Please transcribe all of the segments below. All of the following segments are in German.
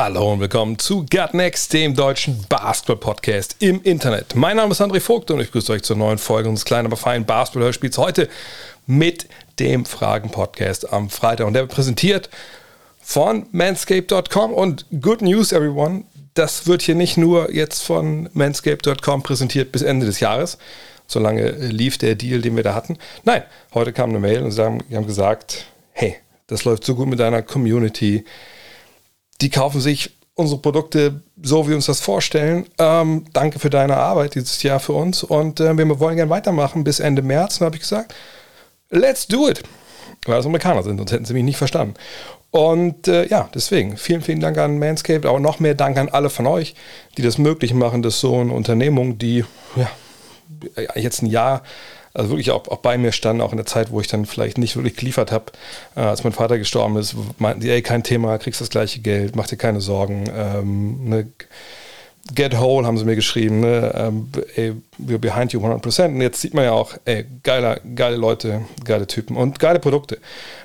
Hallo und willkommen zu Gut Next, dem deutschen Basketball-Podcast im Internet. Mein Name ist André Vogt und ich grüße euch zur neuen Folge unseres kleinen, aber feinen Basketball-Hörspiels heute mit dem Fragen-Podcast am Freitag. Und der wird präsentiert von manscape.com und Good News, everyone. Das wird hier nicht nur jetzt von manscape.com präsentiert bis Ende des Jahres. Solange lief der Deal, den wir da hatten. Nein, heute kam eine Mail und sie haben, gesagt, hey, das läuft so gut mit deiner Community die kaufen sich unsere Produkte so, wie wir uns das vorstellen. Ähm, danke für deine Arbeit dieses Jahr für uns und äh, wir wollen gerne weitermachen bis Ende März. Und habe ich gesagt, let's do it. Weil das Amerikaner sind, sonst hätten sie mich nicht verstanden. Und äh, ja, deswegen vielen, vielen Dank an Manscaped, aber noch mehr Dank an alle von euch, die das möglich machen, dass so eine Unternehmung, die ja, jetzt ein Jahr also wirklich auch, auch bei mir standen, auch in der Zeit, wo ich dann vielleicht nicht wirklich geliefert habe, äh, als mein Vater gestorben ist, meinten die, ey, kein Thema, kriegst das gleiche Geld, mach dir keine Sorgen. Ähm, ne, Get whole haben sie mir geschrieben, ne, ähm, ey, we're behind you 100%. Und jetzt sieht man ja auch, ey, geiler, geile Leute, geile Typen und geile Produkte.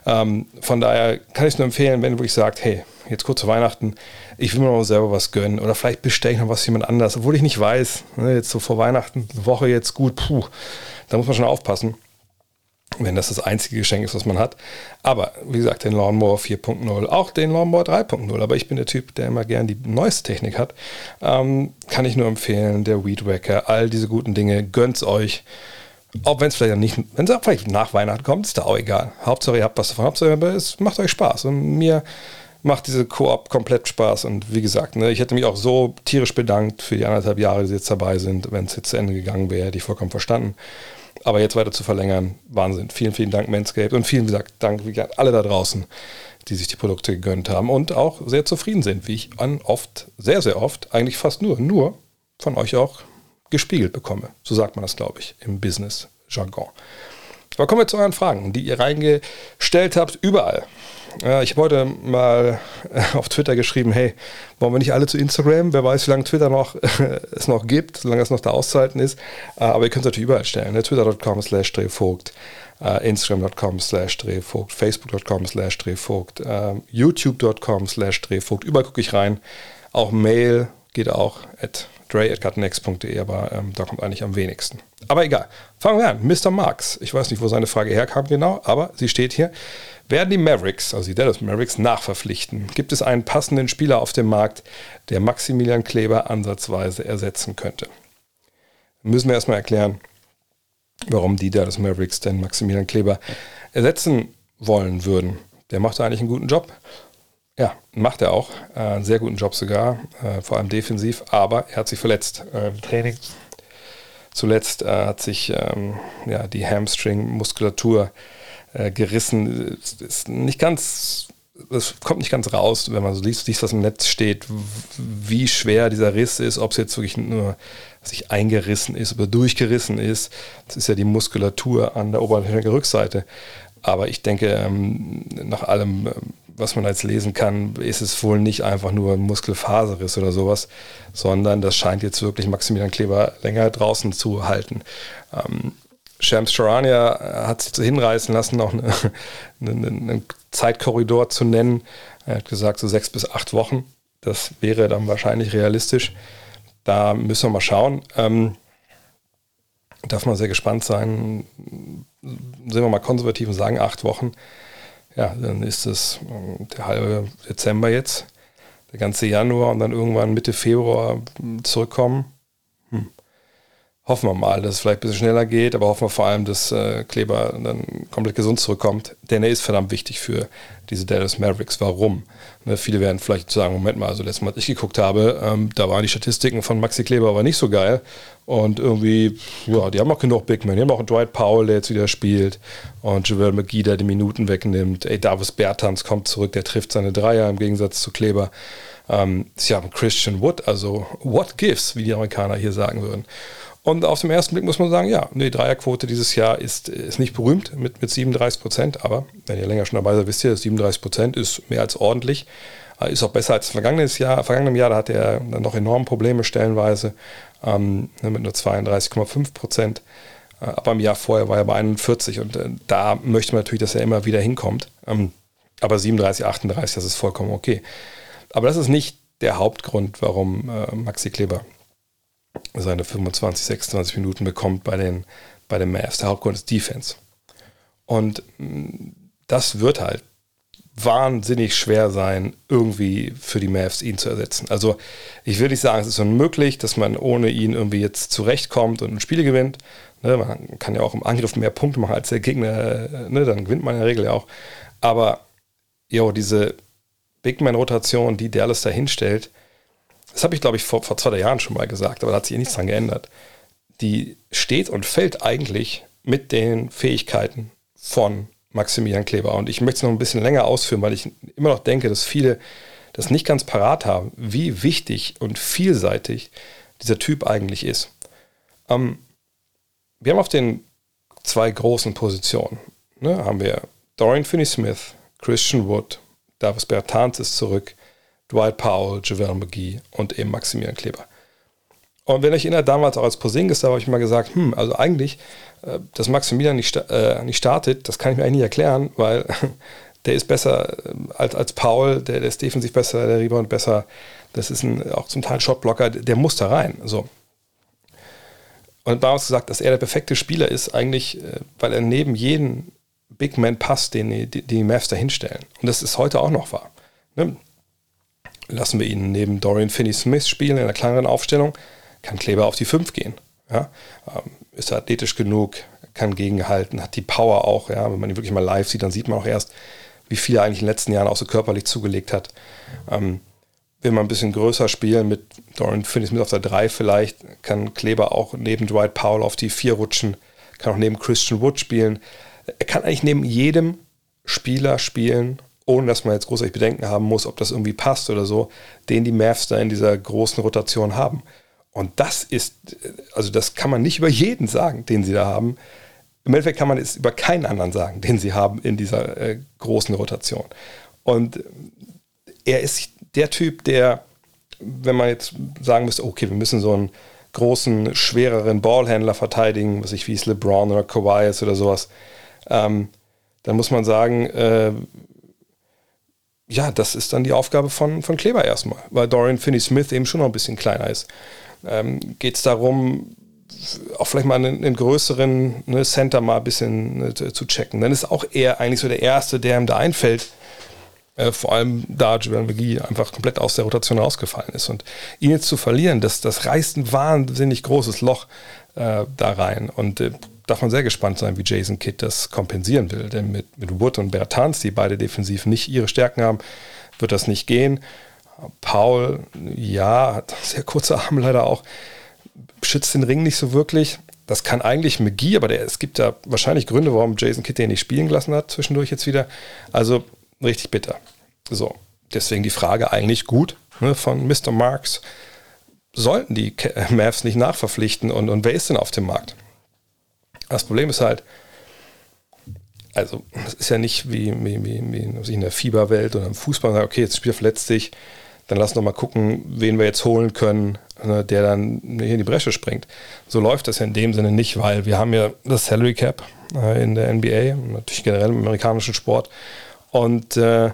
Ähm, von daher kann ich es nur empfehlen, wenn du wirklich sagst, hey, jetzt kurz zu Weihnachten, ich will mir noch selber was gönnen oder vielleicht bestelle ich noch was jemand anders, obwohl ich nicht weiß, ne, jetzt so vor Weihnachten, eine Woche jetzt gut, puh, da muss man schon aufpassen, wenn das das einzige Geschenk ist, was man hat. Aber wie gesagt, den Lawnmower 4.0, auch den Lawnmower 3.0. Aber ich bin der Typ, der immer gern die neueste Technik hat. Ähm, kann ich nur empfehlen, der Weed Wacker, all diese guten Dinge, gönnt's euch. Auch wenn es vielleicht nicht, wenn es vielleicht nach Weihnachten kommt, ist da auch egal. Hauptsache ihr habt was davon, Hauptsache es macht euch Spaß. Und mir macht diese Koop komplett Spaß. Und wie gesagt, ne, ich hätte mich auch so tierisch bedankt für die anderthalb Jahre, die jetzt dabei sind. Wenn es jetzt zu Ende gegangen wäre, hätte ich vollkommen verstanden. Aber jetzt weiter zu verlängern, Wahnsinn. Vielen, vielen Dank, Manscaped. Und vielen Dank wie gesagt, alle da draußen, die sich die Produkte gegönnt haben und auch sehr zufrieden sind, wie ich an oft, sehr, sehr oft, eigentlich fast nur, nur von euch auch gespiegelt bekomme. So sagt man das, glaube ich, im Business-Jargon. Aber kommen wir zu euren Fragen, die ihr reingestellt habt, überall. Ich habe heute mal auf Twitter geschrieben, hey, wollen wir nicht alle zu Instagram? Wer weiß, wie lange Twitter noch, es noch gibt, solange es noch da auszuhalten ist. Äh, aber ihr könnt es natürlich überall stellen. Ne? Twitter.com slash drehvogt, äh, Instagram.com slash drehvogt, Facebook.com slash drehvogt, äh, YouTube.com slash drehvogt. Überall gucke ich rein. Auch Mail geht auch at dre.gutnext.de, aber ähm, da kommt eigentlich am wenigsten. Aber egal. Fangen wir an. Mr. Marx. Ich weiß nicht, wo seine Frage herkam genau, aber sie steht hier. Werden die Mavericks, also die Dallas Mavericks, nachverpflichten? Gibt es einen passenden Spieler auf dem Markt, der Maximilian Kleber ansatzweise ersetzen könnte? Müssen wir erstmal erklären, warum die Dallas Mavericks denn Maximilian Kleber ersetzen wollen würden. Der macht eigentlich einen guten Job. Ja, macht er auch. Äh, sehr guten Job sogar, äh, vor allem defensiv, aber er hat sich verletzt äh, im Training. Zuletzt äh, hat sich ähm, ja, die Hamstring-Muskulatur äh, gerissen. Ist nicht ganz, es kommt nicht ganz raus, wenn man so liest, liest, was im Netz steht, wie schwer dieser Riss ist, ob es jetzt wirklich nur sich eingerissen ist oder durchgerissen ist. Das ist ja die Muskulatur an der oberen Rückseite. Aber ich denke, ähm, nach allem, ähm, was man jetzt lesen kann, ist es wohl nicht einfach nur ein Muskelfaserriss oder sowas, sondern das scheint jetzt wirklich Maximilian Kleber länger draußen zu halten. Ähm, Shams Charania hat sich hinreißen lassen, auch eine, einen Zeitkorridor zu nennen. Er hat gesagt, so sechs bis acht Wochen. Das wäre dann wahrscheinlich realistisch. Da müssen wir mal schauen. Ähm, darf man sehr gespannt sein. Sind wir mal konservativ und sagen acht Wochen. Ja, dann ist es ähm, der halbe Dezember jetzt, der ganze Januar und dann irgendwann Mitte Februar zurückkommen. Hm hoffen wir mal, dass es vielleicht ein bisschen schneller geht, aber hoffen wir vor allem, dass äh, Kleber dann komplett gesund zurückkommt. Denn er ist verdammt wichtig für diese Dallas Mavericks. Warum? Ne, viele werden vielleicht sagen, Moment mal, also letztes Mal, als ich geguckt habe, ähm, da waren die Statistiken von Maxi Kleber aber nicht so geil. Und irgendwie, ja, die haben auch genug Big Men. Die haben auch einen Dwight Powell, der jetzt wieder spielt. Und Javel McGee, der die Minuten wegnimmt. Ey, Davis Bertans kommt zurück, der trifft seine Dreier im Gegensatz zu Kleber. Ähm, sie haben Christian Wood, also what gives, wie die Amerikaner hier sagen würden. Und auf den ersten Blick muss man sagen, ja, die Dreierquote dieses Jahr ist, ist nicht berühmt mit, mit 37 Prozent, aber wenn ihr länger schon dabei seid, wisst ihr, 37 Prozent ist mehr als ordentlich. Äh, ist auch besser als vergangenes Jahr. Vergangenem Jahr, da hatte er dann noch enorme Probleme stellenweise ähm, ne, mit nur 32,5 Prozent. Äh, aber im Jahr vorher war er bei 41 und äh, da möchte man natürlich, dass er immer wieder hinkommt. Ähm, aber 37, 38, das ist vollkommen okay. Aber das ist nicht der Hauptgrund, warum äh, Maxi Kleber seine 25, 26 Minuten bekommt bei den, bei den Mavs. Der Hauptgrund ist Defense. Und mm, das wird halt wahnsinnig schwer sein, irgendwie für die Mavs ihn zu ersetzen. Also ich will nicht sagen, es ist unmöglich, dass man ohne ihn irgendwie jetzt zurechtkommt und ein Spiel gewinnt. Ne, man kann ja auch im Angriff mehr Punkte machen als der Gegner, ne, dann gewinnt man in der Regel ja auch. Aber jo, diese Big Man-Rotation, die Dallas da hinstellt, das habe ich, glaube ich, vor, vor zwei Jahren schon mal gesagt, aber da hat sich eh nichts dran geändert. Die steht und fällt eigentlich mit den Fähigkeiten von Maximilian Kleber. Und ich möchte es noch ein bisschen länger ausführen, weil ich immer noch denke, dass viele das nicht ganz parat haben, wie wichtig und vielseitig dieser Typ eigentlich ist. Ähm, wir haben auf den zwei großen Positionen, ne, haben wir Dorian Finney-Smith, Christian Wood, Davis Bertans ist zurück, Dwight Powell, JaVale McGee und eben Maximilian Kleber. Und wenn ich erinnere, damals auch als Posingis, da habe ich mal gesagt, hm, also eigentlich, äh, dass Maximilian nicht, äh, nicht startet, das kann ich mir eigentlich nicht erklären, weil der ist besser äh, als, als Paul, der, der ist defensiv besser, der Rebound besser, das ist ein, auch zum Teil ein Shotblocker, der muss da rein. So. Und damals gesagt, dass er der perfekte Spieler ist, eigentlich, äh, weil er neben jeden Big Man passt, den die, die Mavs da hinstellen. Und das ist heute auch noch wahr. Ne? Lassen wir ihn neben Dorian Finney-Smith spielen in einer kleineren Aufstellung, kann Kleber auf die 5 gehen. Ja? Ähm, ist er athletisch genug, kann gegenhalten, hat die Power auch. Ja? Wenn man ihn wirklich mal live sieht, dann sieht man auch erst, wie viel er eigentlich in den letzten Jahren auch so körperlich zugelegt hat. Ähm, will man ein bisschen größer spielen mit Dorian Finney-Smith auf der 3 vielleicht, kann Kleber auch neben Dwight Powell auf die 4 rutschen, kann auch neben Christian Wood spielen. Er kann eigentlich neben jedem Spieler spielen ohne dass man jetzt großartig Bedenken haben muss, ob das irgendwie passt oder so, den die Mavs da in dieser großen Rotation haben. Und das ist, also das kann man nicht über jeden sagen, den sie da haben. Im Endeffekt kann man es über keinen anderen sagen, den sie haben in dieser äh, großen Rotation. Und er ist der Typ, der, wenn man jetzt sagen müsste, okay, wir müssen so einen großen, schwereren Ballhändler verteidigen, was ich wie es LeBron oder Kawhi ist oder sowas, ähm, dann muss man sagen, äh, ja, das ist dann die Aufgabe von, von Kleber erstmal, weil Dorian Finney-Smith eben schon noch ein bisschen kleiner ist. Ähm, Geht es darum, auch vielleicht mal einen, einen größeren ne, Center mal ein bisschen ne, zu checken. Dann ist auch er eigentlich so der Erste, der ihm da einfällt. Äh, vor allem da Javel McGee einfach komplett aus der Rotation rausgefallen ist. Und ihn jetzt zu verlieren, das, das reißt ein wahnsinnig großes Loch äh, da rein. Und äh, darf man sehr gespannt sein, wie Jason Kidd das kompensieren will. Denn mit, mit Wood und Bertans, die beide defensiv nicht ihre Stärken haben, wird das nicht gehen. Paul, ja, hat sehr kurze Arme leider auch, schützt den Ring nicht so wirklich. Das kann eigentlich McGee, aber der, es gibt da wahrscheinlich Gründe, warum Jason Kidd den nicht spielen gelassen hat, zwischendurch jetzt wieder. Also richtig bitter. So, deswegen die Frage eigentlich gut ne, von Mr. Marks. Sollten die Mavs nicht nachverpflichten und, und wer ist denn auf dem Markt? Das Problem ist halt, also es ist ja nicht wie, wie, wie, wie in der Fieberwelt oder im Fußball, okay, jetzt Spiel verletzt sich, dann lass noch mal gucken, wen wir jetzt holen können, ne, der dann hier in die Bresche springt. So läuft das ja in dem Sinne nicht, weil wir haben ja das Salary Cap äh, in der NBA, natürlich generell im amerikanischen Sport. Und äh,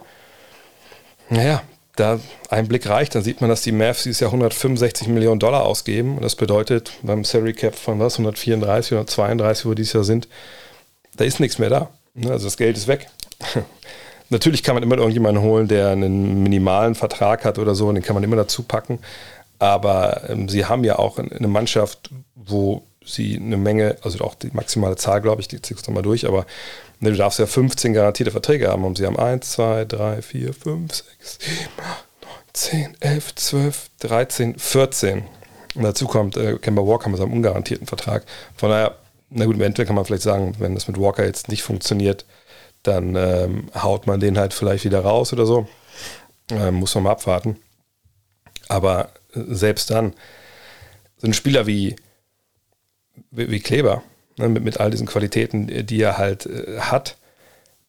naja, da ein Blick reicht, dann sieht man, dass die Mavs dieses Jahr 165 Millionen Dollar ausgeben. Und das bedeutet beim Salary Cap von was, 134 oder 32, wo die dieses Jahr sind, da ist nichts mehr da. Ne, also das Geld ist weg. Natürlich kann man immer irgendjemanden holen, der einen minimalen Vertrag hat oder so, und den kann man immer dazu packen. Aber ähm, sie haben ja auch eine Mannschaft, wo sie eine Menge, also auch die maximale Zahl, glaube ich, die ziehst du mal durch, aber ne, du darfst ja 15 garantierte Verträge haben und sie haben 1, 2, 3, 4, 5, 6, 7, 8, 9, 10, 11, 12, 13, 14. Und dazu kommt äh, Kemba Walker mit seinem ungarantierten Vertrag. Von daher, na gut, im Endeffekt kann man vielleicht sagen, wenn das mit Walker jetzt nicht funktioniert, dann ähm, haut man den halt vielleicht wieder raus oder so. Ähm, muss man mal abwarten. Aber äh, selbst dann, so ein Spieler wie wie, Kleber, ne, mit, mit all diesen Qualitäten, die er halt äh, hat,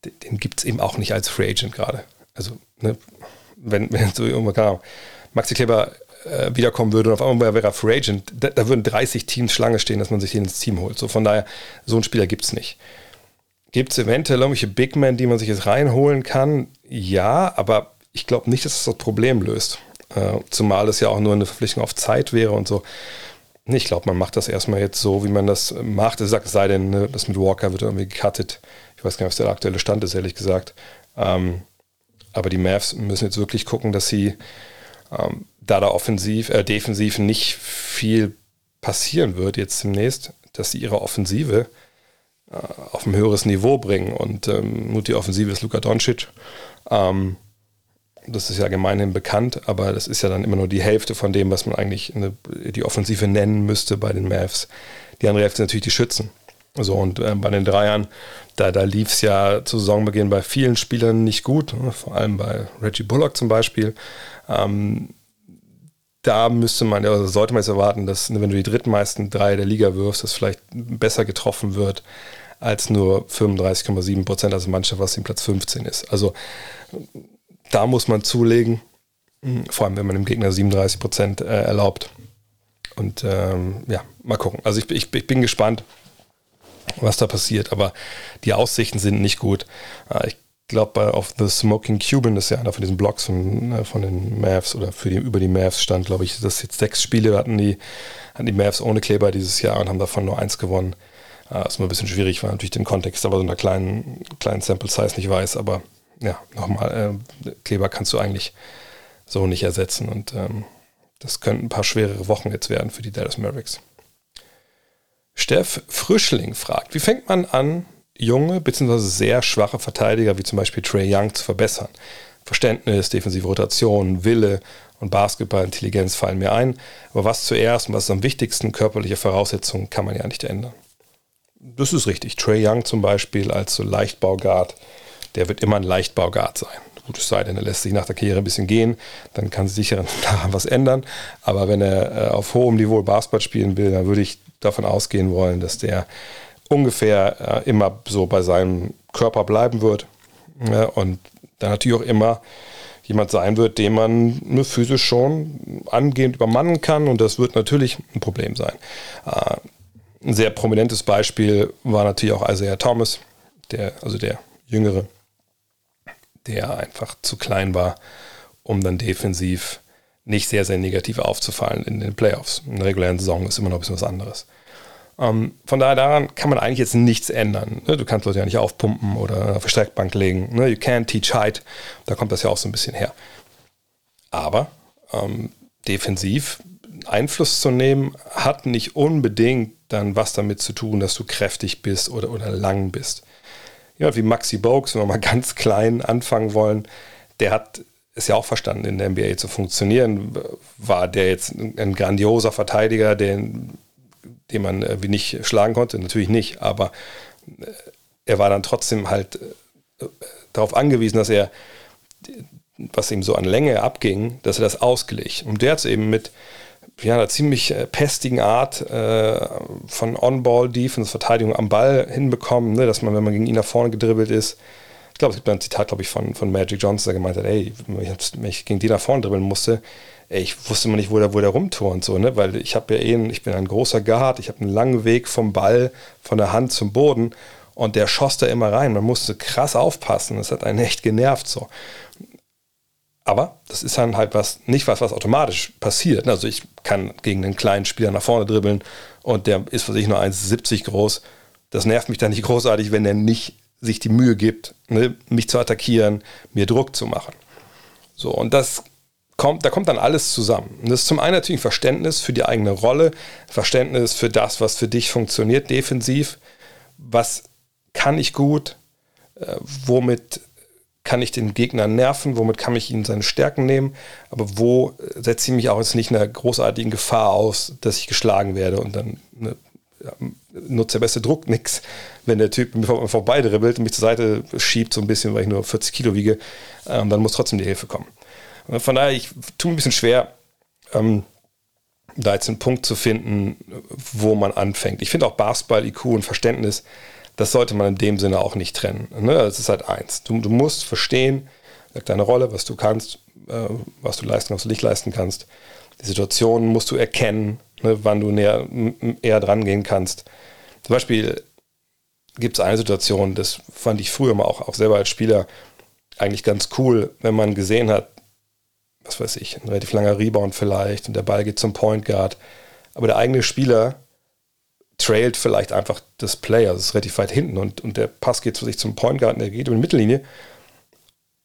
den, den gibt es eben auch nicht als Free Agent gerade. Also, ne, wenn, wenn so irgendwann, keine Ahnung, Maxi Kleber äh, wiederkommen würde und auf einmal wäre er Free Agent, da, da, würden 30 Teams Schlange stehen, dass man sich den ins Team holt. So von daher, so einen Spieler gibt es nicht. Gibt es eventuell irgendwelche Big Men, die man sich jetzt reinholen kann? Ja, aber ich glaube nicht, dass das das Problem löst. Äh, zumal es ja auch nur eine Verpflichtung auf Zeit wäre und so. Ich glaube, man macht das erstmal jetzt so, wie man das macht. Es sei denn, ne, das mit Walker wird irgendwie gecuttet. Ich weiß gar nicht, was der aktuelle Stand ist, ehrlich gesagt. Ähm, aber die Mavs müssen jetzt wirklich gucken, dass sie ähm, da da offensiv, äh, defensiv nicht viel passieren wird jetzt demnächst, dass sie ihre Offensive äh, auf ein höheres Niveau bringen. Und ähm, die Offensive ist Luka Doncic. Ähm, das ist ja gemeinhin bekannt, aber das ist ja dann immer nur die Hälfte von dem, was man eigentlich eine, die Offensive nennen müsste bei den Mavs. Die andere Hälfte sind natürlich die Schützen. So, und äh, bei den Dreiern, da, da lief es ja zu Saisonbeginn bei vielen Spielern nicht gut, ne? vor allem bei Reggie Bullock zum Beispiel. Ähm, da müsste man, also sollte man jetzt erwarten, dass wenn du die drittmeisten drei der Liga wirfst, das vielleicht besser getroffen wird als nur 35,7 Prozent, also Mannschaft, was im Platz 15 ist. Also da muss man zulegen, vor allem wenn man dem Gegner 37 Prozent äh, erlaubt. Und ähm, ja, mal gucken. Also ich, ich, ich, bin gespannt, was da passiert, aber die Aussichten sind nicht gut. Äh, ich glaube, auf The Smoking Cuban, das ist ja einer von diesen Blogs von, äh, von den Mavs oder für die, über die Mavs stand, glaube ich, dass jetzt sechs Spiele hatten die, hatten die Mavs ohne Kleber dieses Jahr und haben davon nur eins gewonnen. Äh, ist immer ein bisschen schwierig, weil natürlich den Kontext aber so einer kleinen, kleinen Sample Size nicht weiß, aber ja, nochmal, äh, Kleber kannst du eigentlich so nicht ersetzen und ähm, das könnten ein paar schwerere Wochen jetzt werden für die Dallas Mavericks. Steff Frischling fragt, wie fängt man an, junge bzw. sehr schwache Verteidiger wie zum Beispiel Trey Young zu verbessern? Verständnis, defensive Rotation, Wille und Basketballintelligenz fallen mir ein. Aber was zuerst und was ist am wichtigsten, körperliche Voraussetzungen kann man ja nicht ändern. Das ist richtig. Trey Young zum Beispiel als so Leichtbauguard, der wird immer ein Leichtbauguard sein. Gut, es sei denn, er lässt sich nach der Karriere ein bisschen gehen, dann kann sich sicher daran was ändern. Aber wenn er äh, auf hohem Niveau Basketball spielen will, dann würde ich davon ausgehen wollen, dass der ungefähr äh, immer so bei seinem Körper bleiben wird. Und dann natürlich auch immer jemand sein wird, den man ne, physisch schon angehend übermannen kann. Und das wird natürlich ein Problem sein. Äh, ein sehr prominentes Beispiel war natürlich auch Isaiah Thomas, der, also der Jüngere, der einfach zu klein war, um dann defensiv nicht sehr, sehr negativ aufzufallen in den Playoffs. In der regulären Saison ist immer noch ein bisschen was anderes. Ähm, von daher daran kann man eigentlich jetzt nichts ändern. Ne? Du kannst Leute ja nicht aufpumpen oder auf die Streckbank legen. Ne? You can't teach height. Da kommt das ja auch so ein bisschen her. Aber ähm, defensiv Einfluss zu nehmen, hat nicht unbedingt dann was damit zu tun, dass du kräftig bist oder, oder lang bist. Ja, wie Maxi Bogues, wenn wir mal ganz klein anfangen wollen, der hat es ja auch verstanden, in der NBA zu funktionieren. War der jetzt ein grandioser Verteidiger, den, den man irgendwie nicht schlagen konnte? Natürlich nicht, aber äh, er war dann trotzdem halt äh, darauf angewiesen, dass er, was ihm so an Länge abging, dass er das ausgelegt. Und der hat es eben mit ja, einer ziemlich äh, pestigen Art äh, von On-Ball-Defense, Verteidigung am Ball hinbekommen, ne, dass man, wenn man gegen ihn nach vorne gedribbelt ist, ich glaube, es gibt ein Zitat, glaube ich, von, von Magic Johnson, der gemeint hat, ey, wenn ich gegen die nach vorne dribbeln musste, ey, ich wusste immer nicht, wo der, wo der rumturnt, so, ne, weil ich habe ja eh, ich bin ein großer Guard, ich habe einen langen Weg vom Ball, von der Hand zum Boden und der schoss da immer rein, man musste krass aufpassen, das hat einen echt genervt, so. Aber das ist dann halt was, nicht was, was automatisch passiert. Also ich kann gegen einen kleinen Spieler nach vorne dribbeln und der ist für sich nur 1,70 groß. Das nervt mich dann nicht großartig, wenn er nicht sich die Mühe gibt, ne, mich zu attackieren, mir Druck zu machen. So, und das kommt, da kommt dann alles zusammen. Und das ist zum einen natürlich Verständnis für die eigene Rolle, Verständnis für das, was für dich funktioniert defensiv, was kann ich gut, äh, womit kann ich den Gegner nerven, womit kann ich ihn seine Stärken nehmen, aber wo setze ich mich auch jetzt nicht einer großartigen Gefahr aus, dass ich geschlagen werde und dann ne, ja, nutzt der beste Druck nichts, wenn der Typ mir vor, vorbei dribbelt und mich zur Seite schiebt, so ein bisschen, weil ich nur 40 Kilo wiege, ähm, dann muss trotzdem die Hilfe kommen. Von daher, ich tue mir ein bisschen schwer, ähm, da jetzt einen Punkt zu finden, wo man anfängt. Ich finde auch Basketball, IQ und Verständnis, das sollte man in dem Sinne auch nicht trennen. Ne? Das ist halt eins. Du, du musst verstehen, deine Rolle, was du kannst, äh, was du leisten kannst, was du nicht leisten kannst. Die Situation musst du erkennen, ne, wann du näher, eher dran gehen kannst. Zum Beispiel gibt es eine Situation, das fand ich früher mal auch, auch selber als Spieler eigentlich ganz cool, wenn man gesehen hat, was weiß ich, ein relativ langer Rebound vielleicht und der Ball geht zum Point Guard, aber der eigene Spieler trailt vielleicht einfach das Play, also ist relativ weit hinten und, und der Pass geht zu sich zum Point Guard und der geht über die Mittellinie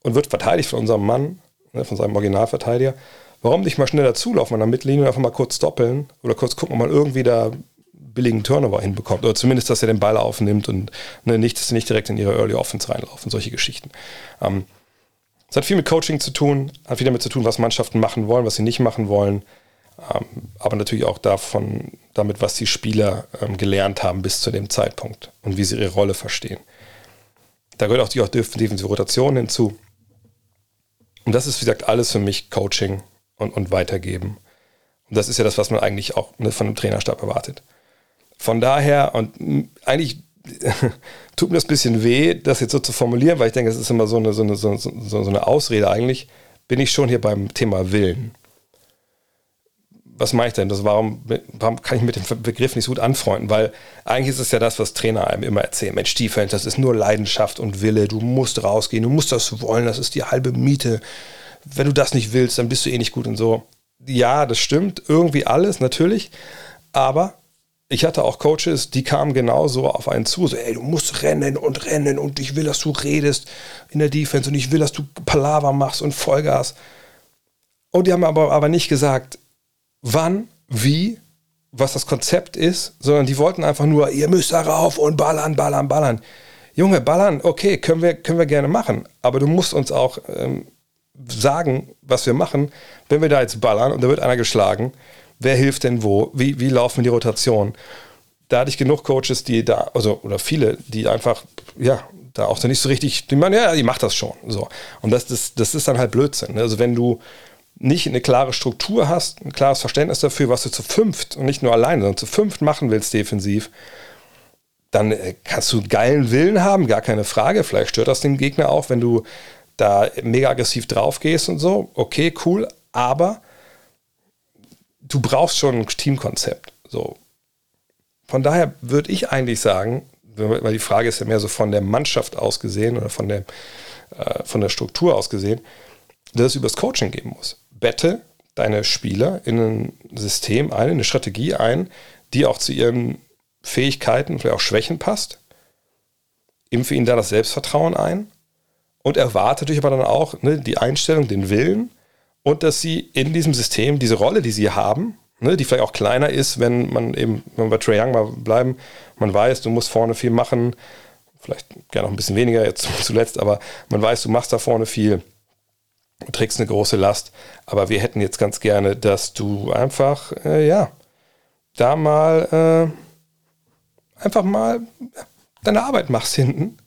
und wird verteidigt von unserem Mann, ne, von seinem Originalverteidiger. Warum nicht mal schneller zulaufen an der Mittellinie und einfach mal kurz doppeln oder kurz gucken, ob man irgendwie da billigen Turnover hinbekommt. Oder zumindest, dass er den Ball aufnimmt und ne, nicht, dass sie nicht direkt in ihre Early Offense reinlaufen, solche Geschichten. Ähm, es hat viel mit Coaching zu tun, hat viel damit zu tun, was Mannschaften machen wollen, was sie nicht machen wollen. Ähm, aber natürlich auch davon, damit, was die Spieler ähm, gelernt haben bis zu dem Zeitpunkt und wie sie ihre Rolle verstehen. Da gehört auch die auch defensive Rotation hinzu. Und das ist, wie gesagt, alles für mich Coaching und, und Weitergeben. Und das ist ja das, was man eigentlich auch ne, von einem Trainerstab erwartet. Von daher, und eigentlich tut mir das ein bisschen weh, das jetzt so zu formulieren, weil ich denke, es ist immer so eine, so, eine, so, so, so eine Ausrede eigentlich, bin ich schon hier beim Thema Willen. Was meine ich denn? Das, warum, warum kann ich mit dem Begriff nicht so gut anfreunden? Weil eigentlich ist es ja das, was Trainer einem immer erzählen. Mensch, Defense, das ist nur Leidenschaft und Wille. Du musst rausgehen, du musst das wollen, das ist die halbe Miete. Wenn du das nicht willst, dann bist du eh nicht gut und so. Ja, das stimmt, irgendwie alles, natürlich. Aber ich hatte auch Coaches, die kamen genauso auf einen zu, so, ey, du musst rennen und rennen und ich will, dass du redest in der Defense und ich will, dass du Palaver machst und Vollgas. Und die haben aber, aber nicht gesagt, wann, wie, was das Konzept ist, sondern die wollten einfach nur, ihr müsst darauf und ballern, ballern, ballern. Junge, ballern, okay, können wir, können wir gerne machen, aber du musst uns auch ähm, sagen, was wir machen. Wenn wir da jetzt ballern und da wird einer geschlagen, wer hilft denn wo, wie, wie laufen die Rotationen. Da hatte ich genug Coaches, die da, also, oder viele, die einfach, ja, da auch so nicht so richtig, die meinen, ja, die macht das schon. So. Und das, das, das ist dann halt Blödsinn. Ne? Also wenn du nicht eine klare Struktur hast, ein klares Verständnis dafür, was du zu fünft und nicht nur alleine, sondern zu fünft machen willst defensiv, dann äh, kannst du geilen Willen haben, gar keine Frage. Vielleicht stört das den Gegner auch, wenn du da mega aggressiv drauf gehst und so. Okay, cool. Aber du brauchst schon ein Teamkonzept. So. Von daher würde ich eigentlich sagen, weil die Frage ist ja mehr so von der Mannschaft aus gesehen oder von der, äh, von der Struktur aus gesehen, dass es übers Coaching geben muss. Bette deine Spieler in ein System ein, eine Strategie ein, die auch zu ihren Fähigkeiten, vielleicht auch Schwächen passt. Impfe ihnen da das Selbstvertrauen ein und erwarte natürlich aber dann auch ne, die Einstellung, den Willen und dass sie in diesem System diese Rolle, die sie haben, ne, die vielleicht auch kleiner ist, wenn man eben, wenn wir bei Trae Young mal bleiben, man weiß, du musst vorne viel machen, vielleicht gerne noch ein bisschen weniger jetzt zuletzt, aber man weiß, du machst da vorne viel, du trägst eine große Last, aber wir hätten jetzt ganz gerne, dass du einfach, äh, ja, da mal äh, einfach mal deine Arbeit machst hinten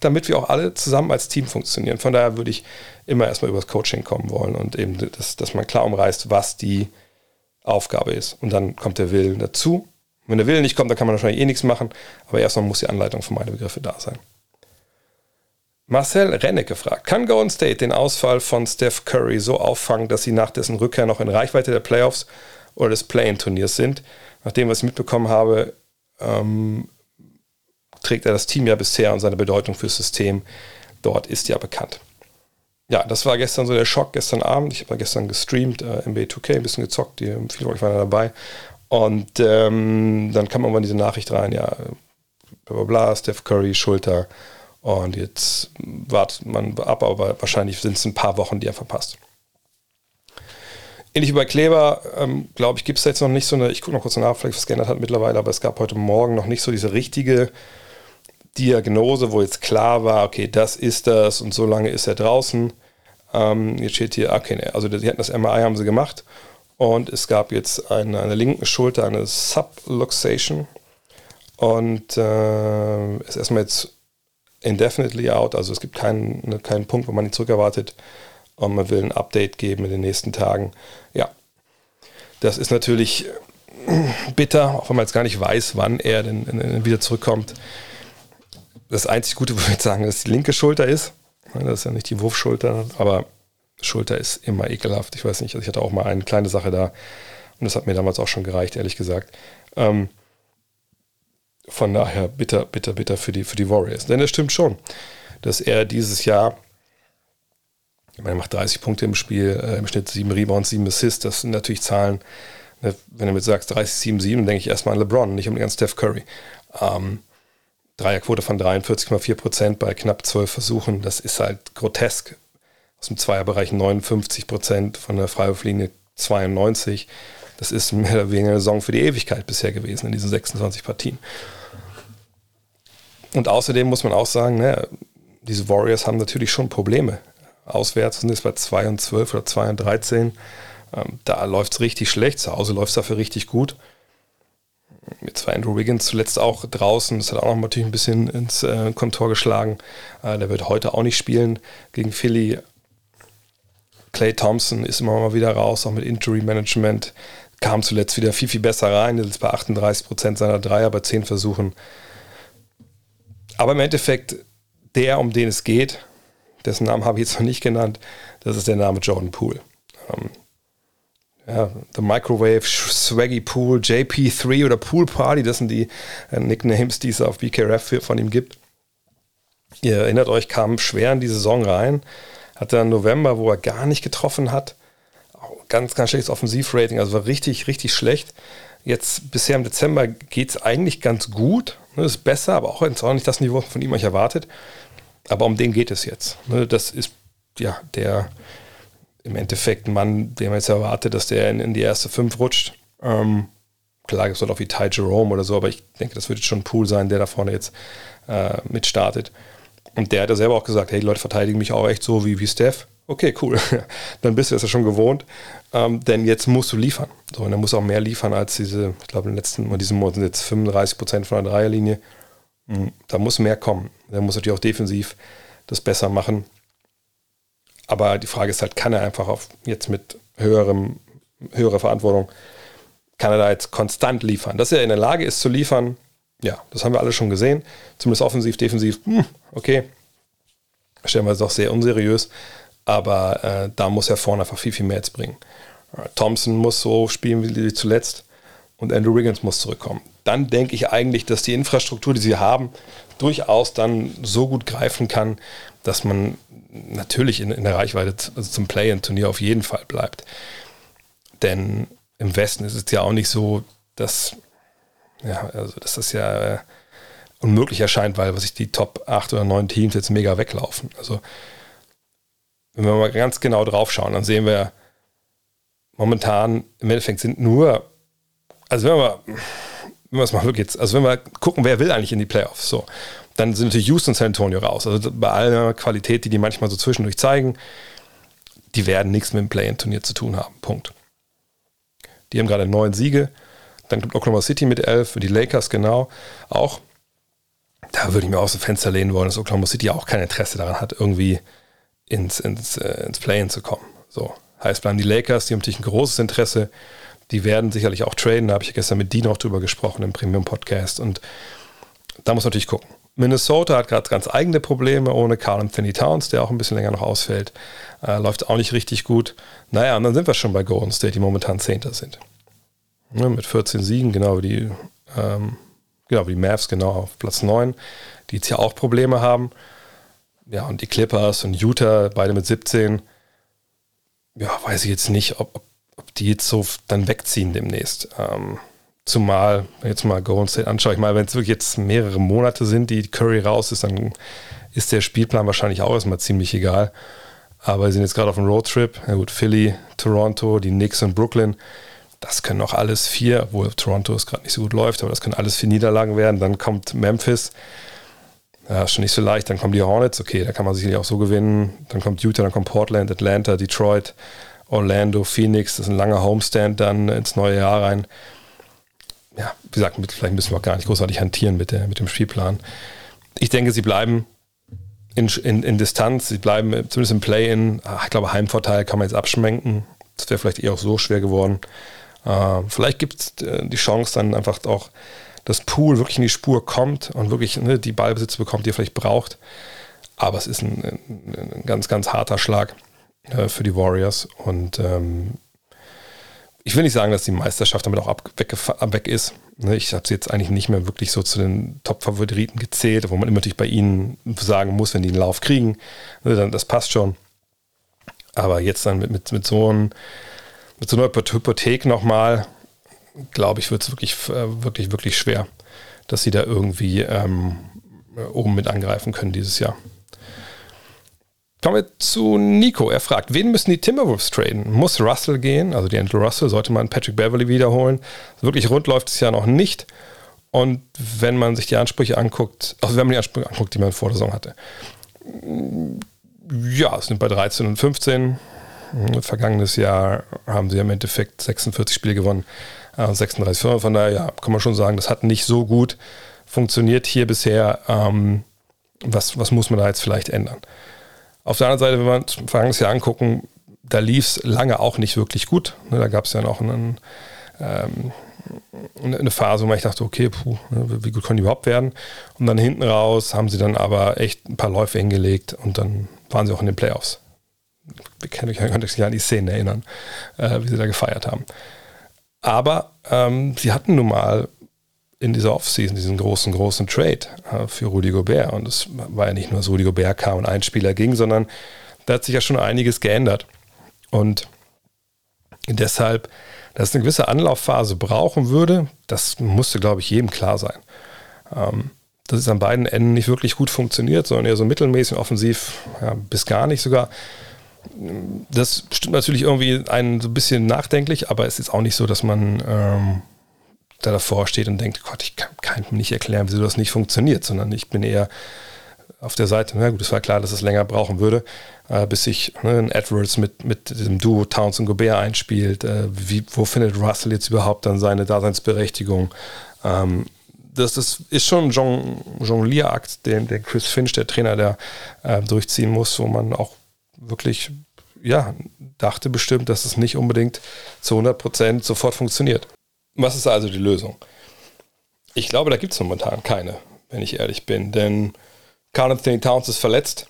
damit wir auch alle zusammen als Team funktionieren. Von daher würde ich immer erstmal übers Coaching kommen wollen und eben, das, dass man klar umreißt, was die Aufgabe ist. Und dann kommt der Willen dazu. Wenn der Wille nicht kommt, dann kann man wahrscheinlich eh nichts machen, aber erstmal muss die Anleitung für meine Begriffe da sein. Marcel Renneck gefragt, kann Golden State den Ausfall von Steph Curry so auffangen, dass sie nach dessen Rückkehr noch in Reichweite der Playoffs oder des Play-In-Turniers sind? Nachdem, was ich mitbekommen habe, ähm, trägt er das Team ja bisher und seine Bedeutung fürs System dort ist ja bekannt. Ja, das war gestern so der Schock, gestern Abend. Ich habe gestern gestreamt, äh, NBA 2K, ein bisschen gezockt, die, viele von euch waren dabei. Und ähm, dann kam irgendwann diese Nachricht rein, ja, bla bla bla, Steph Curry, Schulter. Und jetzt wartet man ab, aber wahrscheinlich sind es ein paar Wochen, die er verpasst. Ähnlich wie bei Kleber, ähm, glaube ich, gibt es jetzt noch nicht so eine, ich gucke noch kurz nach, vielleicht was geändert hat mittlerweile, aber es gab heute Morgen noch nicht so diese richtige Diagnose, wo jetzt klar war, okay, das ist das und so lange ist er draußen. Ähm, jetzt steht hier, okay, nee, also die hatten das MRI, haben sie gemacht und es gab jetzt eine, eine linken Schulter, eine Subluxation und äh, ist erstmal jetzt indefinitely out, also es gibt keinen, ne, keinen Punkt, wo man ihn zurückerwartet und man will ein Update geben in den nächsten Tagen. Ja, Das ist natürlich bitter, auch wenn man jetzt gar nicht weiß, wann er denn wieder zurückkommt. Das einzig Gute, würde ich sagen, dass die linke Schulter ist. Das ist ja nicht die Wurfschulter, aber Schulter ist immer ekelhaft. Ich weiß nicht, also ich hatte auch mal eine kleine Sache da und das hat mir damals auch schon gereicht, ehrlich gesagt. Ähm, von daher bitter, bitter, bitter für die, für die Warriors. Denn es stimmt schon, dass er dieses Jahr, ich meine, er macht 30 Punkte im Spiel, äh, im Schnitt 7 Rebounds, 7 Assists, das sind natürlich Zahlen, ne, wenn du mir sagst 30, 7, 7, dann denke ich erstmal an LeBron, nicht unbedingt an Steph Curry. Ähm, Dreierquote von 43,4 Prozent bei knapp 12 Versuchen, das ist halt grotesk. Aus dem Zweierbereich 59 Prozent, von der Freiwurflinie 92. Das ist mehr oder weniger eine Saison für die Ewigkeit bisher gewesen in diesen 26 Partien. Und außerdem muss man auch sagen, ne, diese Warriors haben natürlich schon Probleme. Auswärts sind es bei 2 und 12 oder 2 und 13. Ähm, da läuft es richtig schlecht. Zu Hause läuft es dafür richtig gut. Jetzt war Andrew Wiggins zuletzt auch draußen. Das hat auch noch natürlich ein bisschen ins äh, Kontor geschlagen. Äh, der wird heute auch nicht spielen gegen Philly. Clay Thompson ist immer mal wieder raus, auch mit Injury Management. Kam zuletzt wieder viel, viel besser rein. Ist bei 38 Prozent seiner Dreier bei 10 Versuchen. Aber im Endeffekt, der, um den es geht, dessen Namen habe ich jetzt noch nicht genannt, das ist der Name Jordan Poole. Ähm, ja, The Microwave, Swaggy Pool, JP3 oder Pool Party, das sind die äh, Nicknames, die es auf BKRF von ihm gibt. Ihr erinnert euch, kam schwer in die Saison rein, hatte dann November, wo er gar nicht getroffen hat. Ganz, ganz schlechtes Offensivrating, also war richtig, richtig schlecht. Jetzt bisher im Dezember geht es eigentlich ganz gut. Ne, ist besser, aber auch nicht das Niveau von ihm euch erwartet. Aber um den geht es jetzt. Ne, das ist ja der im Endeffekt ein Mann, den man jetzt erwartet, dass der in, in die erste fünf rutscht. Ähm, klar es dort auch wie Ty Jerome oder so, aber ich denke, das wird jetzt schon ein Pool sein, der da vorne jetzt äh, mitstartet. Und der hat ja selber auch gesagt, hey, die Leute verteidigen mich auch echt so wie, wie Steph. Okay, cool. Dann bist du das ja schon gewohnt. Ähm, denn jetzt musst du liefern. So, und er muss auch mehr liefern als diese, ich glaube, in letzten, in diesem Monat sind jetzt 35 Prozent von der Dreierlinie. Mhm. Da muss mehr kommen. Er muss natürlich auch defensiv das besser machen. Aber die Frage ist halt, kann er einfach auf, jetzt mit höherem, höherer Verantwortung, kann er da jetzt konstant liefern? Dass er in der Lage ist zu liefern, ja, das haben wir alle schon gesehen. Zumindest offensiv, defensiv, hm, okay. Stellen wir es doch sehr unseriös. Aber äh, da muss er vorne einfach viel, viel mehr jetzt bringen. Äh, Thompson muss so spielen wie zuletzt und Andrew Wiggins muss zurückkommen. Dann denke ich eigentlich, dass die Infrastruktur, die sie haben, durchaus dann so gut greifen kann, dass man natürlich in, in der Reichweite also zum Play-in-Turnier auf jeden Fall bleibt. Denn im Westen ist es ja auch nicht so, dass, ja, also dass das ja äh, unmöglich erscheint, weil was die Top 8 oder 9 Teams jetzt mega weglaufen. Also wenn wir mal ganz genau drauf schauen, dann sehen wir momentan im Endeffekt sind nur, also wenn wir, wenn wir es mal wirklich jetzt, also wenn wir gucken, wer will eigentlich in die Playoffs, so, dann sind natürlich Houston und San Antonio raus. Also bei aller Qualität, die die manchmal so zwischendurch zeigen, die werden nichts mit dem Play-In-Turnier zu tun haben. Punkt. Die haben gerade neun Siege. Dann kommt Oklahoma City mit elf, die Lakers genau auch. Da würde ich mir aus dem Fenster lehnen wollen, dass Oklahoma City auch kein Interesse daran hat, irgendwie ins, ins, äh, ins Play-In zu kommen. So. Heißt, bleiben die Lakers, die haben natürlich ein großes Interesse. Die werden sicherlich auch traden. Da habe ich gestern mit Dean auch drüber gesprochen im Premium-Podcast. Und da muss man natürlich gucken. Minnesota hat gerade ganz eigene Probleme ohne Carl Anthony Towns, der auch ein bisschen länger noch ausfällt. Äh, läuft auch nicht richtig gut. Naja, und dann sind wir schon bei Golden State, die momentan Zehnter sind. Ja, mit 14 Siegen, genau wie die, ähm, genau wie die Mavs, genau auf Platz 9, die jetzt ja auch Probleme haben. Ja, und die Clippers und Utah, beide mit 17. Ja, weiß ich jetzt nicht, ob, ob die jetzt so dann wegziehen demnächst. Ähm, Zumal, jetzt mal Golden State anschaue, ich mal, wenn es wirklich jetzt mehrere Monate sind, die Curry raus ist, dann ist der Spielplan wahrscheinlich auch erstmal ziemlich egal. Aber wir sind jetzt gerade auf einem Roadtrip. Ja gut, Philly, Toronto, die Knicks und Brooklyn. Das können auch alles vier, obwohl Toronto es gerade nicht so gut läuft, aber das können alles vier Niederlagen werden. Dann kommt Memphis. Ja, ist schon nicht so leicht. Dann kommen die Hornets. Okay, da kann man sicherlich auch so gewinnen. Dann kommt Utah, dann kommt Portland, Atlanta, Detroit, Orlando, Phoenix. Das ist ein langer Homestand dann ins neue Jahr rein ja, wie gesagt, vielleicht müssen wir auch gar nicht großartig hantieren mit, der, mit dem Spielplan. Ich denke, sie bleiben in, in, in Distanz, sie bleiben zumindest im Play-In. Ah, ich glaube, Heimvorteil kann man jetzt abschmenken. Das wäre vielleicht eher auch so schwer geworden. Äh, vielleicht gibt es äh, die Chance dann einfach auch, dass Pool wirklich in die Spur kommt und wirklich ne, die Ballbesitz bekommt, die er vielleicht braucht. Aber es ist ein, ein ganz, ganz harter Schlag äh, für die Warriors. Und ähm, ich will nicht sagen, dass die Meisterschaft damit auch ab, weg, weg ist. Ne, ich habe sie jetzt eigentlich nicht mehr wirklich so zu den Top-Favoriten gezählt, wo man immer natürlich bei ihnen sagen muss, wenn die einen Lauf kriegen, ne, dann das passt schon. Aber jetzt dann mit, mit, mit so einem mit so einer Hypothek nochmal, glaube ich, wird es wirklich, äh, wirklich, wirklich schwer, dass sie da irgendwie ähm, oben mit angreifen können dieses Jahr. Kommen wir zu Nico. Er fragt, wen müssen die Timberwolves traden? Muss Russell gehen? Also die Andrew Russell sollte man Patrick Beverly wiederholen. Wirklich rund läuft es ja noch nicht. Und wenn man sich die Ansprüche anguckt, also wenn man die Ansprüche anguckt, die man vor der Saison hatte, ja, es sind bei 13 und 15. Vergangenes Jahr haben sie im Endeffekt 46 Spiele gewonnen, 36 äh, Firmen. Von daher ja, kann man schon sagen, das hat nicht so gut funktioniert hier bisher. Ähm, was, was muss man da jetzt vielleicht ändern? Auf der anderen Seite, wenn wir uns vergangenes Jahr angucken, da lief es lange auch nicht wirklich gut. Ne, da gab es ja noch einen, ähm, eine Phase, wo ich dachte, okay, puh, ne, wie gut können die überhaupt werden? Und dann hinten raus haben sie dann aber echt ein paar Läufe hingelegt und dann waren sie auch in den Playoffs ich kann mich an die Szenen erinnern, äh, wie sie da gefeiert haben. Aber ähm, sie hatten nun mal in dieser Offseason diesen großen, großen Trade äh, für Rudy Gobert. Und es war ja nicht nur, dass Rudy Gobert kam und ein Spieler ging, sondern da hat sich ja schon einiges geändert. Und deshalb, dass es eine gewisse Anlaufphase brauchen würde, das musste, glaube ich, jedem klar sein. Ähm, dass es an beiden Enden nicht wirklich gut funktioniert, sondern eher so mittelmäßig offensiv, ja, bis gar nicht sogar das stimmt natürlich irgendwie einen so ein bisschen nachdenklich, aber es ist auch nicht so, dass man ähm, da davor steht und denkt, Gott, ich kann, kann mir nicht erklären, wieso das nicht funktioniert, sondern ich bin eher auf der Seite, na gut, es war klar, dass es länger brauchen würde, äh, bis sich ne, ein Edwards mit, mit diesem Duo Towns und Gobert einspielt. Äh, wie, wo findet Russell jetzt überhaupt dann seine Daseinsberechtigung? Ähm, das, das, ist schon ein Jonglierakt, den, den Chris Finch, der Trainer, der äh, durchziehen muss, wo man auch wirklich, ja, dachte bestimmt, dass es nicht unbedingt zu 100% sofort funktioniert. Was ist also die Lösung? Ich glaube, da gibt es momentan keine, wenn ich ehrlich bin, denn Carl Anthony Towns ist verletzt.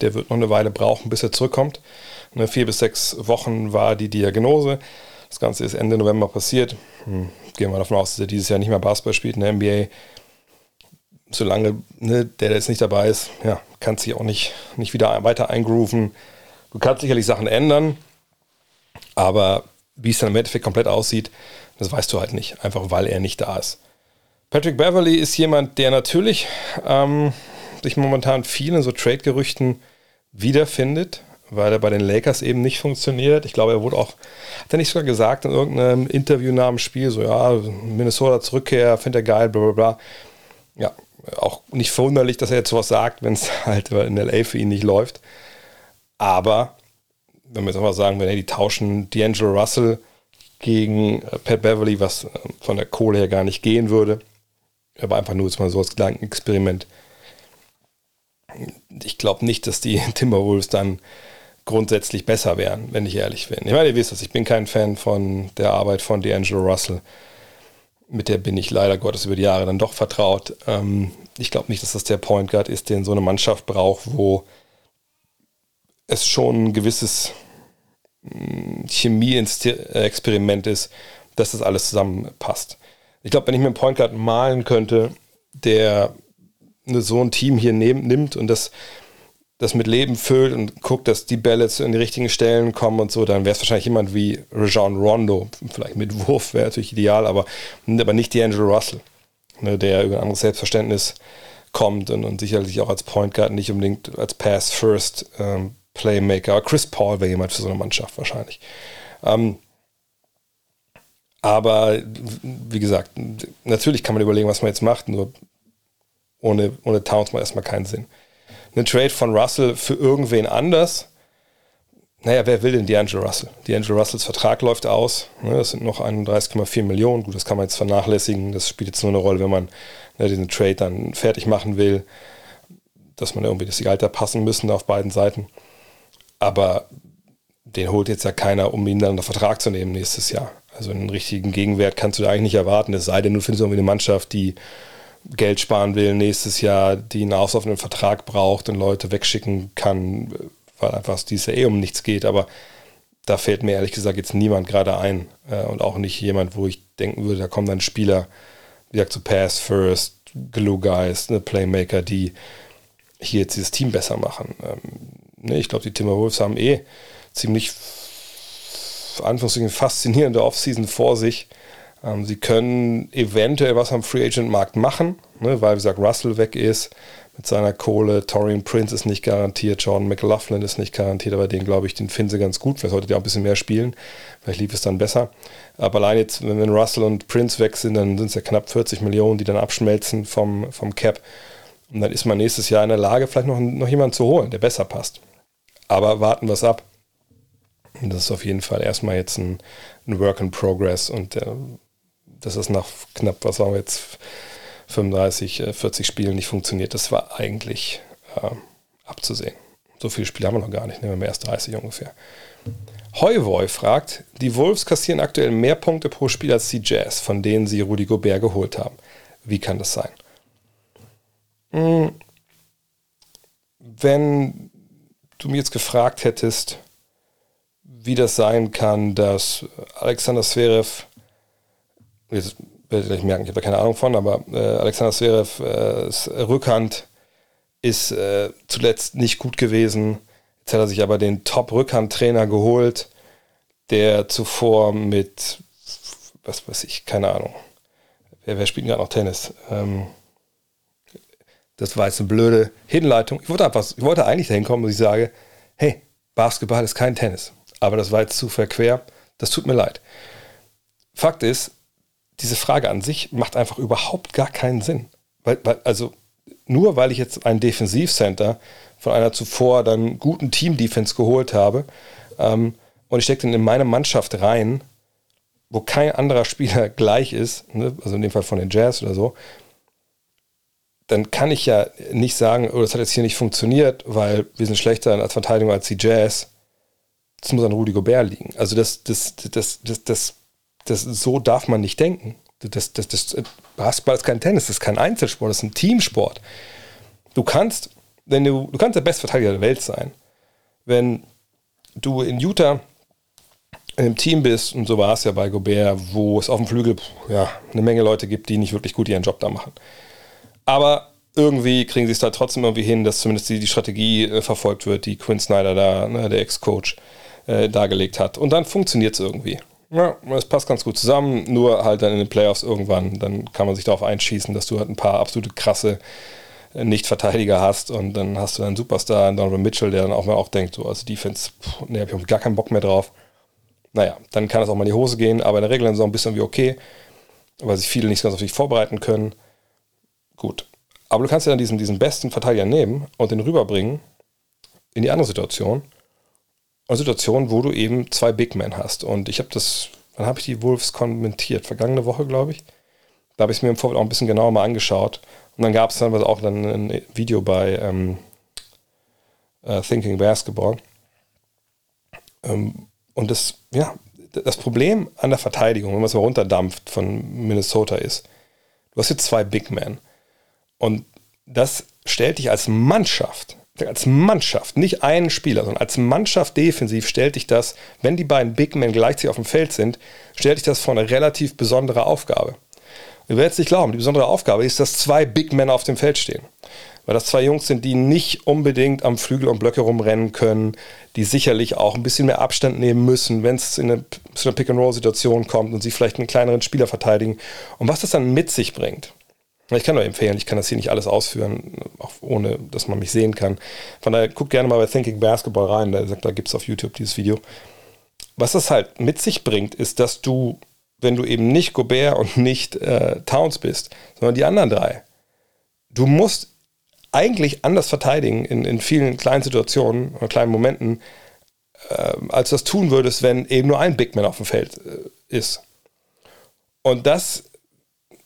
Der wird noch eine Weile brauchen, bis er zurückkommt. Eine vier bis sechs Wochen war die Diagnose. Das Ganze ist Ende November passiert. Hm, gehen wir davon aus, dass er dieses Jahr nicht mehr Basketball spielt in der NBA solange ne, der, jetzt nicht dabei ist, ja, kannst dich auch nicht, nicht wieder weiter eingrooven. Du kannst sicherlich Sachen ändern, aber wie es dann im Endeffekt komplett aussieht, das weißt du halt nicht, einfach weil er nicht da ist. Patrick Beverly ist jemand, der natürlich ähm, sich momentan vielen so Trade-Gerüchten wiederfindet, weil er bei den Lakers eben nicht funktioniert. Ich glaube, er wurde auch, hat er nicht sogar gesagt in irgendeinem Interview nach dem Spiel, so ja, Minnesota Zurückkehr, findet er geil, bla bla bla. Ja, auch nicht verwunderlich, dass er jetzt sowas sagt, wenn es halt in LA für ihn nicht läuft. Aber wenn wir jetzt mal sagen, wenn er die tauschen D'Angelo Russell gegen äh, Pat Beverly, was äh, von der Kohle her gar nicht gehen würde, aber einfach nur jetzt mal so als Gedankenexperiment. Ich glaube nicht, dass die Timberwolves dann grundsätzlich besser wären, wenn ich ehrlich bin. Ich meine, ihr wisst das, ich bin kein Fan von der Arbeit von D'Angelo Russell mit der bin ich leider Gottes über die Jahre dann doch vertraut. Ähm, ich glaube nicht, dass das der Point Guard ist, den so eine Mannschaft braucht, wo es schon ein gewisses hm, Chemie-Experiment ist, dass das alles zusammenpasst. Ich glaube, wenn ich mir einen Point Guard malen könnte, der so ein Team hier nehm, nimmt und das das mit Leben füllt und guckt, dass die Bälle in die richtigen Stellen kommen und so, dann wäre es wahrscheinlich jemand wie Rajon Rondo. Vielleicht mit Wurf wäre natürlich ideal, aber, aber nicht D'Angelo Russell, ne, der über ein anderes Selbstverständnis kommt und, und sicherlich auch als Point Guard nicht unbedingt als Pass-First ähm, Playmaker. Aber Chris Paul wäre jemand für so eine Mannschaft wahrscheinlich. Ähm, aber wie gesagt, natürlich kann man überlegen, was man jetzt macht, nur ohne, ohne Towns macht erstmal keinen Sinn einen Trade von Russell für irgendwen anders. Naja, wer will denn D'Angelo Russell? D'Angelo Russells Vertrag läuft aus. Ne, das sind noch 31,4 Millionen. Gut, das kann man jetzt vernachlässigen. Das spielt jetzt nur eine Rolle, wenn man ne, diesen Trade dann fertig machen will, dass man irgendwie das Gehalt da passen müssen auf beiden Seiten. Aber den holt jetzt ja keiner, um ihn dann unter Vertrag zu nehmen nächstes Jahr. Also einen richtigen Gegenwert kannst du da eigentlich nicht erwarten, es sei denn, du findest irgendwie eine Mannschaft, die Geld sparen will nächstes Jahr, die einen auslaufenden Vertrag braucht und Leute wegschicken kann, weil einfach dieses Jahr eh um nichts geht. Aber da fällt mir ehrlich gesagt jetzt niemand gerade ein äh, und auch nicht jemand, wo ich denken würde, da kommen dann Spieler, wie gesagt, zu Pass First, Glue Guys, ne, Playmaker, die hier jetzt dieses Team besser machen. Ähm, ne, ich glaube, die Timberwolves haben eh ziemlich Anführungszeichen faszinierende Offseason vor sich. Ähm, sie können eventuell was am Free Agent Markt machen, ne, weil, wie gesagt, Russell weg ist mit seiner Kohle. Torian Prince ist nicht garantiert, Jordan McLaughlin ist nicht garantiert, aber den glaube ich, den finden sie ganz gut. Vielleicht sollte der auch ein bisschen mehr spielen. Vielleicht lief es dann besser. Aber allein jetzt, wenn Russell und Prince weg sind, dann sind es ja knapp 40 Millionen, die dann abschmelzen vom, vom Cap. Und dann ist man nächstes Jahr in der Lage, vielleicht noch, noch jemanden zu holen, der besser passt. Aber warten wir es ab. Und das ist auf jeden Fall erstmal jetzt ein, ein Work in Progress und äh, das ist nach knapp, was sagen wir jetzt, 35, 40 äh, Spielen nicht funktioniert. Das war eigentlich äh, abzusehen. So viele Spiele haben wir noch gar nicht, nehmen wir erst 30 ungefähr. Heuvoy fragt, die Wolves kassieren aktuell mehr Punkte pro Spiel als die Jazz, von denen sie Rudy Gobert geholt haben. Wie kann das sein? Hm. Wenn du mir jetzt gefragt hättest, wie das sein kann, dass Alexander Zverev, jetzt werdet ihr gleich merken, ich habe da keine Ahnung von, aber äh, Alexander Zverev äh, Rückhand ist äh, zuletzt nicht gut gewesen. Jetzt hat er sich aber den Top-Rückhandtrainer geholt, der zuvor mit, was weiß ich, keine Ahnung. Wer, wer spielt gerade noch Tennis? Ähm, das war jetzt eine blöde Hinleitung. Ich wollte, einfach, ich wollte eigentlich dahin kommen, dass ich sage, hey, Basketball ist kein Tennis. Aber das war jetzt zu verquer. Das tut mir leid. Fakt ist, diese Frage an sich macht einfach überhaupt gar keinen Sinn. Weil, weil, also nur weil ich jetzt einen Defensivcenter von einer zuvor dann guten Team-Defense geholt habe ähm, und ich stecke den in meine Mannschaft rein, wo kein anderer Spieler gleich ist, ne, also in dem Fall von den Jazz oder so, dann kann ich ja nicht sagen, oh, das hat jetzt hier nicht funktioniert, weil wir sind schlechter als Verteidigung als die Jazz. Das muss an Rudi Gobert liegen. Also das, das, das, das, das das, so darf man nicht denken. Das, das, das, Basketball ist kein Tennis, das ist kein Einzelsport, das ist ein Teamsport. Du kannst, wenn du, du kannst der beste Verteidiger der Welt sein. Wenn du in Utah einem Team bist, und so war es ja bei Gobert, wo es auf dem Flügel ja, eine Menge Leute gibt, die nicht wirklich gut ihren Job da machen. Aber irgendwie kriegen sie es da trotzdem irgendwie hin, dass zumindest die, die Strategie äh, verfolgt wird, die Quinn Snyder da, ne, der Ex-Coach, äh, dargelegt hat. Und dann funktioniert es irgendwie. Ja, es passt ganz gut zusammen, nur halt dann in den Playoffs irgendwann, dann kann man sich darauf einschießen, dass du halt ein paar absolute krasse äh, Nicht-Verteidiger hast und dann hast du einen Superstar, Donovan Mitchell, der dann auch mal auch denkt, so, also Defense, nee, hab ich gar keinen Bock mehr drauf. Naja, dann kann es auch mal in die Hose gehen, aber in der Regel dann so ein bisschen wie okay, weil sich viele nicht ganz auf dich vorbereiten können. Gut. Aber du kannst ja dann diesen, diesen besten Verteidiger nehmen und den rüberbringen in die andere Situation Situation, wo du eben zwei Big Men hast. Und ich habe das, wann habe ich die Wolves kommentiert? Vergangene Woche, glaube ich. Da habe ich es mir im Vorfeld auch ein bisschen genauer mal angeschaut. Und dann gab es dann auch dann ein Video bei ähm, uh, Thinking Basketball. Ähm, und das, ja, das Problem an der Verteidigung, wenn man es mal runterdampft von Minnesota ist, du hast jetzt zwei Big Men. Und das stellt dich als Mannschaft als Mannschaft, nicht einen Spieler, sondern als Mannschaft defensiv stellt dich das, wenn die beiden Big Men gleichzeitig auf dem Feld sind, stellt dich das vor eine relativ besondere Aufgabe. werdet es nicht glauben, die besondere Aufgabe ist, dass zwei Big Men auf dem Feld stehen. Weil das zwei Jungs sind, die nicht unbedingt am Flügel und Blöcke rumrennen können, die sicherlich auch ein bisschen mehr Abstand nehmen müssen, wenn es zu einer Pick-and-Roll-Situation kommt und sie vielleicht einen kleineren Spieler verteidigen. Und was das dann mit sich bringt, ich kann nur empfehlen, ich kann das hier nicht alles ausführen, auch ohne, dass man mich sehen kann. Von daher guckt gerne mal bei Thinking Basketball rein, da, da gibt es auf YouTube dieses Video. Was das halt mit sich bringt, ist, dass du, wenn du eben nicht Gobert und nicht äh, Towns bist, sondern die anderen drei, du musst eigentlich anders verteidigen in, in vielen kleinen Situationen oder kleinen Momenten, äh, als du das tun würdest, wenn eben nur ein Big Man auf dem Feld äh, ist. Und das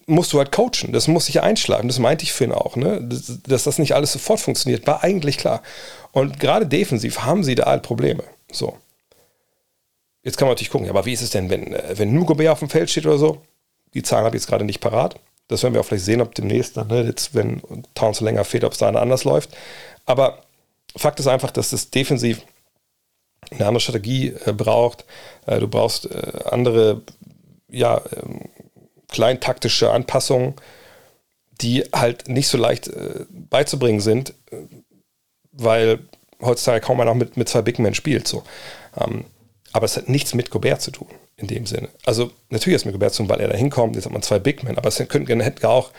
musst du halt coachen. Das muss sich einschlagen. Das meinte ich Finn auch. Ne? Dass, dass das nicht alles sofort funktioniert, war eigentlich klar. Und gerade defensiv haben sie da halt Probleme. So. Jetzt kann man natürlich gucken, aber wie ist es denn, wenn, äh, wenn nur Gobert auf dem Feld steht oder so? Die Zahlen habe ich jetzt gerade nicht parat. Das werden wir auch vielleicht sehen, ob demnächst, ne, jetzt, wenn Towns länger fehlt, ob es da anders läuft. Aber Fakt ist einfach, dass das defensiv eine andere Strategie äh, braucht. Äh, du brauchst äh, andere, ja, ähm, kleintaktische Anpassungen, die halt nicht so leicht äh, beizubringen sind, äh, weil heutzutage kaum einer mit, mit zwei Big Men spielt. So. Ähm, aber es hat nichts mit Gobert zu tun, in dem Sinne. Also natürlich hat es mit Gobert zu tun, weil er da hinkommt, jetzt hat man zwei Big Men, aber es könnten, hätte auch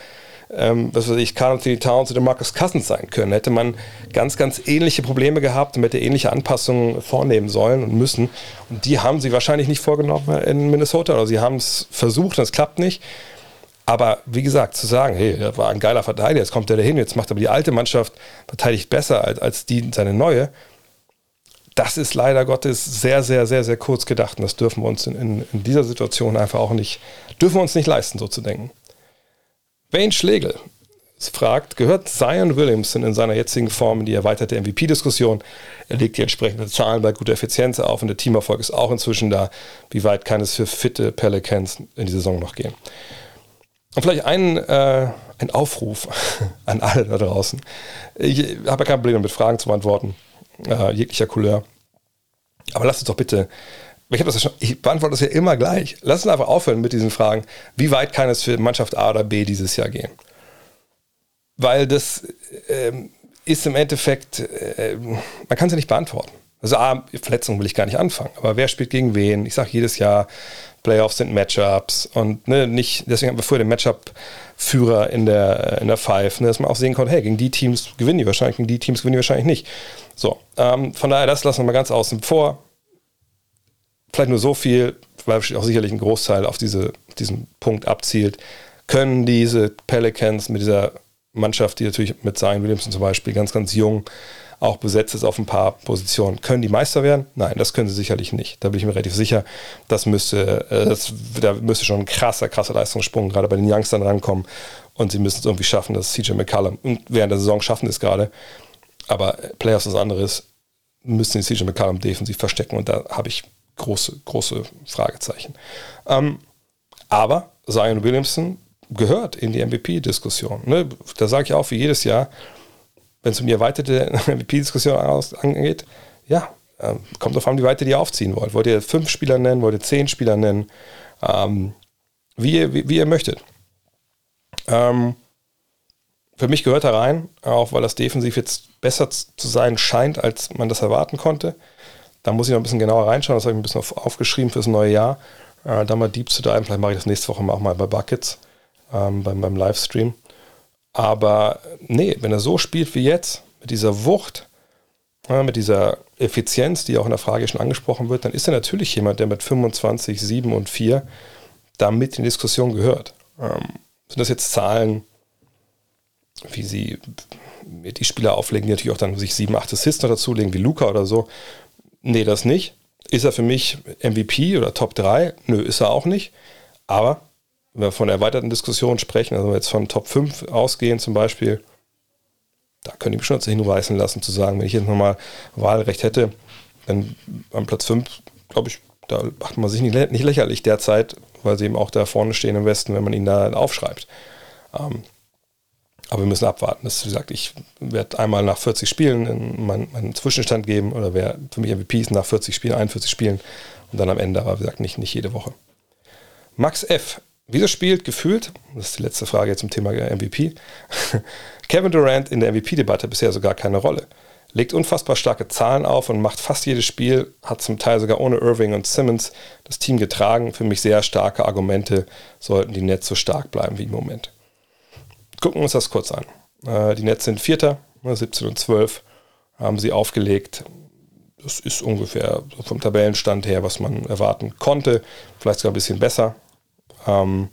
ähm, was weiß ich, Carl Anthony Towns oder Marcus Cousins sein können. Hätte man ganz, ganz ähnliche Probleme gehabt und hätte ähnliche Anpassungen vornehmen sollen und müssen. Und die haben sie wahrscheinlich nicht vorgenommen in Minnesota oder sie haben es versucht und es klappt nicht. Aber wie gesagt, zu sagen, hey, der war ein geiler Verteidiger, jetzt kommt er dahin, jetzt macht aber die alte Mannschaft verteidigt besser als, als die seine neue, das ist leider Gottes sehr, sehr, sehr, sehr kurz gedacht. Und das dürfen wir uns in, in, in dieser Situation einfach auch nicht, dürfen wir uns nicht leisten, so zu denken. Wayne Schlegel fragt, gehört Zion Williamson in seiner jetzigen Form in die erweiterte MVP-Diskussion? Er legt die entsprechenden Zahlen bei guter Effizienz auf und der Teamerfolg ist auch inzwischen da. Wie weit kann es für fitte Pelicans in die Saison noch gehen? Und vielleicht ein, äh, ein Aufruf an alle da draußen. Ich habe ja kein Problem damit, Fragen zu beantworten, äh, jeglicher Couleur. Aber lasst uns doch bitte ich das ja schon, ich beantworte das ja immer gleich. Lass uns einfach aufhören mit diesen Fragen. Wie weit kann es für Mannschaft A oder B dieses Jahr gehen? Weil das ähm, ist im Endeffekt, äh, man kann es ja nicht beantworten. Also A, Verletzungen will ich gar nicht anfangen, aber wer spielt gegen wen? Ich sage jedes Jahr, Playoffs sind Matchups und ne, nicht, deswegen haben wir vorher den Matchup-Führer in der, in der Five, ne, dass man auch sehen konnte, hey, gegen die Teams gewinnen die wahrscheinlich, gegen die Teams gewinnen die wahrscheinlich nicht. So, ähm, von daher, das lassen wir mal ganz außen vor vielleicht nur so viel, weil auch sicherlich ein Großteil auf diese, diesen Punkt abzielt, können diese Pelicans mit dieser Mannschaft, die natürlich mit Zion Williamson zum Beispiel ganz, ganz jung auch besetzt ist auf ein paar Positionen. Können die Meister werden? Nein, das können sie sicherlich nicht. Da bin ich mir relativ sicher. Das müsste, äh, das, da müsste schon ein krasser, krasser Leistungssprung gerade bei den Youngstern rankommen. Und sie müssen es irgendwie schaffen, dass CJ McCallum, und während der Saison schaffen es gerade, aber Playoffs was anderes, müssen die CJ McCallum defensiv verstecken. Und da habe ich große, große Fragezeichen. Ähm, aber Zion Williamson gehört in die MVP-Diskussion. Ne? Da sage ich auch wie jedes Jahr, wenn es um die erweiterte MVP-Diskussion angeht, ja, äh, kommt darauf an, wie weit ihr die aufziehen wollt. Wollt ihr fünf Spieler nennen, wollt ihr zehn Spieler nennen, ähm, wie, ihr, wie, wie, ihr möchtet. Ähm, für mich gehört er rein, auch weil das defensiv jetzt besser zu sein scheint, als man das erwarten konnte. Da muss ich noch ein bisschen genauer reinschauen, das habe ich ein bisschen auf, aufgeschrieben fürs neue Jahr. Äh, da mal deep zu diven, vielleicht mache ich das nächste Woche auch mal bei Buckets, ähm, beim, beim Livestream. Aber nee, wenn er so spielt wie jetzt, mit dieser Wucht, äh, mit dieser Effizienz, die auch in der Frage schon angesprochen wird, dann ist er natürlich jemand, der mit 25, 7 und 4 da mit in Diskussion gehört. Ähm, sind das jetzt Zahlen, wie sie die Spieler auflegen, die natürlich auch dann sich 7, 8 Assists noch dazulegen, wie Luca oder so. Nee, das nicht. Ist er für mich MVP oder Top 3? Nö, ist er auch nicht. Aber wenn wir von erweiterten Diskussionen sprechen, also jetzt von Top 5 ausgehen zum Beispiel, da könnte ich mich schon dazu hinweisen lassen, zu sagen, wenn ich jetzt nochmal Wahlrecht hätte, dann am Platz 5, glaube ich, da macht man sich nicht, nicht lächerlich derzeit, weil sie eben auch da vorne stehen im Westen, wenn man ihn da aufschreibt. Ähm, aber wir müssen abwarten. Das, wie gesagt, ich werde einmal nach 40 Spielen meinen, meinen Zwischenstand geben oder wer für mich MVP ist nach 40 Spielen, 41 Spielen und dann am Ende, aber wie gesagt, nicht, nicht jede Woche. Max F. Wieso spielt gefühlt, das ist die letzte Frage jetzt zum Thema MVP, Kevin Durant in der MVP-Debatte bisher sogar keine Rolle. Legt unfassbar starke Zahlen auf und macht fast jedes Spiel, hat zum Teil sogar ohne Irving und Simmons das Team getragen. Für mich sehr starke Argumente, sollten die Netz so stark bleiben wie im Moment gucken wir uns das kurz an. Äh, die Nets sind Vierter, 17 ne, und 12 haben sie aufgelegt. Das ist ungefähr vom Tabellenstand her, was man erwarten konnte. Vielleicht sogar ein bisschen besser. Ähm,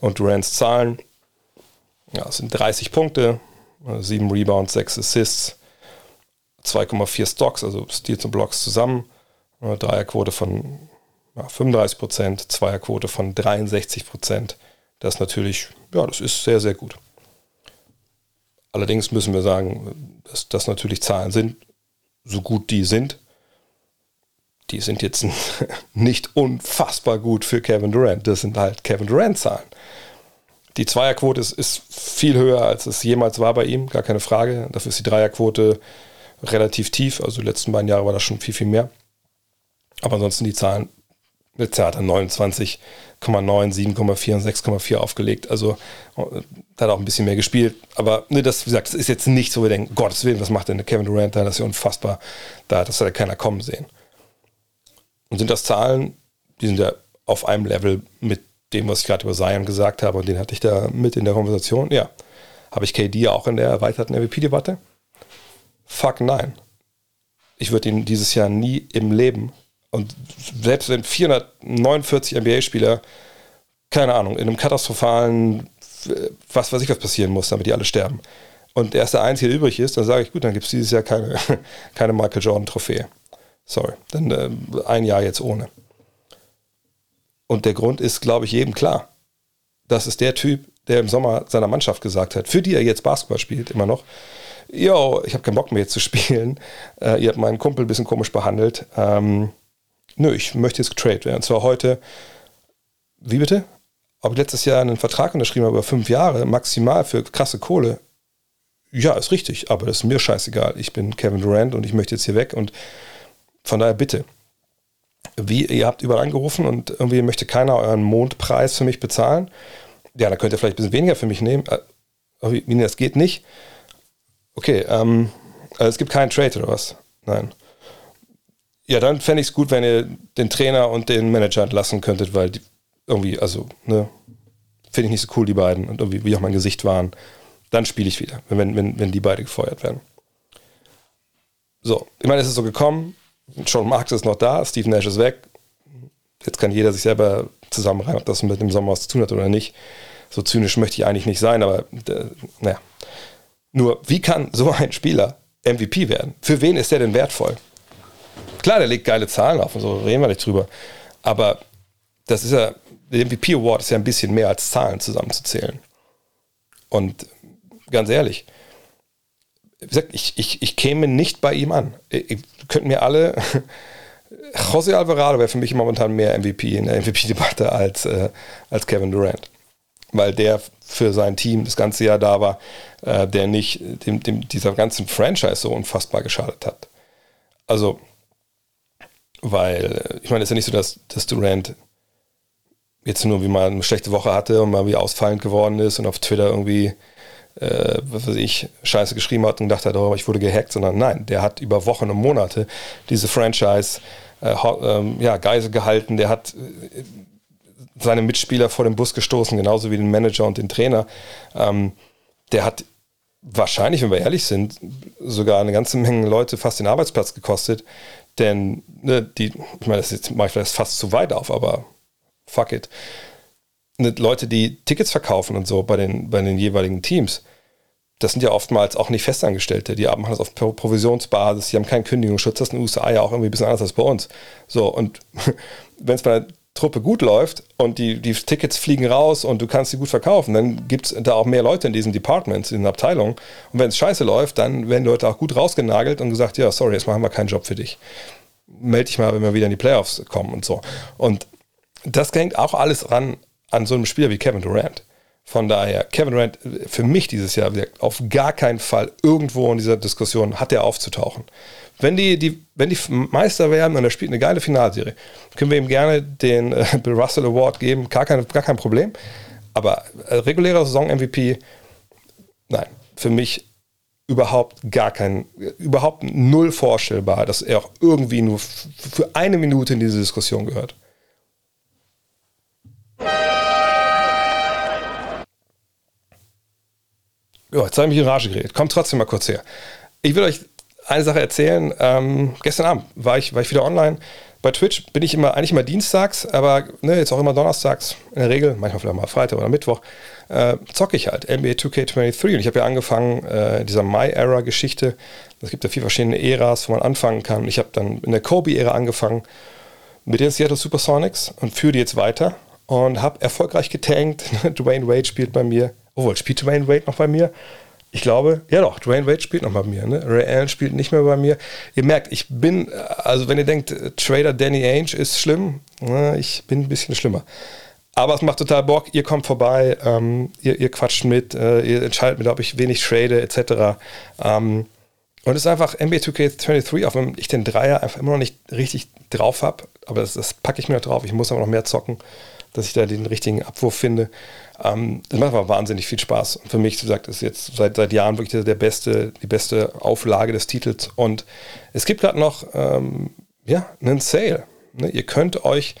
und Durants Zahlen ja, sind 30 Punkte, 7 äh, Rebounds, 6 Assists, 2,4 Stocks, also Steals und Blocks zusammen. Äh, Dreierquote von ja, 35 Prozent, Zweierquote von 63 Prozent. Das ist natürlich, ja, das ist sehr, sehr gut. Allerdings müssen wir sagen, dass das natürlich Zahlen sind, so gut die sind. die sind jetzt nicht unfassbar gut für Kevin Durant. Das sind halt Kevin Durant-Zahlen. Die Zweierquote ist, ist viel höher, als es jemals war bei ihm, gar keine Frage. Dafür ist die Dreierquote relativ tief. Also die letzten beiden Jahre war das schon viel, viel mehr. Aber ansonsten die Zahlen, jetzt hat er 29,9, 7,4 und 6,4 aufgelegt. Also da hat auch ein bisschen mehr gespielt. Aber ne, das, wie gesagt, das ist jetzt nicht so, wir denken, Gottes Willen, was macht denn Kevin Durant da? Das ist ja unfassbar. Da, das hat ja keiner kommen sehen. Und sind das Zahlen, die sind ja auf einem Level mit dem, was ich gerade über Zion gesagt habe, und den hatte ich da mit in der Konversation. Ja. Habe ich KD auch in der erweiterten MVP-Debatte? Fuck nein. Ich würde ihn dieses Jahr nie im Leben und selbst wenn 449 NBA-Spieler, keine Ahnung, in einem katastrophalen, was weiß ich, was passieren muss, damit die alle sterben, und er ist der Einzige, der übrig ist, dann sage ich, gut, dann gibt es dieses Jahr keine, keine Michael Jordan-Trophäe. Sorry. Dann äh, ein Jahr jetzt ohne. Und der Grund ist, glaube ich, jedem klar. Das ist der Typ, der im Sommer seiner Mannschaft gesagt hat, für die er jetzt Basketball spielt, immer noch, yo, ich habe keinen Bock mehr jetzt zu spielen. Äh, ihr habt meinen Kumpel ein bisschen komisch behandelt. Ähm, nö, ich möchte jetzt getradet werden. Und zwar heute, wie bitte? Ob ich letztes Jahr einen Vertrag unterschrieben habe über fünf Jahre, maximal für krasse Kohle. Ja, ist richtig, aber das ist mir scheißegal. Ich bin Kevin Durant und ich möchte jetzt hier weg und von daher bitte. Wie, ihr habt überall angerufen und irgendwie möchte keiner euren Mondpreis für mich bezahlen. Ja, dann könnt ihr vielleicht ein bisschen weniger für mich nehmen. Äh, wie das geht nicht. Okay, ähm, also es gibt keinen Trade oder was? Nein. Ja, dann fände ich es gut, wenn ihr den Trainer und den Manager entlassen könntet, weil die irgendwie, also, ne, finde ich nicht so cool, die beiden und irgendwie, wie auch mein Gesicht waren. Dann spiele ich wieder, wenn, wenn, wenn die beide gefeuert werden. So, ich meine, es ist so gekommen. Sean Marks ist noch da, Steve Nash ist weg. Jetzt kann jeder sich selber zusammenreimen, ob das mit dem Sommer was zu tun hat oder nicht. So zynisch möchte ich eigentlich nicht sein, aber äh, naja. Nur, wie kann so ein Spieler MVP werden? Für wen ist der denn wertvoll? Klar, der legt geile Zahlen auf und so, reden wir nicht drüber. Aber das ist ja, der MVP Award ist ja ein bisschen mehr als Zahlen zusammenzuzählen. Und ganz ehrlich, wie gesagt, ich, ich, ich käme nicht bei ihm an. Ihr könnt mir alle. José Alvarado wäre für mich momentan mehr MVP in der MVP-Debatte als, äh, als Kevin Durant. Weil der für sein Team das ganze Jahr da war, äh, der nicht dem, dem, dieser ganzen Franchise so unfassbar geschadet hat. Also, weil, ich meine, es ist ja nicht so, dass, dass Durant jetzt nur wie mal eine schlechte Woche hatte und mal wie ausfallend geworden ist und auf Twitter irgendwie äh, was weiß ich, Scheiße geschrieben hat und gedacht hat, oh, ich wurde gehackt, sondern nein, der hat über Wochen und Monate diese Franchise äh, ähm, ja, Geise gehalten, der hat äh, seine Mitspieler vor den Bus gestoßen, genauso wie den Manager und den Trainer. Ähm, der hat wahrscheinlich, wenn wir ehrlich sind, sogar eine ganze Menge Leute fast den Arbeitsplatz gekostet. Denn ne, die, ich meine, das mache ich vielleicht fast zu weit auf, aber fuck it. Leute, die Tickets verkaufen und so bei den, bei den jeweiligen Teams, das sind ja oftmals auch nicht Festangestellte. Die machen das auf Provisionsbasis, die haben keinen Kündigungsschutz. Das ist in den USA ja auch irgendwie ein bisschen anders als bei uns. So, und wenn es bei der Truppe gut läuft und die, die Tickets fliegen raus und du kannst sie gut verkaufen, dann gibt es da auch mehr Leute in diesen Departments, in den Abteilungen. Und wenn es scheiße läuft, dann werden Leute auch gut rausgenagelt und gesagt, ja, sorry, jetzt machen wir keinen Job für dich. Meld dich mal, wenn wir wieder in die Playoffs kommen und so. Und das hängt auch alles ran an so einem Spieler wie Kevin Durant. Von daher, Kevin Durant für mich dieses Jahr auf gar keinen Fall irgendwo in dieser Diskussion hat er aufzutauchen. Wenn die, die, wenn die Meister werden und er spielt eine geile Finalserie, können wir ihm gerne den äh, Bill Russell Award geben, gar kein, gar kein Problem. Aber äh, regulärer Saison-MVP, nein, für mich überhaupt gar kein, überhaupt null vorstellbar, dass er auch irgendwie nur für eine Minute in diese Diskussion gehört. Ja, jetzt habe ich mich in Rage geredet. Kommt trotzdem mal kurz her. Ich will euch eine Sache erzählen. Ähm, gestern Abend war ich, war ich wieder online. Bei Twitch bin ich immer, eigentlich immer dienstags, aber ne, jetzt auch immer donnerstags in der Regel, manchmal vielleicht mal Freitag oder Mittwoch, äh, zocke ich halt NBA 2K23. Und ich habe ja angefangen, äh, dieser My-Era-Geschichte. Es gibt ja vier verschiedene Äras, wo man anfangen kann. Ich habe dann in der Kobe-Ära angefangen mit den Seattle Supersonics und führe die jetzt weiter und habe erfolgreich getankt. Dwayne Wade spielt bei mir. Obwohl, spielt Dwayne Wade noch bei mir? Ich glaube, ja doch, Dwayne Wade spielt noch bei mir. Ne? Ray Allen spielt nicht mehr bei mir. Ihr merkt, ich bin, also wenn ihr denkt, Trader Danny Ainge ist schlimm, na, ich bin ein bisschen schlimmer. Aber es macht total Bock. Ihr kommt vorbei, ähm, ihr, ihr, quatscht mit, äh, ihr entscheidet mit, ob ich wenig trade, etc. Ähm, und es ist einfach NBA 2K23, auch wenn ich den Dreier einfach immer noch nicht richtig drauf habe. Aber das, das packe ich mir noch drauf. Ich muss aber noch mehr zocken, dass ich da den richtigen Abwurf finde. Ähm, das macht aber wahnsinnig viel Spaß. Und für mich, wie gesagt, ist jetzt seit, seit Jahren wirklich der beste, die beste Auflage des Titels. Und es gibt gerade noch ähm, ja, einen Sale. Ne? Ihr könnt euch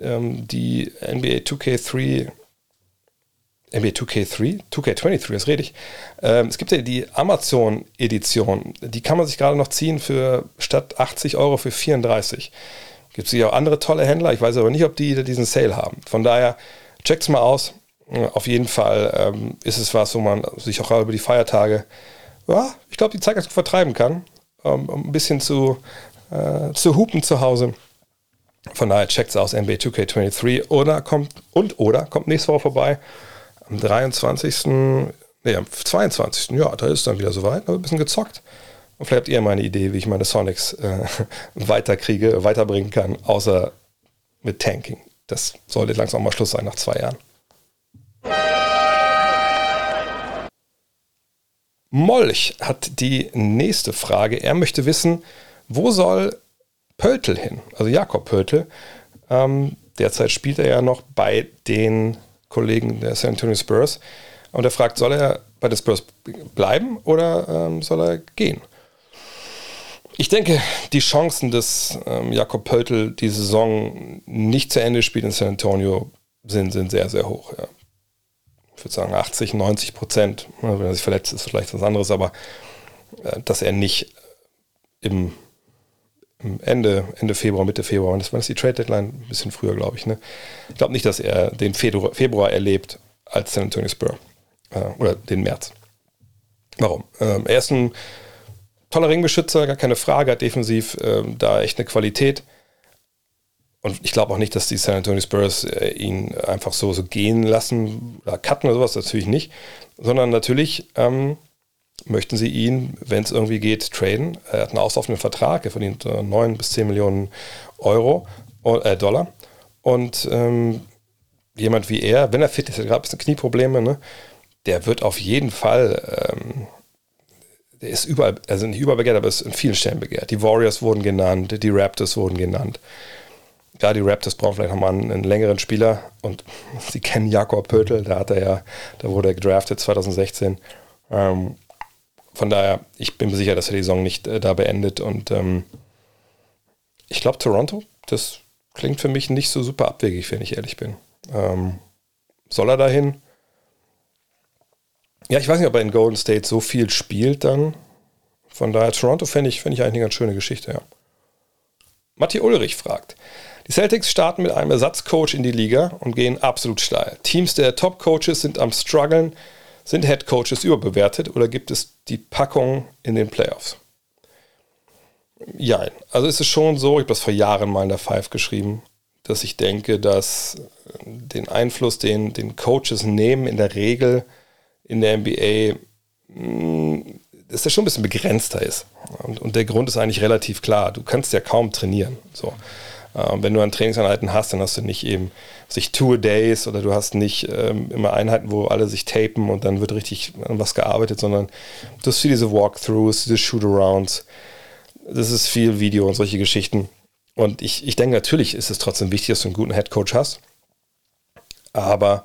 ähm, die NBA 2K3 NBA 2K3, 2K23, das rede ich. Ähm, es gibt ja die Amazon-Edition, die kann man sich gerade noch ziehen für statt 80 Euro für 34. Gibt es sicher auch andere tolle Händler, ich weiß aber nicht, ob die diesen Sale haben. Von daher, checkt es mal aus. Auf jeden Fall ähm, ist es was, wo man sich auch über die Feiertage, ja, ich glaube, die Zeit ganz gut vertreiben kann, ähm, um ein bisschen zu, äh, zu hupen zu Hause. Von daher checkt es aus, NBA 2K23 oder kommt und oder kommt nächste Woche vorbei. Am 23. Nee, am 22. Ja, da ist dann wieder soweit. Ein bisschen gezockt. Und vielleicht habt ihr mal eine Idee, wie ich meine Sonics äh, weiterkriege, weiterbringen kann, außer mit Tanking. Das sollte langsam mal Schluss sein nach zwei Jahren. Molch hat die nächste Frage. Er möchte wissen, wo soll Pöltl hin? Also Jakob Pöltl. Ähm, derzeit spielt er ja noch bei den Kollegen der San Antonio Spurs. Und er fragt, soll er bei den Spurs bleiben oder ähm, soll er gehen? Ich denke, die Chancen, dass ähm, Jakob Pöltl die Saison nicht zu Ende spielt in San Antonio, sind, sind sehr, sehr hoch. Ja ich würde sagen 80, 90 Prozent. Wenn er sich verletzt, ist vielleicht was anderes, aber äh, dass er nicht im, im, Ende, Ende Februar, Mitte Februar, wann ist die Trade Deadline? Ein bisschen früher, glaube ich. Ne? Ich glaube nicht, dass er den Februar, Februar erlebt als San Antonio Spur. Äh, oder den März. Warum? Ähm, er ist ein toller Ringbeschützer, gar keine Frage, hat defensiv ähm, da echt eine Qualität. Und ich glaube auch nicht, dass die San Antonio Spurs äh, ihn einfach so, so gehen lassen oder cutten oder sowas, natürlich nicht. Sondern natürlich ähm, möchten sie ihn, wenn es irgendwie geht, traden. Er hat einen auslaufenden Vertrag, er verdient äh, 9 bis 10 Millionen Euro, äh, Dollar. Und ähm, jemand wie er, wenn er fit ist, er gab es Knieprobleme, ne, der wird auf jeden Fall, ähm, der ist überall, also nicht überall begehrt, aber ist in vielen Stellen begehrt. Die Warriors wurden genannt, die Raptors wurden genannt ja, die Raptors brauchen vielleicht nochmal einen, einen längeren Spieler und sie kennen Jakob Pöttl, da hat er ja, da wurde er gedraftet 2016. Ähm, von daher, ich bin mir sicher, dass er die Saison nicht äh, da beendet und ähm, ich glaube Toronto, das klingt für mich nicht so super abwegig, wenn ich ehrlich bin. Ähm, soll er dahin? Ja, ich weiß nicht, ob er in Golden State so viel spielt dann. Von daher, Toronto fände ich, ich eigentlich eine ganz schöne Geschichte, ja. Matti Ulrich fragt, die Celtics starten mit einem Ersatzcoach in die Liga und gehen absolut steil. Teams der Top-Coaches sind am struggeln. Sind Head-Coaches überbewertet oder gibt es die Packung in den Playoffs? Ja, also ist es schon so, ich habe das vor Jahren mal in der Five geschrieben, dass ich denke, dass den Einfluss, den, den Coaches nehmen, in der Regel in der NBA, hm, dass der schon ein bisschen begrenzter ist. Und, und der Grund ist eigentlich relativ klar. Du kannst ja kaum trainieren. So. Äh, wenn du an Trainingseinheiten hast, dann hast du nicht eben sich Tour-Days oder du hast nicht ähm, immer Einheiten, wo alle sich tapen und dann wird richtig an was gearbeitet, sondern du hast viel diese Walkthroughs, diese Shootarounds. Das ist viel Video und solche Geschichten. Und ich, ich denke, natürlich ist es trotzdem wichtig, dass du einen guten Headcoach hast. Aber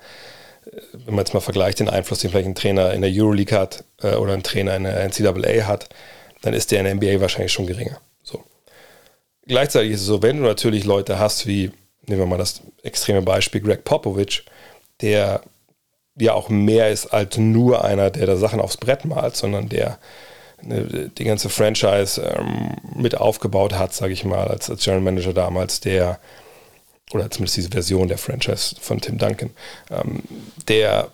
wenn man jetzt mal vergleicht, den Einfluss, den vielleicht ein Trainer in der Euroleague hat äh, oder ein Trainer in der NCAA hat, dann ist der in der NBA wahrscheinlich schon geringer. Gleichzeitig ist es so, wenn du natürlich Leute hast, wie, nehmen wir mal das extreme Beispiel Greg Popovich, der ja auch mehr ist als nur einer, der da Sachen aufs Brett malt, sondern der ne, die ganze Franchise ähm, mit aufgebaut hat, sage ich mal, als, als General Manager damals, der, oder zumindest diese Version der Franchise von Tim Duncan, ähm, der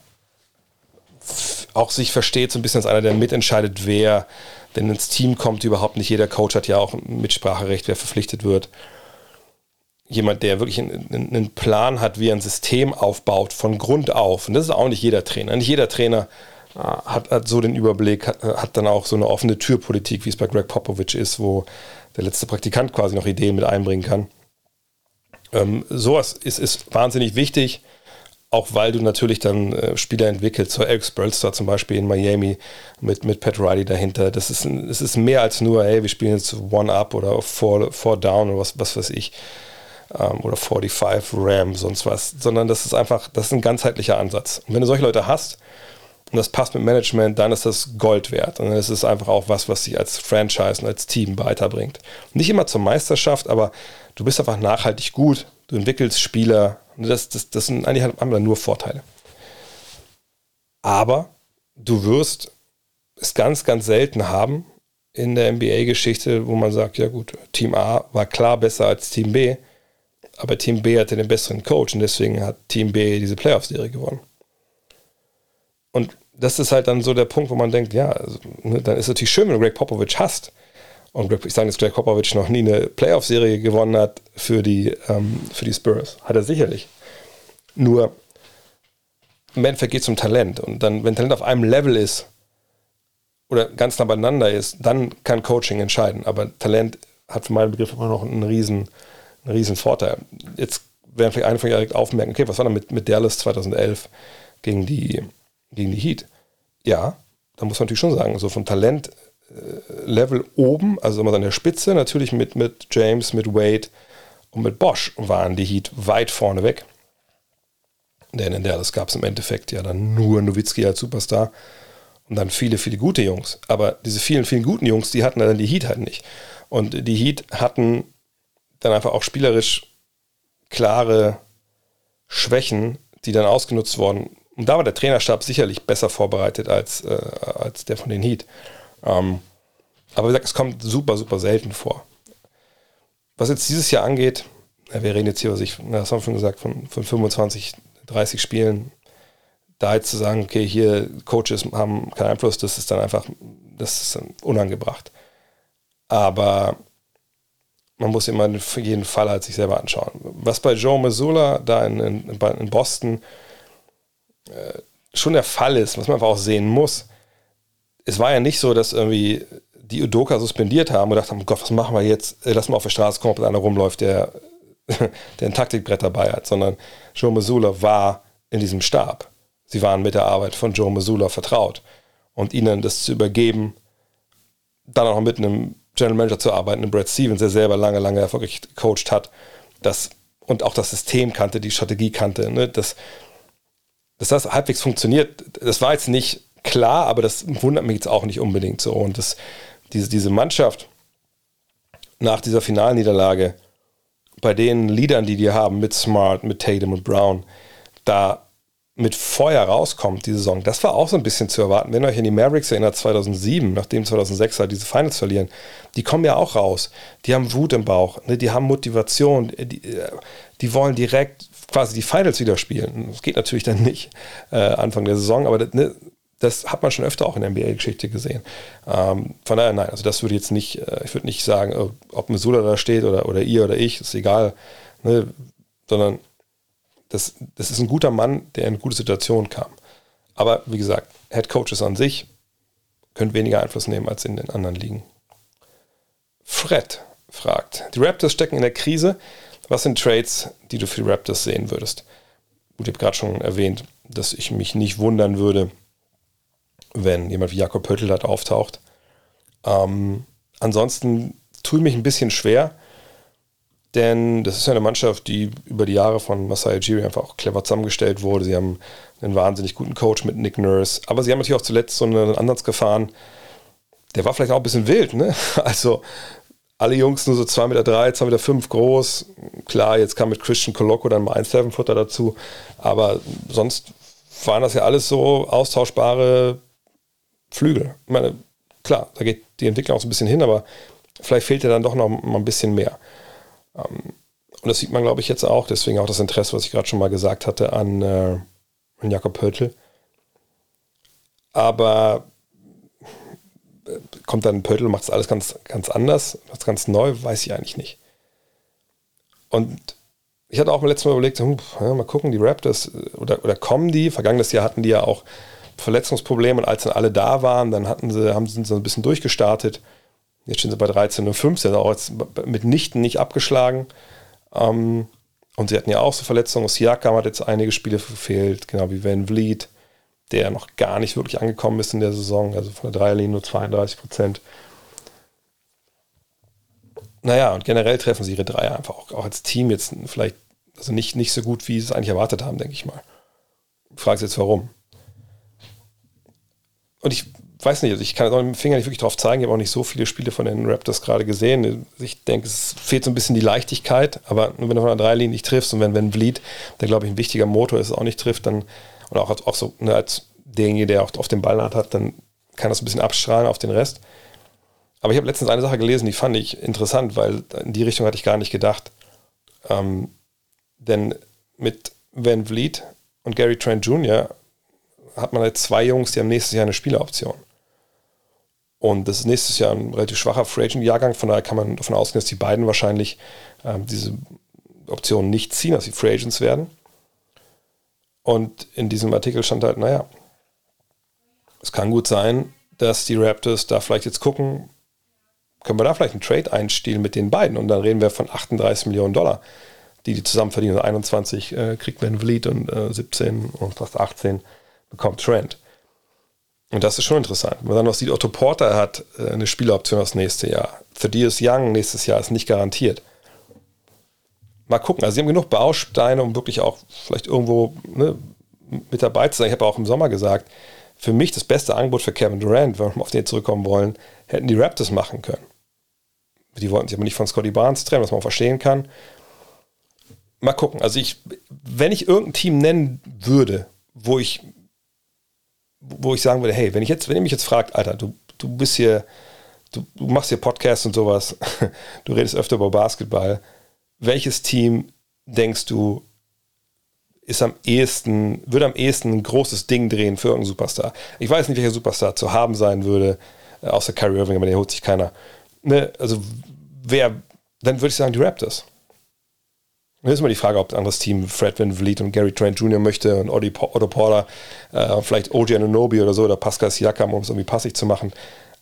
auch sich versteht, so ein bisschen als einer, der mitentscheidet, wer wenn ins Team kommt, überhaupt nicht jeder Coach hat ja auch Mitspracherecht, wer verpflichtet wird. Jemand, der wirklich einen, einen Plan hat, wie er ein System aufbaut von Grund auf. Und das ist auch nicht jeder Trainer. Nicht jeder Trainer hat, hat so den Überblick, hat, hat dann auch so eine offene Türpolitik, wie es bei Greg Popovich ist, wo der letzte Praktikant quasi noch Ideen mit einbringen kann. Ähm, sowas ist, ist wahnsinnig wichtig, auch weil du natürlich dann äh, Spieler entwickelst, so Eric Spurlster zum Beispiel in Miami mit, mit Pat Riley dahinter. Das ist, das ist mehr als nur, hey, wir spielen jetzt One-Up oder four, four Down oder was, was weiß ich. Ähm, oder 45 RAM, sonst was. Sondern das ist einfach, das ist ein ganzheitlicher Ansatz. Und wenn du solche Leute hast, und das passt mit Management, dann ist das Gold wert. Und dann ist es einfach auch was, was sich als Franchise und als Team weiterbringt. Nicht immer zur Meisterschaft, aber du bist einfach nachhaltig gut, du entwickelst Spieler. Und das, das, das sind eigentlich haben wir nur Vorteile. Aber du wirst es ganz, ganz selten haben in der NBA-Geschichte, wo man sagt, ja gut, Team A war klar besser als Team B, aber Team B hatte den besseren Coach und deswegen hat Team B diese Playoff-Serie gewonnen. Und das ist halt dann so der Punkt, wo man denkt, ja, also, ne, dann ist es natürlich schön, wenn du Greg Popovich hast. Und ich sage, dass Greg Popovich noch nie eine Playoff-Serie gewonnen hat für die, ähm, für die Spurs. Hat er sicherlich. Nur im Endeffekt geht es um Talent. Und dann, wenn Talent auf einem Level ist oder ganz nah beieinander ist, dann kann Coaching entscheiden. Aber Talent hat für meinen Begriff immer noch einen riesen, einen riesen Vorteil. Jetzt werden vielleicht einige von euch direkt aufmerken, okay, was war da mit, mit Dallas 2011 gegen die gegen die Heat. Ja, da muss man natürlich schon sagen, so vom Talentlevel äh, oben, also immer an der Spitze, natürlich mit, mit James, mit Wade und mit Bosch waren die Heat weit vorne weg. Denn in der das gab es im Endeffekt ja dann nur Nowitzki als Superstar und dann viele, viele gute Jungs. Aber diese vielen, vielen guten Jungs, die hatten dann die Heat halt nicht. Und die Heat hatten dann einfach auch spielerisch klare Schwächen, die dann ausgenutzt wurden und da war der Trainerstab sicherlich besser vorbereitet als, äh, als der von den Heat. Ähm, aber wie gesagt, es kommt super, super selten vor. Was jetzt dieses Jahr angeht, wir reden jetzt hier, was ich, das haben wir schon gesagt, von, von 25, 30 Spielen, da jetzt zu sagen, okay, hier Coaches haben keinen Einfluss, das ist dann einfach, das ist unangebracht. Aber man muss immer für jeden Fall halt sich selber anschauen. Was bei Joe Missoula da in, in, in Boston äh, schon der Fall ist, was man einfach auch sehen muss. Es war ja nicht so, dass irgendwie die Udoka suspendiert haben und gedacht haben, Gott, was machen wir jetzt? Äh, lass mal auf der Straße kommen, ob einer rumläuft, der, der ein Taktikbrett dabei hat, sondern Joe Missoula war in diesem Stab. Sie waren mit der Arbeit von Joe Missoula vertraut. Und ihnen das zu übergeben, dann auch mit einem General Manager zu arbeiten, einem Brad Stevens, der selber lange, lange erfolgreich gecoacht hat, das, und auch das System kannte, die Strategie kannte, ne, das, dass das halbwegs funktioniert, das war jetzt nicht klar, aber das wundert mich jetzt auch nicht unbedingt so. Und das, diese, diese Mannschaft nach dieser Finalniederlage, bei den Liedern, die die haben, mit Smart, mit Tatum und Brown, da mit Feuer rauskommt, die Saison, das war auch so ein bisschen zu erwarten. Wenn ihr euch an die Mavericks erinnert, 2007, nachdem 2006 halt diese Finals verlieren, die kommen ja auch raus. Die haben Wut im Bauch, ne? die haben Motivation, die, äh, die wollen direkt quasi die Finals wieder spielen. Das geht natürlich dann nicht äh, Anfang der Saison, aber das, ne, das, hat man schon öfter auch in der NBA-Geschichte gesehen. Ähm, von daher, nein, also das würde jetzt nicht, äh, ich würde nicht sagen, oh, ob Missoula da steht oder, oder ihr oder ich, ist egal, ne, sondern das, das ist ein guter Mann, der in eine gute Situation kam. Aber wie gesagt, Head Coaches an sich können weniger Einfluss nehmen als in den anderen Ligen. Fred fragt, die Raptors stecken in der Krise. Was sind Trades, die du für die Raptors sehen würdest? Gut, ich habe gerade schon erwähnt, dass ich mich nicht wundern würde, wenn jemand wie Jakob Pöttl dort auftaucht. Ähm, ansonsten tue ich mich ein bisschen schwer, denn das ist ja eine Mannschaft, die über die Jahre von Masai Ujiri einfach auch clever zusammengestellt wurde. Sie haben einen wahnsinnig guten Coach mit Nick Nurse, aber sie haben natürlich auch zuletzt so einen Ansatz gefahren, der war vielleicht auch ein bisschen wild, ne? Also alle Jungs nur so 2,3 Meter, 2,5 Meter groß. Klar, jetzt kam mit Christian Colocco dann mal ein Seven-Footer dazu. Aber sonst waren das ja alles so austauschbare Flügel. Ich meine, klar, da geht die Entwicklung auch so ein bisschen hin, aber vielleicht fehlt ja dann doch noch mal ein bisschen mehr. Ähm, und das sieht man, glaube ich, jetzt auch. Deswegen auch das Interesse, was ich gerade schon mal gesagt hatte, an, äh, an Jakob Pöltl. Aber kommt dann ein Pöttl und macht es alles ganz, ganz anders, was ganz neu, weiß ich eigentlich nicht. Und ich hatte auch mal letztes Mal überlegt, hm, ja, mal gucken, die Raptors, oder, oder kommen die? Vergangenes Jahr hatten die ja auch Verletzungsprobleme und als dann alle da waren, dann hatten sie, haben sie so ein bisschen durchgestartet. Jetzt stehen sie bei 13 und 15, also auch jetzt mitnichten nicht abgeschlagen. Ähm, und sie hatten ja auch so Verletzungen. Siakam hat jetzt einige Spiele verfehlt, genau wie Van Vliet, der noch gar nicht wirklich angekommen ist in der Saison, also von der Dreierlinie nur 32 Prozent. Naja, und generell treffen sie ihre Dreier einfach auch, auch als Team jetzt vielleicht, also nicht, nicht so gut, wie sie es eigentlich erwartet haben, denke ich mal. Fragst jetzt warum. Und ich weiß nicht, also ich kann jetzt auch mit dem Finger nicht wirklich drauf zeigen, ich habe auch nicht so viele Spiele von den Raptors gerade gesehen. Ich denke, es fehlt so ein bisschen die Leichtigkeit, aber wenn du von der Dreilinie nicht triffst und wenn, wenn Bleed, der glaube ich ein wichtiger Motor ist, auch nicht trifft, dann, und auch, auch so ne, als derjenige, der auch auf den Ball hat, dann kann das ein bisschen abstrahlen auf den Rest. Aber ich habe letztens eine Sache gelesen, die fand ich interessant, weil in die Richtung hatte ich gar nicht gedacht. Ähm, denn mit Van Vliet und Gary Trent Jr. hat man jetzt zwei Jungs, die haben nächstes Jahr eine Spieleroption. Und das ist nächstes Jahr ein relativ schwacher Free Agent Jahrgang, von daher kann man davon ausgehen, dass die beiden wahrscheinlich ähm, diese Option nicht ziehen, dass sie Free Agents werden. Und in diesem Artikel stand halt, naja, es kann gut sein, dass die Raptors da vielleicht jetzt gucken, können wir da vielleicht einen Trade einstielen mit den beiden und dann reden wir von 38 Millionen Dollar, die die zusammen verdienen. Also 21 äh, kriegt Van Vliet und äh, 17 und fast 18 bekommt Trent. Und das ist schon interessant. Wenn man dann noch sieht, Otto Porter hat äh, eine Spieleroption das nächste Jahr. Thaddeus Young nächstes Jahr ist nicht garantiert. Mal gucken. Also sie haben genug Bausteine, um wirklich auch vielleicht irgendwo ne, mit dabei zu sein. Ich habe auch im Sommer gesagt, für mich das beste Angebot für Kevin Durant, wenn wir auf den zurückkommen wollen, hätten die Raptors machen können. Die wollten sich aber nicht von Scotty Barnes trennen, was man verstehen kann. Mal gucken. Also ich, wenn ich irgendein Team nennen würde, wo ich, wo ich sagen würde, hey, wenn ich jetzt, wenn ihr mich jetzt fragt, Alter, du, du bist hier, du, du machst hier Podcasts und sowas, du redest öfter über Basketball, welches Team denkst du ist am ehesten, würde am ehesten ein großes Ding drehen für irgendeinen Superstar. Ich weiß nicht, welcher Superstar zu haben sein würde, äh, außer Kyrie Irving, aber den holt sich keiner. Ne? Also wer, dann würde ich sagen die Raptors. Dann ist immer die Frage, ob ein anderes Team Fred Van Vliet und Gary Trent Jr. möchte und Otto Porter, äh, vielleicht OG Anunobi oder so oder Pascal Siakam, um es irgendwie passig zu machen.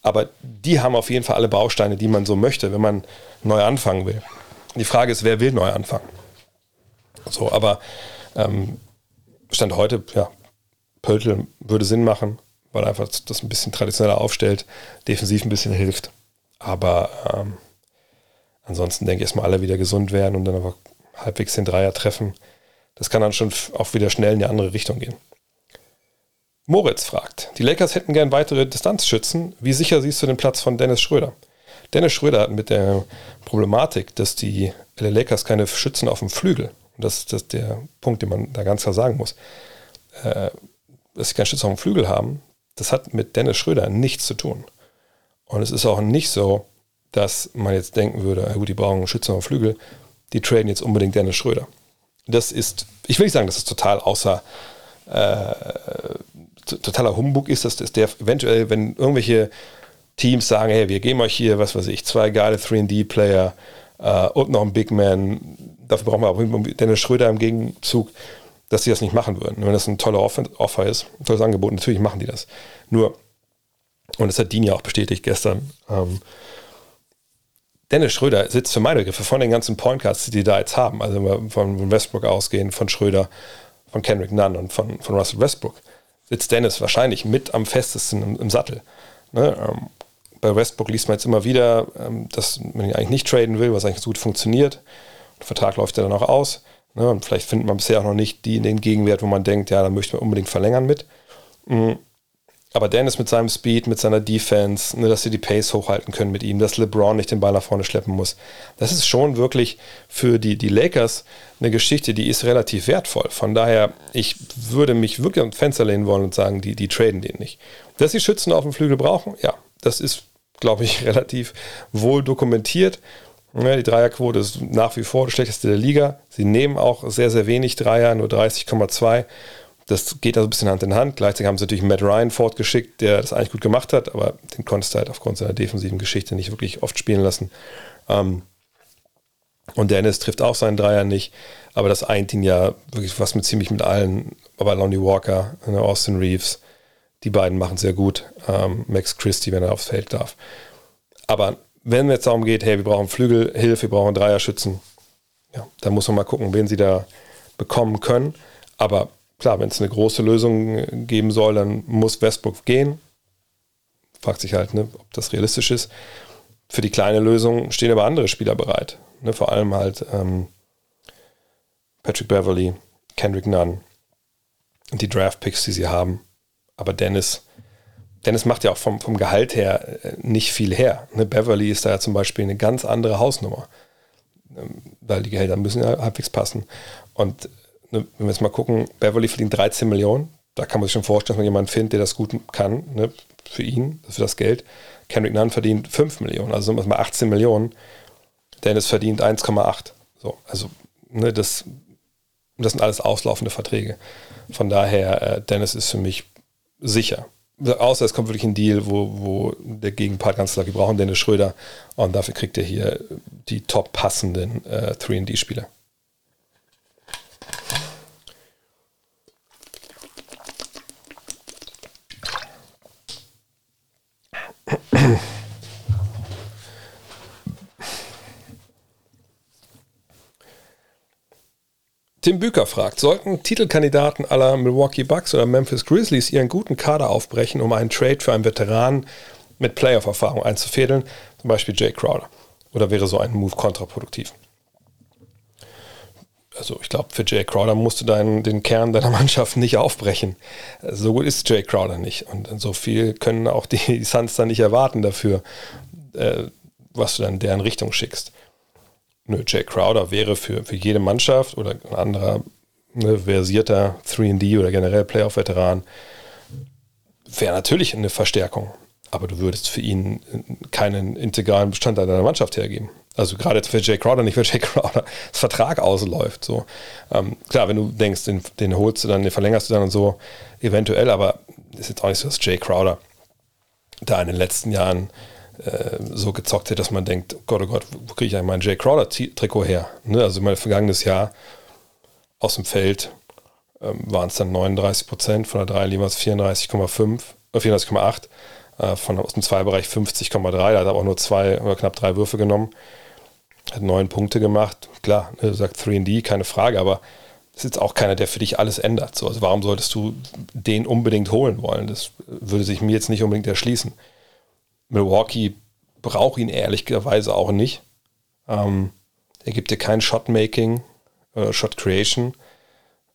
Aber die haben auf jeden Fall alle Bausteine, die man so möchte, wenn man neu anfangen will. Die Frage ist, wer will neu anfangen? So, aber ähm, Stand heute, ja, Pöltl würde Sinn machen, weil er einfach das ein bisschen traditioneller aufstellt, defensiv ein bisschen hilft. Aber ähm, ansonsten denke ich erstmal alle wieder gesund werden und dann aber halbwegs den Dreier treffen. Das kann dann schon auch wieder schnell in die andere Richtung gehen. Moritz fragt, die Lakers hätten gern weitere Distanzschützen. Wie sicher siehst du den Platz von Dennis Schröder? Dennis Schröder hat mit der Problematik, dass die LA Lakers keine Schützen auf dem Flügel und das ist der Punkt, den man da ganz klar sagen muss, äh, dass sie keinen Schütze auf dem Flügel haben, das hat mit Dennis Schröder nichts zu tun. Und es ist auch nicht so, dass man jetzt denken würde, gut, die brauchen einen Schützen auf dem Flügel, die traden jetzt unbedingt Dennis Schröder. Das ist, ich will nicht sagen, dass es total außer äh, totaler Humbug ist, dass der eventuell, wenn irgendwelche Teams sagen, hey, wir geben euch hier, was weiß ich, zwei geile 3D-Player äh, und noch einen Big Man, dafür brauchen wir aber Dennis Schröder im Gegenzug, dass sie das nicht machen würden. Wenn das ein toller Offer ist, ein tolles Angebot, natürlich machen die das. Nur, und das hat Dean ja auch bestätigt gestern, ähm, Dennis Schröder sitzt für meine Begriffe von den ganzen Pointcards, die die da jetzt haben, also von Westbrook ausgehen, von Schröder, von Kendrick Nunn und von, von Russell Westbrook, sitzt Dennis wahrscheinlich mit am festesten im, im Sattel. Ne? Ähm, bei Westbrook liest man jetzt immer wieder, ähm, dass man ihn eigentlich nicht traden will, was eigentlich so gut funktioniert. Der Vertrag läuft ja dann auch aus. Ne? Und vielleicht findet man bisher auch noch nicht die, den Gegenwert, wo man denkt, ja, da möchte man unbedingt verlängern mit. Mhm. Aber Dennis mit seinem Speed, mit seiner Defense, ne, dass sie die Pace hochhalten können mit ihm, dass LeBron nicht den Ball nach vorne schleppen muss. Das ist schon wirklich für die, die Lakers eine Geschichte, die ist relativ wertvoll. Von daher, ich würde mich wirklich ans Fenster lehnen wollen und sagen, die, die traden den nicht. Dass sie Schützen auf dem Flügel brauchen, ja, das ist, glaube ich, relativ wohl dokumentiert. Ja, die Dreierquote ist nach wie vor das schlechteste der Liga. Sie nehmen auch sehr, sehr wenig Dreier, nur 30,2. Das geht also ein bisschen Hand in Hand. Gleichzeitig haben sie natürlich Matt Ryan fortgeschickt, der das eigentlich gut gemacht hat, aber den konntest du halt aufgrund seiner defensiven Geschichte nicht wirklich oft spielen lassen. Ähm, und Dennis trifft auch seinen Dreier nicht, aber das eint ihn ja wirklich was mit ziemlich mit allen, aber Lonnie Walker, Austin Reeves, Die beiden machen sehr gut. Ähm, Max Christie, wenn er aufs Feld darf. Aber wenn es darum geht, hey, wir brauchen Flügelhilfe, wir brauchen Dreierschützen, ja, dann muss man mal gucken, wen sie da bekommen können. Aber klar, wenn es eine große Lösung geben soll, dann muss Westbrook gehen. Fragt sich halt, ne, ob das realistisch ist. Für die kleine Lösung stehen aber andere Spieler bereit. Ne, vor allem halt ähm, Patrick Beverly, Kendrick Nunn die Draft-Picks, die sie haben. Aber Dennis, Dennis macht ja auch vom, vom Gehalt her äh, nicht viel her. Ne, Beverly ist da ja zum Beispiel eine ganz andere Hausnummer. Ähm, weil die Gehälter müssen ja halbwegs passen. Und ne, wenn wir jetzt mal gucken, Beverly verdient 13 Millionen. Da kann man sich schon vorstellen, dass man jemanden findet, der das gut kann, ne, für ihn, für das Geld. Kendrick Nunn verdient 5 Millionen, also sind wir mal 18 Millionen. Dennis verdient 1,8. So, also ne, das, das sind alles auslaufende Verträge. Von daher, äh, Dennis ist für mich sicher. Außer es kommt wirklich ein Deal, wo, wo der Gegenpart ganz klar, wir brauchen Dennis Schröder und dafür kriegt er hier die top passenden äh, 3D-Spieler. Tim Büker fragt, sollten Titelkandidaten aller Milwaukee Bucks oder Memphis Grizzlies ihren guten Kader aufbrechen, um einen Trade für einen Veteran mit Playoff-Erfahrung einzufädeln, zum Beispiel Jay Crowder? Oder wäre so ein Move kontraproduktiv? Also ich glaube, für Jay Crowder musst du deinen, den Kern deiner Mannschaft nicht aufbrechen. So gut ist Jay Crowder nicht. Und so viel können auch die Suns dann nicht erwarten dafür, äh, was du dann in deren Richtung schickst. Nö, Jay Crowder wäre für, für jede Mannschaft oder ein anderer ne, versierter 3D oder generell Playoff-Veteran, wäre natürlich eine Verstärkung. Aber du würdest für ihn keinen integralen Bestandteil deiner Mannschaft hergeben. Also gerade für Jay Crowder, nicht für Jay Crowder, das Vertrag ausläuft. So. Ähm, klar, wenn du denkst, den, den holst du dann, den verlängerst du dann und so, eventuell, aber ist jetzt auch nicht so, dass Jay Crowder da in den letzten Jahren äh, so gezockt hätte, dass man denkt, oh Gott, oh Gott, wo kriege ich eigentlich mein Jay Crowder-Trikot her? Ne? Also mein vergangenes Jahr aus dem Feld ähm, waren es dann 39 Prozent, von der 3 liegen es 34,5, äh, 34,8, äh, von aus dem Zwei-Bereich 50,3, da hat er auch nur zwei oder knapp drei Würfe genommen, hat neun Punkte gemacht. Klar, ne, sagt 3D, keine Frage, aber ist jetzt auch keiner, der für dich alles ändert. So, also warum solltest du den unbedingt holen wollen? Das würde sich mir jetzt nicht unbedingt erschließen. Milwaukee braucht ihn ehrlicherweise auch nicht. Ähm, er gibt dir kein Shotmaking oder Shot Creation.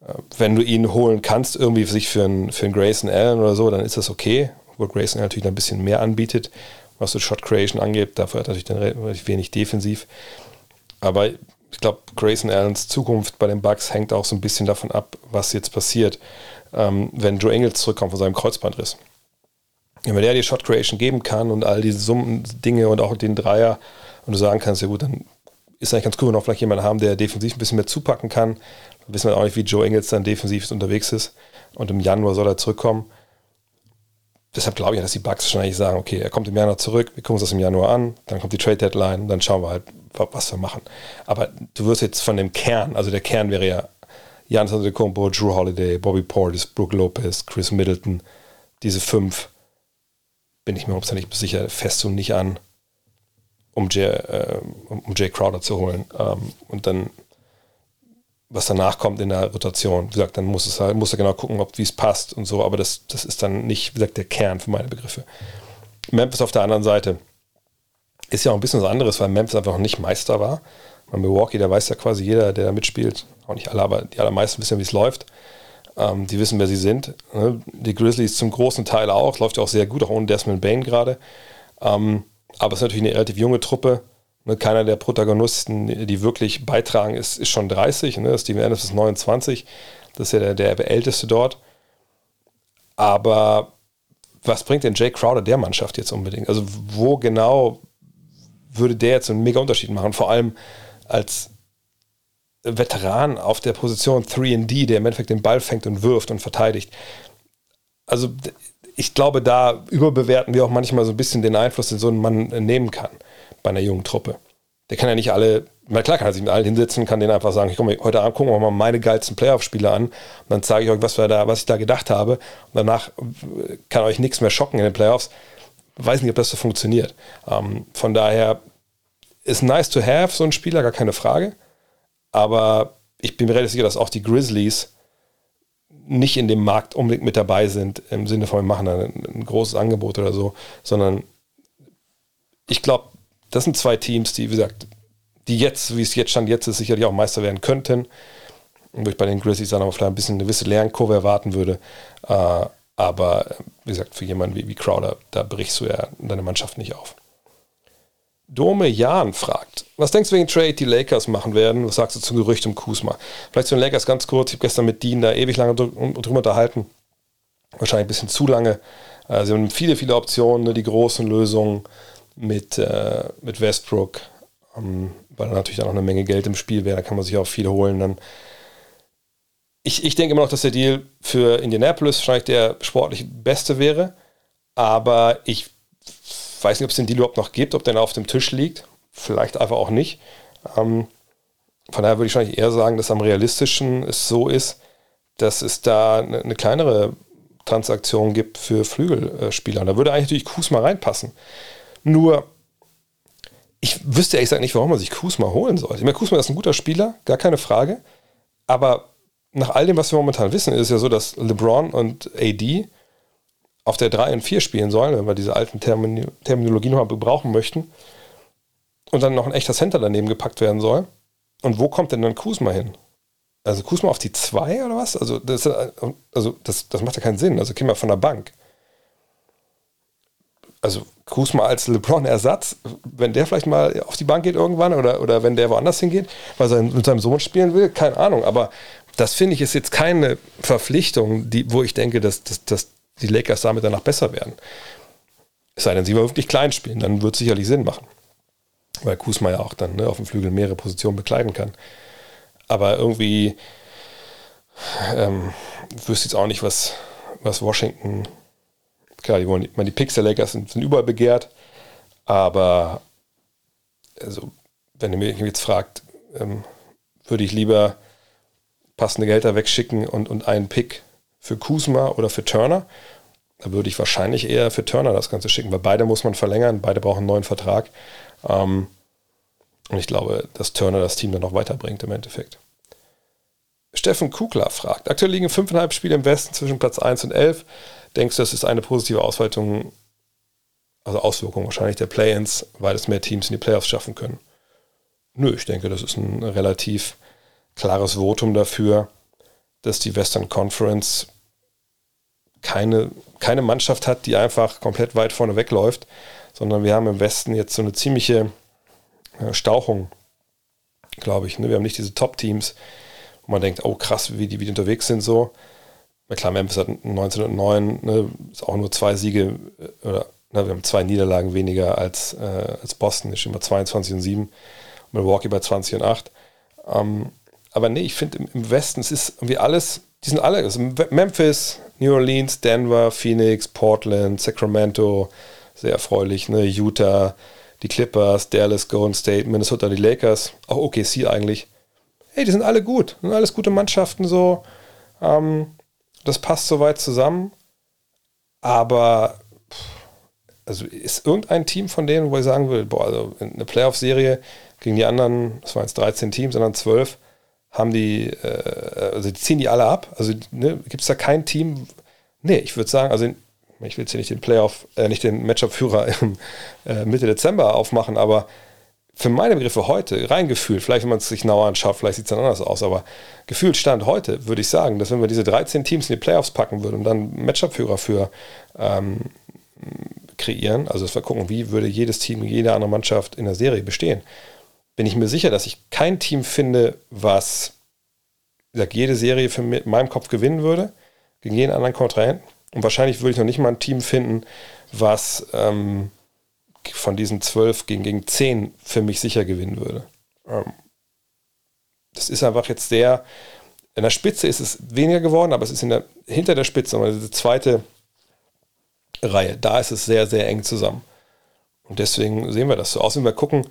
Äh, wenn du ihn holen kannst, irgendwie sich für einen, für einen Grayson Allen oder so, dann ist das okay. Wo Grayson natürlich ein bisschen mehr anbietet, was so Shot Creation angeht. Dafür hat er natürlich dann wenig defensiv. Aber ich glaube, Grayson Allens Zukunft bei den Bucks hängt auch so ein bisschen davon ab, was jetzt passiert, ähm, wenn Joe Engels zurückkommt von seinem Kreuzbandriss wenn der dir Shot Creation geben kann und all diese Summen, Dinge und auch den Dreier und du sagen kannst, ja gut, dann ist eigentlich ganz cool, wenn wir vielleicht jemanden haben, der defensiv ein bisschen mehr zupacken kann. Dann wissen wir auch nicht, wie Joe Engels dann defensiv unterwegs ist. Und im Januar soll er zurückkommen. Deshalb glaube ich, dass die Bucks wahrscheinlich sagen, okay, er kommt im Januar zurück, wir gucken uns das im Januar an, dann kommt die Trade Deadline, dann schauen wir halt, was wir machen. Aber du wirst jetzt von dem Kern, also der Kern wäre ja Janis Antetokounmpo, Drew Holiday, Bobby Portis, Brooke Lopez, Chris Middleton, diese fünf bin ich mir nicht sicher, fest und nicht an, um Jay, äh, um Jay Crowder zu holen. Ähm, und dann, was danach kommt in der Rotation, wie gesagt, dann muss es halt, muss er genau gucken, ob wie es passt und so, aber das, das ist dann nicht, wie gesagt, der Kern für meine Begriffe. Memphis auf der anderen Seite ist ja auch ein bisschen was anderes, weil Memphis einfach noch nicht Meister war. Bei Milwaukee, da weiß ja quasi jeder, der da mitspielt, auch nicht alle, aber die allermeisten wissen, wie es läuft. Ähm, die wissen, wer sie sind. Ne? Die Grizzlies zum großen Teil auch. Läuft ja auch sehr gut, auch ohne Desmond Bain gerade. Ähm, aber es ist natürlich eine relativ junge Truppe. Ne? Keiner der Protagonisten, die wirklich beitragen, ist, ist schon 30. Ne? Steven Adams ist 29. Das ist ja der, der älteste dort. Aber was bringt denn Jay Crowder der Mannschaft jetzt unbedingt? Also wo genau würde der jetzt einen mega Unterschied machen? Vor allem als Veteran auf der Position 3D, der im Endeffekt den Ball fängt und wirft und verteidigt. Also ich glaube, da überbewerten wir auch manchmal so ein bisschen den Einfluss, den so ein Mann nehmen kann bei einer jungen Truppe. der kann ja nicht alle, na klar kann er sich mit allen hinsetzen, kann denen einfach sagen, ich komme heute Abend gucken wir mal meine geilsten Playoff-Spiele an und dann zeige ich euch, was, wir da, was ich da gedacht habe. Und danach kann euch nichts mehr schocken in den Playoffs. Weiß nicht, ob das so funktioniert. Ähm, von daher ist nice to have, so ein Spieler, gar keine Frage. Aber ich bin mir relativ sicher, dass auch die Grizzlies nicht in dem Markt unbedingt mit dabei sind, im Sinne von, wir machen ein, ein großes Angebot oder so, sondern ich glaube, das sind zwei Teams, die, wie gesagt, die jetzt, wie es jetzt stand, jetzt ist, sicherlich auch Meister werden könnten. Wo ich bei den Grizzlies dann aber vielleicht ein bisschen eine gewisse Lernkurve erwarten würde. Äh, aber wie gesagt, für jemanden wie, wie Crowder, da brichst du ja deine Mannschaft nicht auf. Dome Jahn fragt, was denkst du wegen Trade, die Lakers machen werden? Was sagst du zum Gerücht um Kusma? Vielleicht zu den Lakers ganz kurz. Ich habe gestern mit Dean da ewig lange drüber unterhalten. Wahrscheinlich ein bisschen zu lange. Äh, sie haben viele, viele Optionen, ne? die großen Lösungen mit, äh, mit Westbrook, ähm, weil da natürlich dann auch eine Menge Geld im Spiel wäre. Da kann man sich auch viel holen. Dann ich, ich denke immer noch, dass der Deal für Indianapolis wahrscheinlich der sportlich beste wäre. Aber ich weiß nicht, ob es den Deal überhaupt noch gibt, ob der auf dem Tisch liegt. Vielleicht einfach auch nicht. Ähm, von daher würde ich wahrscheinlich eher sagen, dass am realistischen es so ist, dass es da eine, eine kleinere Transaktion gibt für Flügelspieler. Da würde eigentlich natürlich Kusma reinpassen. Nur, ich wüsste ehrlich gesagt nicht, warum man sich Kusma holen sollte. Ich meine, Kusma ist ein guter Spieler, gar keine Frage. Aber nach all dem, was wir momentan wissen, ist es ja so, dass LeBron und AD auf der 3 und 4 spielen sollen, wenn wir diese alten Termin Terminologie noch mal gebrauchen möchten. Und dann noch ein echter Center daneben gepackt werden soll. Und wo kommt denn dann Kusma hin? Also Kusma auf die 2 oder was? Also, das, also das, das macht ja keinen Sinn. Also käme ja von der Bank. Also Kusma als LeBron-Ersatz, wenn der vielleicht mal auf die Bank geht irgendwann oder, oder wenn der woanders hingeht, weil er mit seinem Sohn spielen will, keine Ahnung. Aber das finde ich ist jetzt keine Verpflichtung, die, wo ich denke, dass, dass, dass die Lakers damit danach besser werden. Es sei denn, sie wollen wirklich klein spielen, dann wird es sicherlich Sinn machen. Weil Kusma ja auch dann ne, auf dem Flügel mehrere Positionen bekleiden kann. Aber irgendwie ähm, wüsste jetzt auch nicht, was, was Washington. Klar, die wollen, ich meine, die Lakers sind, sind überall begehrt, aber also, wenn ihr mich jetzt fragt, ähm, würde ich lieber passende Gelder wegschicken und, und einen Pick für Kuzma oder für Turner. Da würde ich wahrscheinlich eher für Turner das Ganze schicken, weil beide muss man verlängern, beide brauchen einen neuen Vertrag. Ähm, und ich glaube, dass Turner das Team dann noch weiterbringt im Endeffekt. Steffen Kugler fragt, aktuell liegen fünfeinhalb Spiele im Westen zwischen Platz 1 und 11. Denkst du, das ist eine positive Ausweitung, also Auswirkung wahrscheinlich der Play-ins, weil es mehr Teams in die Playoffs schaffen können? Nö, ich denke, das ist ein relativ klares Votum dafür, dass die Western Conference keine, keine Mannschaft hat, die einfach komplett weit vorne wegläuft, sondern wir haben im Westen jetzt so eine ziemliche äh, Stauchung, glaube ich. Ne? Wir haben nicht diese Top-Teams, wo man denkt, oh krass, wie die, wie die unterwegs sind so. Na klar, Memphis hat 1909, ne, ist auch nur zwei Siege, äh, oder na, wir haben zwei Niederlagen weniger als, äh, als Boston, ist mal 22 und 7, Milwaukee bei 20 und 8. Ähm, aber nee, ich finde im, im, Westen, es ist irgendwie alles, die sind alle, also Memphis, New Orleans, Denver, Phoenix, Portland, Sacramento, sehr erfreulich, ne? Utah, die Clippers, Dallas, Golden State, Minnesota, die Lakers, auch OKC eigentlich. Hey, die sind alle gut, sind alles gute Mannschaften so. Ähm, das passt soweit zusammen. Aber also ist irgendein Team von denen, wo ich sagen will, boah, also eine Playoff-Serie gegen die anderen, das waren jetzt 13 Teams, sondern 12, haben die, äh, also die ziehen die alle ab. Also ne, gibt es da kein Team? Nee, ich würde sagen, also ich will jetzt hier nicht den Playoff, äh, nicht den Matchup-Führer äh, Mitte Dezember aufmachen, aber für meine Begriffe heute, rein gefühlt, vielleicht wenn man es sich genauer anschaut, vielleicht sieht es dann anders aus, aber gefühlt Stand heute, würde ich sagen, dass wenn wir diese 13 Teams in die Playoffs packen würden und dann Matchup-Führer für ähm, kreieren, also dass wir gucken, wie würde jedes Team, jede andere Mannschaft in der Serie bestehen, bin ich mir sicher, dass ich kein Team finde, was sag, jede Serie für in meinem Kopf gewinnen würde, gegen jeden anderen Kontrahenten. Und wahrscheinlich würde ich noch nicht mal ein Team finden, was ähm, von diesen zwölf gegen, gegen zehn für mich sicher gewinnen würde. Ähm, das ist einfach jetzt sehr, in der Spitze ist es weniger geworden, aber es ist der, hinter der Spitze, also diese zweite Reihe, da ist es sehr, sehr eng zusammen. Und deswegen sehen wir das so aus. Wenn wir gucken,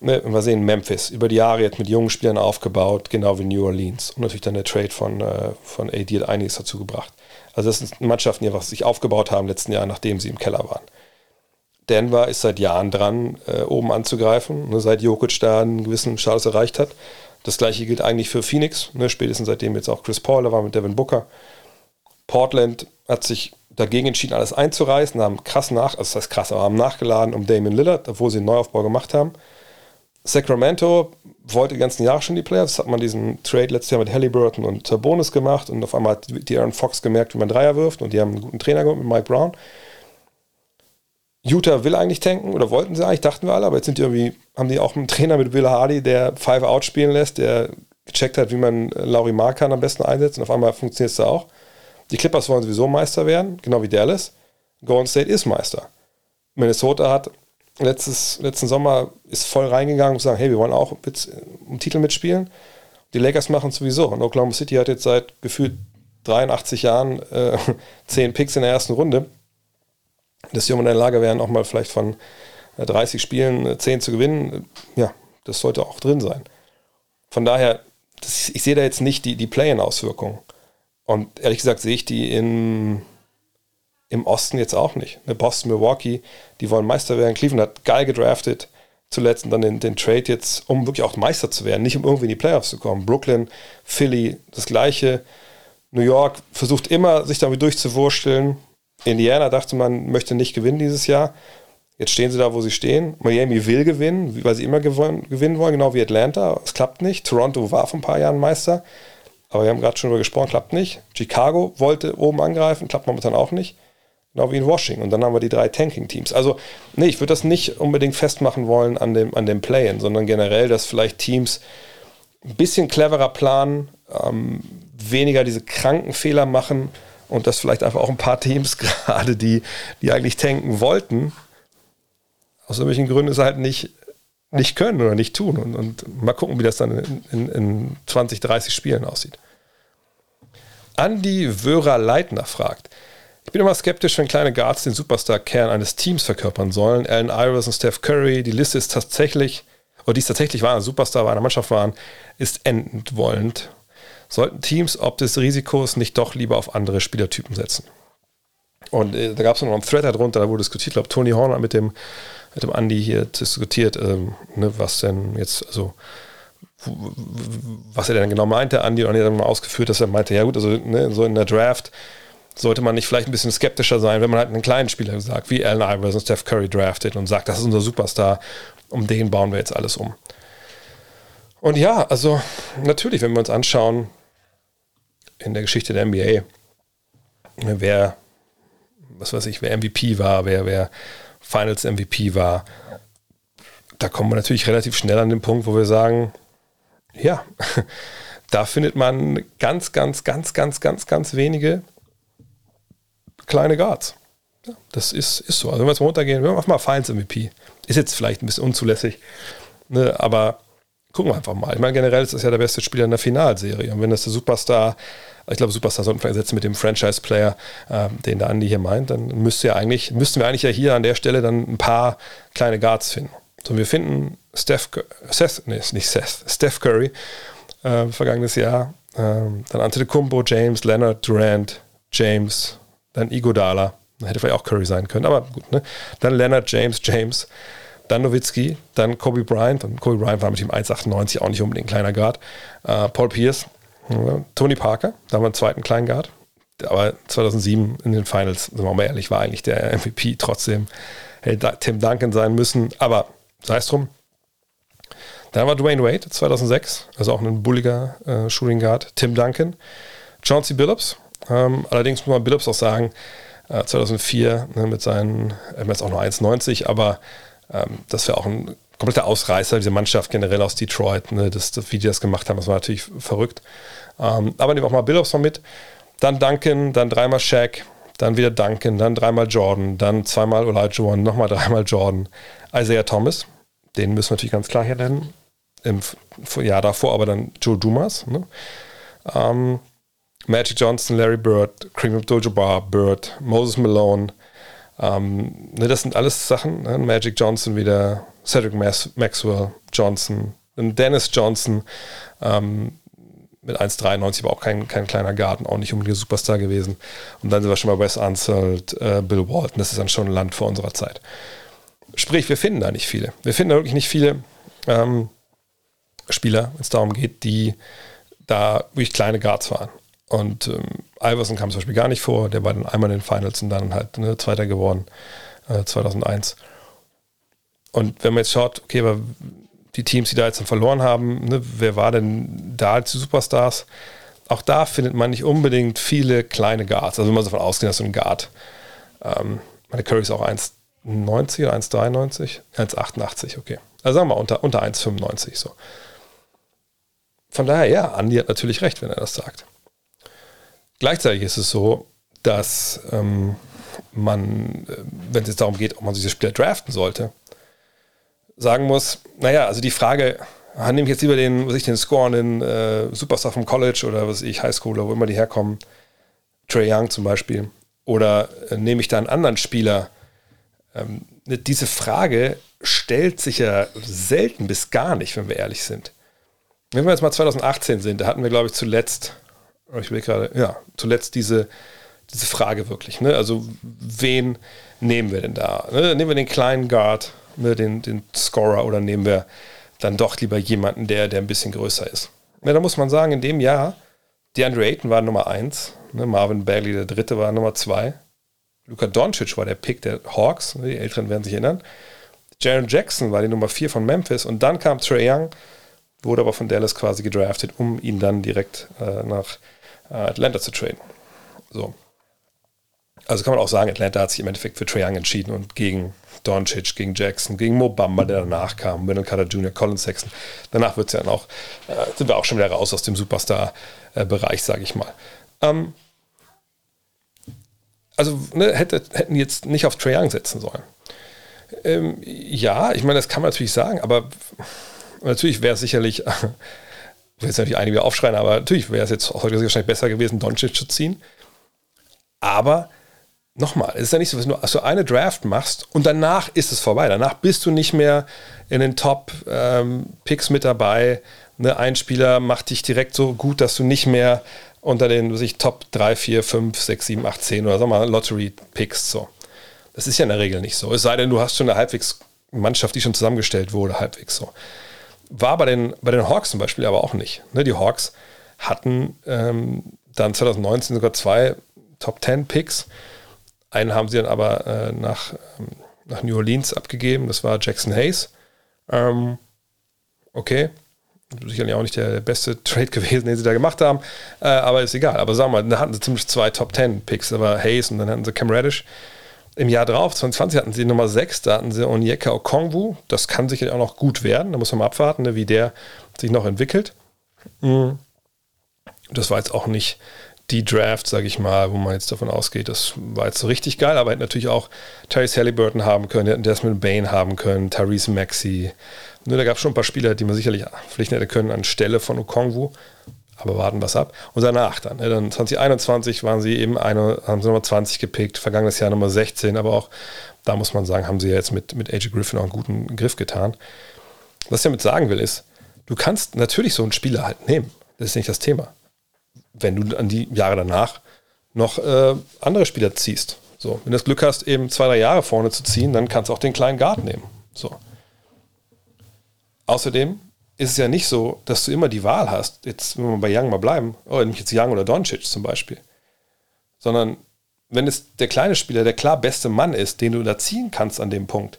ne, wir sehen Memphis, über die Jahre jetzt mit jungen Spielern aufgebaut, genau wie New Orleans. Und natürlich dann der Trade von, äh, von AD hat einiges dazu gebracht. Also das sind Mannschaften, die einfach sich aufgebaut haben letzten Jahr, nachdem sie im Keller waren. Denver ist seit Jahren dran, äh, oben anzugreifen, ne, seit Jokic da einen gewissen Status erreicht hat. Das gleiche gilt eigentlich für Phoenix, ne, spätestens seitdem jetzt auch Chris Paul da war mit Devin Booker. Portland hat sich dagegen entschieden, alles einzureißen, haben krass nach, also das heißt krass, aber haben nachgeladen um Damon Lillard, obwohl sie einen Neuaufbau gemacht haben. Sacramento wollte die ganzen Jahre schon die Playoffs, hat man diesen Trade letztes Jahr mit Halliburton und Bonus gemacht und auf einmal hat die Aaron Fox gemerkt, wie man Dreier wirft und die haben einen guten Trainer gehabt mit Mike Brown. Utah will eigentlich tanken oder wollten sie eigentlich, dachten wir alle, aber jetzt sind die irgendwie, haben die auch einen Trainer mit Will Hardy, der Five Out spielen lässt, der gecheckt hat, wie man Laurie Markan am besten einsetzt und auf einmal funktioniert es da auch. Die Clippers wollen sowieso Meister werden, genau wie Dallas. Golden State ist Meister. Minnesota hat letztes, letzten Sommer ist voll reingegangen und sagen, hey, wir wollen auch mit, um Titel mitspielen. Die Lakers machen es sowieso. Und Oklahoma City hat jetzt seit gefühlt 83 Jahren äh, 10 Picks in der ersten Runde. Dass um in der Lage wären, auch mal vielleicht von 30 äh, Spielen 10 äh, zu gewinnen, ja, das sollte auch drin sein. Von daher, das, ich sehe da jetzt nicht die, die Play-in-Auswirkungen. Und ehrlich gesagt sehe ich die in, im Osten jetzt auch nicht. Ne, Boston, Milwaukee, die wollen Meister werden. Cleveland hat geil gedraftet zuletzt und dann den, den Trade jetzt, um wirklich auch Meister zu werden, nicht um irgendwie in die Playoffs zu kommen. Brooklyn, Philly, das gleiche. New York versucht immer, sich damit durchzuwursteln. Indiana dachte man, möchte nicht gewinnen dieses Jahr. Jetzt stehen sie da, wo sie stehen. Miami will gewinnen, weil sie immer gewinnen wollen, genau wie Atlanta. Es klappt nicht. Toronto war vor ein paar Jahren Meister. Aber wir haben gerade schon darüber gesprochen, klappt nicht. Chicago wollte oben angreifen, klappt momentan auch nicht. Genau wie in Washington. Und dann haben wir die drei Tanking-Teams. Also, nee, ich würde das nicht unbedingt festmachen wollen an dem, an dem Play-In, sondern generell, dass vielleicht Teams ein bisschen cleverer planen, ähm, weniger diese kranken Fehler machen und dass vielleicht einfach auch ein paar Teams gerade, die, die eigentlich tanken wollten, aus irgendwelchen Gründen es halt nicht, nicht können oder nicht tun. Und, und mal gucken, wie das dann in, in, in 20, 30 Spielen aussieht. Andy Wörer-Leitner fragt, ich bin immer skeptisch, wenn kleine Guards den Superstar-Kern eines Teams verkörpern sollen. Allen Iverson, Steph Curry, die Liste ist tatsächlich, oder die es tatsächlich waren, Superstar bei einer Mannschaft waren, ist endend wollend. Sollten Teams ob des Risikos nicht doch lieber auf andere Spielertypen setzen? Und äh, da gab es noch einen Thread darunter, da wurde diskutiert, ich glaube, Tony Horner mit dem, mit dem Andy hier diskutiert, ähm, ne, was denn jetzt, also was er denn genau meinte, Andy, und er hat dann mal ausgeführt, dass er meinte, ja gut, also ne, so in der Draft sollte man nicht vielleicht ein bisschen skeptischer sein, wenn man halt einen kleinen Spieler sagt, wie Allen Iverson, Steph Curry draftet und sagt, das ist unser Superstar, um den bauen wir jetzt alles um. Und ja, also natürlich, wenn wir uns anschauen, in der Geschichte der NBA, wer, was weiß ich, wer MVP war, wer, wer Finals MVP war, da kommen wir natürlich relativ schnell an den Punkt, wo wir sagen, ja, da findet man ganz, ganz, ganz, ganz, ganz, ganz wenige kleine Guards. Ja, das ist, ist so. Also wenn wir jetzt runtergehen, wir machen mal Finals MVP. Ist jetzt vielleicht ein bisschen unzulässig, ne, aber gucken wir einfach mal. Ich meine, generell ist das ja der beste Spieler in der Finalserie. Und wenn das der Superstar, ich glaube, Superstar sollten wir setzen mit dem Franchise-Player, äh, den der Andi hier meint, dann müsste ja eigentlich, müssten wir eigentlich ja hier an der Stelle dann ein paar kleine Guards finden. So, wir finden Steph, Seth, nee, nicht Seth, Steph Curry, äh, vergangenes Jahr, äh, dann Antetokounmpo, James, Leonard, Durant, James, dann Igodala, hätte vielleicht auch Curry sein können, aber gut, ne? Dann Leonard James, James, dann Nowitzki, dann Kobe Bryant, und Kobe Bryant war mit ihm 1,98 auch nicht unbedingt ein kleiner Guard, äh, Paul Pierce, ja, Tony Parker, da haben wir einen zweiten kleinen Guard, aber 2007 in den Finals, sind wir mal ehrlich, war eigentlich der MVP trotzdem, hätte Tim Duncan sein müssen, aber sei es drum. Dann war Dwayne Wade 2006, also auch ein bulliger äh, Shooting Guard, Tim Duncan, Chauncey Billups, ähm, allerdings muss man Billups auch sagen, äh, 2004 ne, mit seinen, er ist auch nur 1,90, aber ähm, das wäre auch ein kompletter Ausreißer, diese Mannschaft generell aus Detroit, ne, das, das, wie die das gemacht haben, das war natürlich verrückt. Ähm, aber nehmen wir auch mal Billups noch mit. Dann Duncan, dann dreimal Shaq, dann wieder Duncan, dann dreimal Jordan, dann zweimal One, nochmal dreimal Jordan. Isaiah Thomas, den müssen wir natürlich ganz klar hier nennen. Im Jahr davor aber dann Joe Dumas. Ne? Ähm, Magic Johnson, Larry Bird, Kareem Abdul-Jabbar, Bird, Moses Malone. Ähm, ne, das sind alles Sachen. Ne? Magic Johnson wieder, Cedric Maxwell Johnson, Dennis Johnson, ähm, mit 1,93, aber auch kein, kein kleiner Garten, auch nicht unbedingt ein Superstar gewesen. Und dann sind wir schon bei Wes Unseld, äh, Bill Walton, das ist dann schon ein Land vor unserer Zeit. Sprich, wir finden da nicht viele. Wir finden da wirklich nicht viele ähm, Spieler, wenn es darum geht, die da wirklich kleine Guards waren. Und ähm, Iverson kam zum Beispiel gar nicht vor, der war dann einmal in den Finals und dann halt ne, Zweiter geworden, äh, 2001. Und wenn man jetzt schaut, okay, aber die Teams, die da jetzt verloren haben, ne, wer war denn da als Superstars? Auch da findet man nicht unbedingt viele kleine Guards. Also wenn man davon ausgeht, dass so ein Guard, ähm, meine Curry ist auch 1,90 oder 1,93? 1,88, okay. Also sagen wir mal unter, unter 1,95 so. Von daher, ja, Andi hat natürlich recht, wenn er das sagt. Gleichzeitig ist es so, dass ähm, man, äh, wenn es jetzt darum geht, ob man diese Spieler draften sollte, sagen muss, naja, also die Frage, ah, nehme ich jetzt lieber den, was ich, den scorenden äh, Superstar vom College oder was ich, Highschooler, wo immer die herkommen, Trey Young zum Beispiel, oder äh, nehme ich da einen anderen Spieler? Ähm, ne, diese Frage stellt sich ja selten bis gar nicht, wenn wir ehrlich sind. Wenn wir jetzt mal 2018 sind, da hatten wir, glaube ich, zuletzt, ich will gerade, ja, zuletzt diese, diese Frage wirklich. Ne? Also, wen nehmen wir denn da? Ne? Nehmen wir den kleinen Guard, ne, den, den Scorer, oder nehmen wir dann doch lieber jemanden, der, der ein bisschen größer ist? Ja, da muss man sagen, in dem Jahr, DeAndre Ayton war Nummer 1, ne? Marvin Bagley der dritte war Nummer 2, Luka Doncic war der Pick der Hawks, ne? die Älteren werden sich erinnern. Jaron Jackson war die Nummer 4 von Memphis und dann kam Trey Young, wurde aber von Dallas quasi gedraftet, um ihn dann direkt äh, nach Atlanta zu traden. So. Also kann man auch sagen, Atlanta hat sich im Endeffekt für Trae Young entschieden und gegen Doncic, gegen Jackson, gegen Mo Bamba, der danach kam, Wendell Carter Jr., Colin Sexton. Danach wird's ja dann auch, äh, sind wir auch schon wieder raus aus dem Superstar-Bereich, sage ich mal. Ähm, also ne, hätte, hätten jetzt nicht auf Trae Young setzen sollen. Ähm, ja, ich meine, das kann man natürlich sagen, aber natürlich wäre es sicherlich, jetzt natürlich einige aufschreien, aber natürlich wäre es jetzt heute wahrscheinlich besser gewesen, Doncic zu ziehen. Aber nochmal, es ist ja nicht so, dass du so eine Draft machst und danach ist es vorbei. Danach bist du nicht mehr in den Top-Picks ähm, mit dabei. Ne, ein Spieler macht dich direkt so gut, dass du nicht mehr unter den was Top 3, 4, 5, 6, 7, 8, 10 oder sag mal Lottery-Picks. So. Das ist ja in der Regel nicht so. Es sei denn, du hast schon eine halbwegs Mannschaft, die schon zusammengestellt wurde, halbwegs so. War bei den, bei den Hawks zum Beispiel aber auch nicht. Ne, die Hawks hatten ähm, dann 2019 sogar zwei Top 10 Picks einen haben sie dann aber äh, nach, ähm, nach New Orleans abgegeben. Das war Jackson Hayes. Ähm, okay. Sicherlich auch nicht der beste Trade gewesen, den sie da gemacht haben. Äh, aber ist egal. Aber sagen wir mal, da hatten sie ziemlich zwei Top 10 Picks. Da war Hayes und dann hatten sie Cam Radish. Im Jahr drauf, 2020, hatten sie Nummer 6, da hatten sie Onyeka Okongwu. Das kann sicherlich auch noch gut werden. Da muss man mal abwarten, ne, wie der sich noch entwickelt. Mhm. Das war jetzt auch nicht die Draft, sage ich mal, wo man jetzt davon ausgeht, das war jetzt so richtig geil, aber hätte natürlich auch Tyrese Halliburton haben können, hätten Desmond Bain haben können, Tyrese Maxey. Nur da gab es schon ein paar Spieler, die man sicherlich pflichten hätte können anstelle von Okongwu. Aber warten was ab. Und danach dann, ne, dann 2021 waren sie eben eine, haben sie Nummer 20 gepickt, vergangenes Jahr Nummer 16, aber auch da muss man sagen, haben sie jetzt mit, mit AJ Griffin auch einen guten Griff getan. Was ich damit sagen will, ist, du kannst natürlich so einen Spieler halt nehmen. Das ist nicht das Thema wenn du an die Jahre danach noch äh, andere Spieler ziehst. So, wenn du das Glück hast, eben zwei, drei Jahre vorne zu ziehen, dann kannst du auch den kleinen Guard nehmen. So. Außerdem ist es ja nicht so, dass du immer die Wahl hast, jetzt, wenn wir bei Young mal bleiben, oh, nämlich jetzt Young oder Doncic zum Beispiel. Sondern wenn es der kleine Spieler der klar beste Mann ist, den du da ziehen kannst an dem Punkt,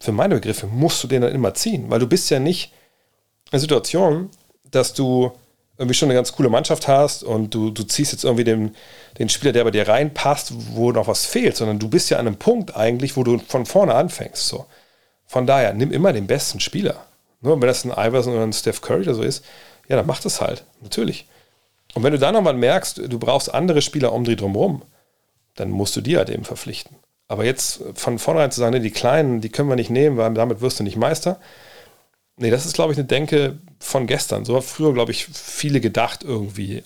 für meine Begriffe musst du den dann immer ziehen, weil du bist ja nicht in der Situation, dass du irgendwie schon eine ganz coole Mannschaft hast und du, du ziehst jetzt irgendwie den, den Spieler, der bei dir reinpasst, wo noch was fehlt, sondern du bist ja an einem Punkt eigentlich, wo du von vorne anfängst. So. Von daher, nimm immer den besten Spieler. Nur wenn das ein Iverson oder ein Steph Curry oder so ist, ja, dann mach das halt, natürlich. Und wenn du dann nochmal merkst, du brauchst andere Spieler um die drumherum, dann musst du die halt eben verpflichten. Aber jetzt von vornherein zu sagen, nee, die Kleinen, die können wir nicht nehmen, weil damit wirst du nicht Meister, Nee, das ist, glaube ich, eine Denke von gestern. So hat früher, glaube ich, viele gedacht irgendwie.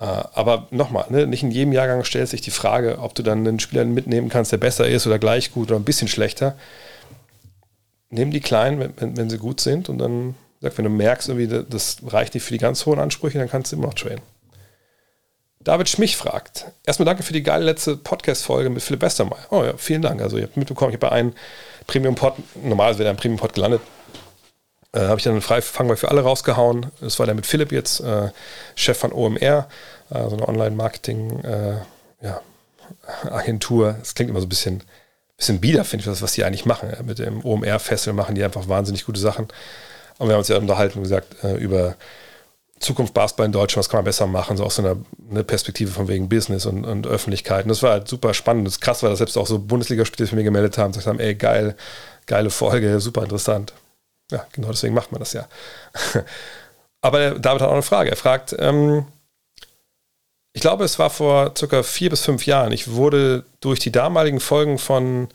Äh, aber nochmal, ne, nicht in jedem Jahrgang stellt sich die Frage, ob du dann einen Spieler mitnehmen kannst, der besser ist oder gleich gut oder ein bisschen schlechter. Nimm die Kleinen, wenn, wenn, wenn sie gut sind und dann, sag, wenn du merkst, irgendwie, das reicht nicht für die ganz hohen Ansprüche, dann kannst du immer noch traden. David Schmich fragt, erstmal danke für die geile letzte Podcast-Folge mit Philipp Westermeier. Oh ja, vielen Dank. Also ihr habt mitbekommen, ich habe bei einem Premium-Pod, normalerweise wäre ein Premium-Pod gelandet, äh, habe ich dann einen Freifang für alle rausgehauen. Das war der mit Philipp jetzt, äh, Chef von OMR, äh, so eine Online-Marketing-Agentur. Äh, ja, das klingt immer so ein bisschen, bisschen bieder, finde ich, das, was die eigentlich machen. Mit dem OMR-Festival machen die einfach wahnsinnig gute Sachen. Und wir haben uns ja unterhalten, wie gesagt, äh, über Zukunft Basketball in Deutschland, was kann man besser machen, so aus so einer eine Perspektive von wegen Business und, und Öffentlichkeit. Und das war halt super spannend. Das krass war, dass selbst auch so Bundesligaspieler für mich gemeldet haben und gesagt haben, ey, geil, geile Folge, super interessant. Ja, genau deswegen macht man das ja. Aber David hat auch eine Frage. Er fragt, ähm, ich glaube, es war vor circa vier bis fünf Jahren. Ich wurde durch die damaligen Folgen von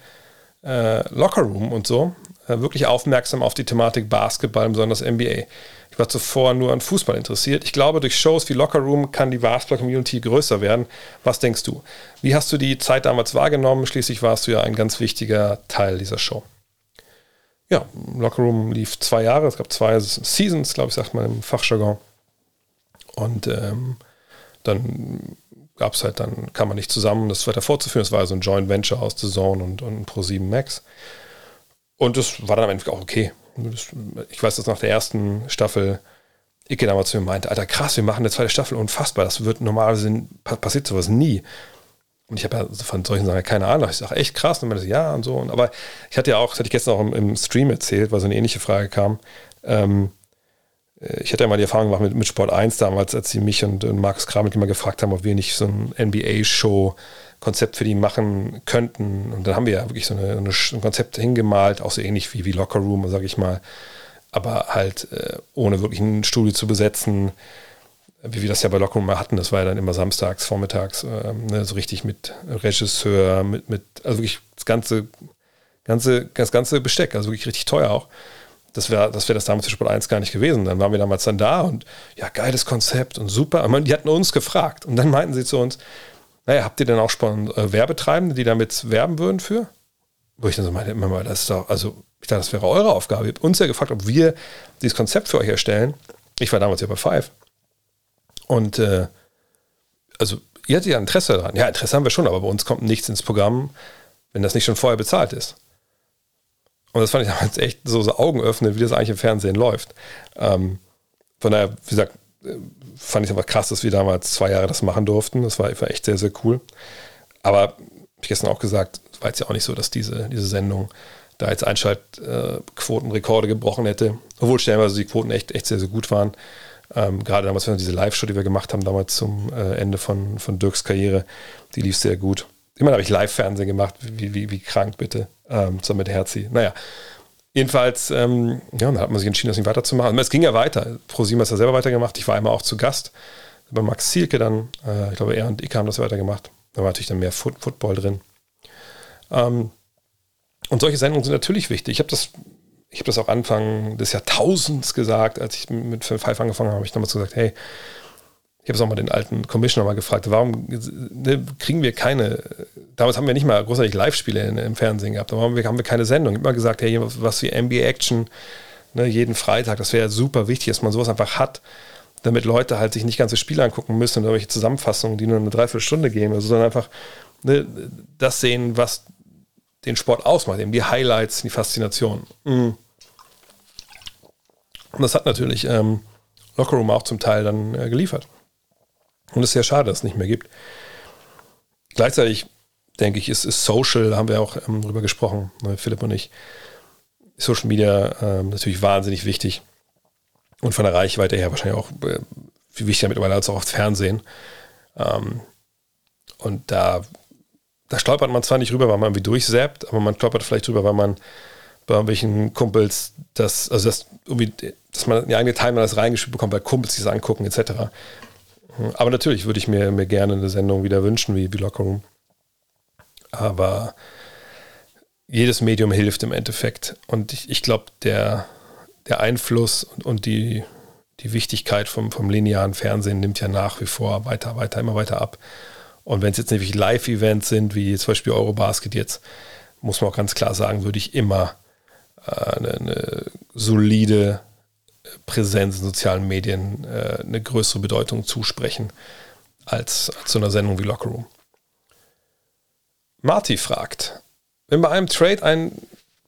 äh, Locker Room und so äh, wirklich aufmerksam auf die Thematik Basketball, besonders NBA. Ich war zuvor nur an Fußball interessiert. Ich glaube, durch Shows wie Locker Room kann die Basketball-Community größer werden. Was denkst du? Wie hast du die Zeit damals wahrgenommen? Schließlich warst du ja ein ganz wichtiger Teil dieser Show. Ja, Locker Room lief zwei Jahre. Es gab zwei Seasons, glaube ich, sagt man im Fachjargon. Und ähm, dann gab es halt, dann kam man nicht zusammen, das weiter fortzuführen. Es war so ein Joint Venture aus The Zone und, und Pro7 Max. Und das war dann am Ende auch okay ich weiß, dass nach der ersten Staffel Icke damals zu mir meinte, Alter, krass, wir machen eine zweite Staffel, unfassbar, das wird normalerweise, passiert sowas nie. Und ich habe ja von solchen Sachen keine Ahnung. Ich sage, echt krass. Und dann meinte ja und so. Aber ich hatte ja auch, das hatte ich gestern auch im, im Stream erzählt, weil so eine ähnliche Frage kam. Ähm, äh, ich hatte ja mal die Erfahrung gemacht mit, mit Sport 1 damals, als sie mich und, und Markus Kramnik immer gefragt haben, ob wir nicht so ein NBA-Show Konzept für die machen könnten. Und dann haben wir ja wirklich so eine, eine, ein Konzept hingemalt, auch so ähnlich wie, wie Locker Room, sage ich mal. Aber halt äh, ohne wirklich ein Studio zu besetzen, wie wir das ja bei Locker Room mal hatten. Das war ja dann immer samstags, vormittags, äh, ne, so richtig mit Regisseur, mit, mit also wirklich das ganze, ganze, das ganze Besteck, also wirklich richtig teuer auch. Das wäre das, wär das damals für Sport 1 gar nicht gewesen. Dann waren wir damals dann da und ja, geiles Konzept und super. Und die hatten uns gefragt. Und dann meinten sie zu uns, naja, habt ihr denn auch Spon äh, Werbetreibende, die damit werben würden für? Wo ich dann so meine, immer mal, das ist doch, also ich dachte, das wäre eure Aufgabe. Ihr habt uns ja gefragt, ob wir dieses Konzept für euch erstellen. Ich war damals ja bei Five. Und äh, also ihr hattet ja Interesse daran. Ja, Interesse haben wir schon, aber bei uns kommt nichts ins Programm, wenn das nicht schon vorher bezahlt ist. Und das fand ich damals echt so, so Augen öffnen, wie das eigentlich im Fernsehen läuft. Ähm, von daher, wie gesagt, fand ich einfach krass, dass wir damals zwei Jahre das machen durften. Das war, war echt sehr, sehr cool. Aber ich gestern auch gesagt, es war jetzt ja auch nicht so, dass diese, diese Sendung da jetzt Einschaltquotenrekorde gebrochen hätte. Obwohl stellenweise die Quoten echt, echt sehr, sehr gut waren. Ähm, gerade damals, wenn wir diese Live-Show, die wir gemacht haben, damals zum äh, Ende von, von Dirks Karriere, die lief sehr gut. Immerhin habe ich Live-Fernsehen gemacht, wie, wie, wie krank bitte, ähm, so mit Herzi. Naja, Jedenfalls, ähm, ja, dann hat man sich entschieden, das nicht weiterzumachen. Es ging ja weiter. ProSieben hat es ja selber weitergemacht. Ich war einmal auch zu Gast bei Max Zielke dann. Äh, ich glaube, er und ich haben das weitergemacht. Da war natürlich dann mehr Foot Football drin. Ähm, und solche Sendungen sind natürlich wichtig. Ich habe das, ich das auch Anfang des Jahrtausends gesagt, als ich mit Five angefangen habe, habe ich damals gesagt, hey, ich habe es auch mal den alten Commissioner mal gefragt, warum ne, kriegen wir keine, damals haben wir nicht mal großartig Live-Spiele im Fernsehen gehabt, warum haben wir keine Sendung? Ich habe immer gesagt, hey, was wie NBA Action, ne, jeden Freitag, das wäre super wichtig, dass man sowas einfach hat, damit Leute halt sich nicht ganze Spiele angucken müssen und irgendwelche Zusammenfassungen, die nur eine Dreiviertelstunde gehen, also, sondern einfach ne, das sehen, was den Sport ausmacht, eben die Highlights, die Faszination. Mhm. Und das hat natürlich ähm, Lockerroom auch zum Teil dann äh, geliefert. Und es ist sehr schade, dass es nicht mehr gibt. Gleichzeitig denke ich, ist, ist Social, haben wir auch ähm, drüber gesprochen, ne, Philipp und ich, Social Media ähm, natürlich wahnsinnig wichtig. Und von der Reichweite her wahrscheinlich auch äh, viel wichtiger mittlerweile als auch aufs Fernsehen. Ähm, und da, da stolpert man zwar nicht rüber, weil man irgendwie durchsappt, aber man stolpert vielleicht drüber, weil man bei irgendwelchen Kumpels das, also das irgendwie, dass man die eigene Timeline das reingeschrieben bekommt, weil Kumpels sich das angucken, etc. Aber natürlich würde ich mir, mir gerne eine Sendung wieder wünschen, wie, wie Locker Room. Aber jedes Medium hilft im Endeffekt. Und ich, ich glaube, der, der Einfluss und, und die, die Wichtigkeit vom, vom linearen Fernsehen nimmt ja nach wie vor weiter, weiter, immer weiter ab. Und wenn es jetzt nämlich Live-Events sind, wie zum Beispiel Eurobasket jetzt, muss man auch ganz klar sagen, würde ich immer äh, eine, eine, solide Präsenz in sozialen Medien äh, eine größere Bedeutung zusprechen als, als so einer Sendung wie Locker Room. Marty fragt, wenn bei einem Trade ein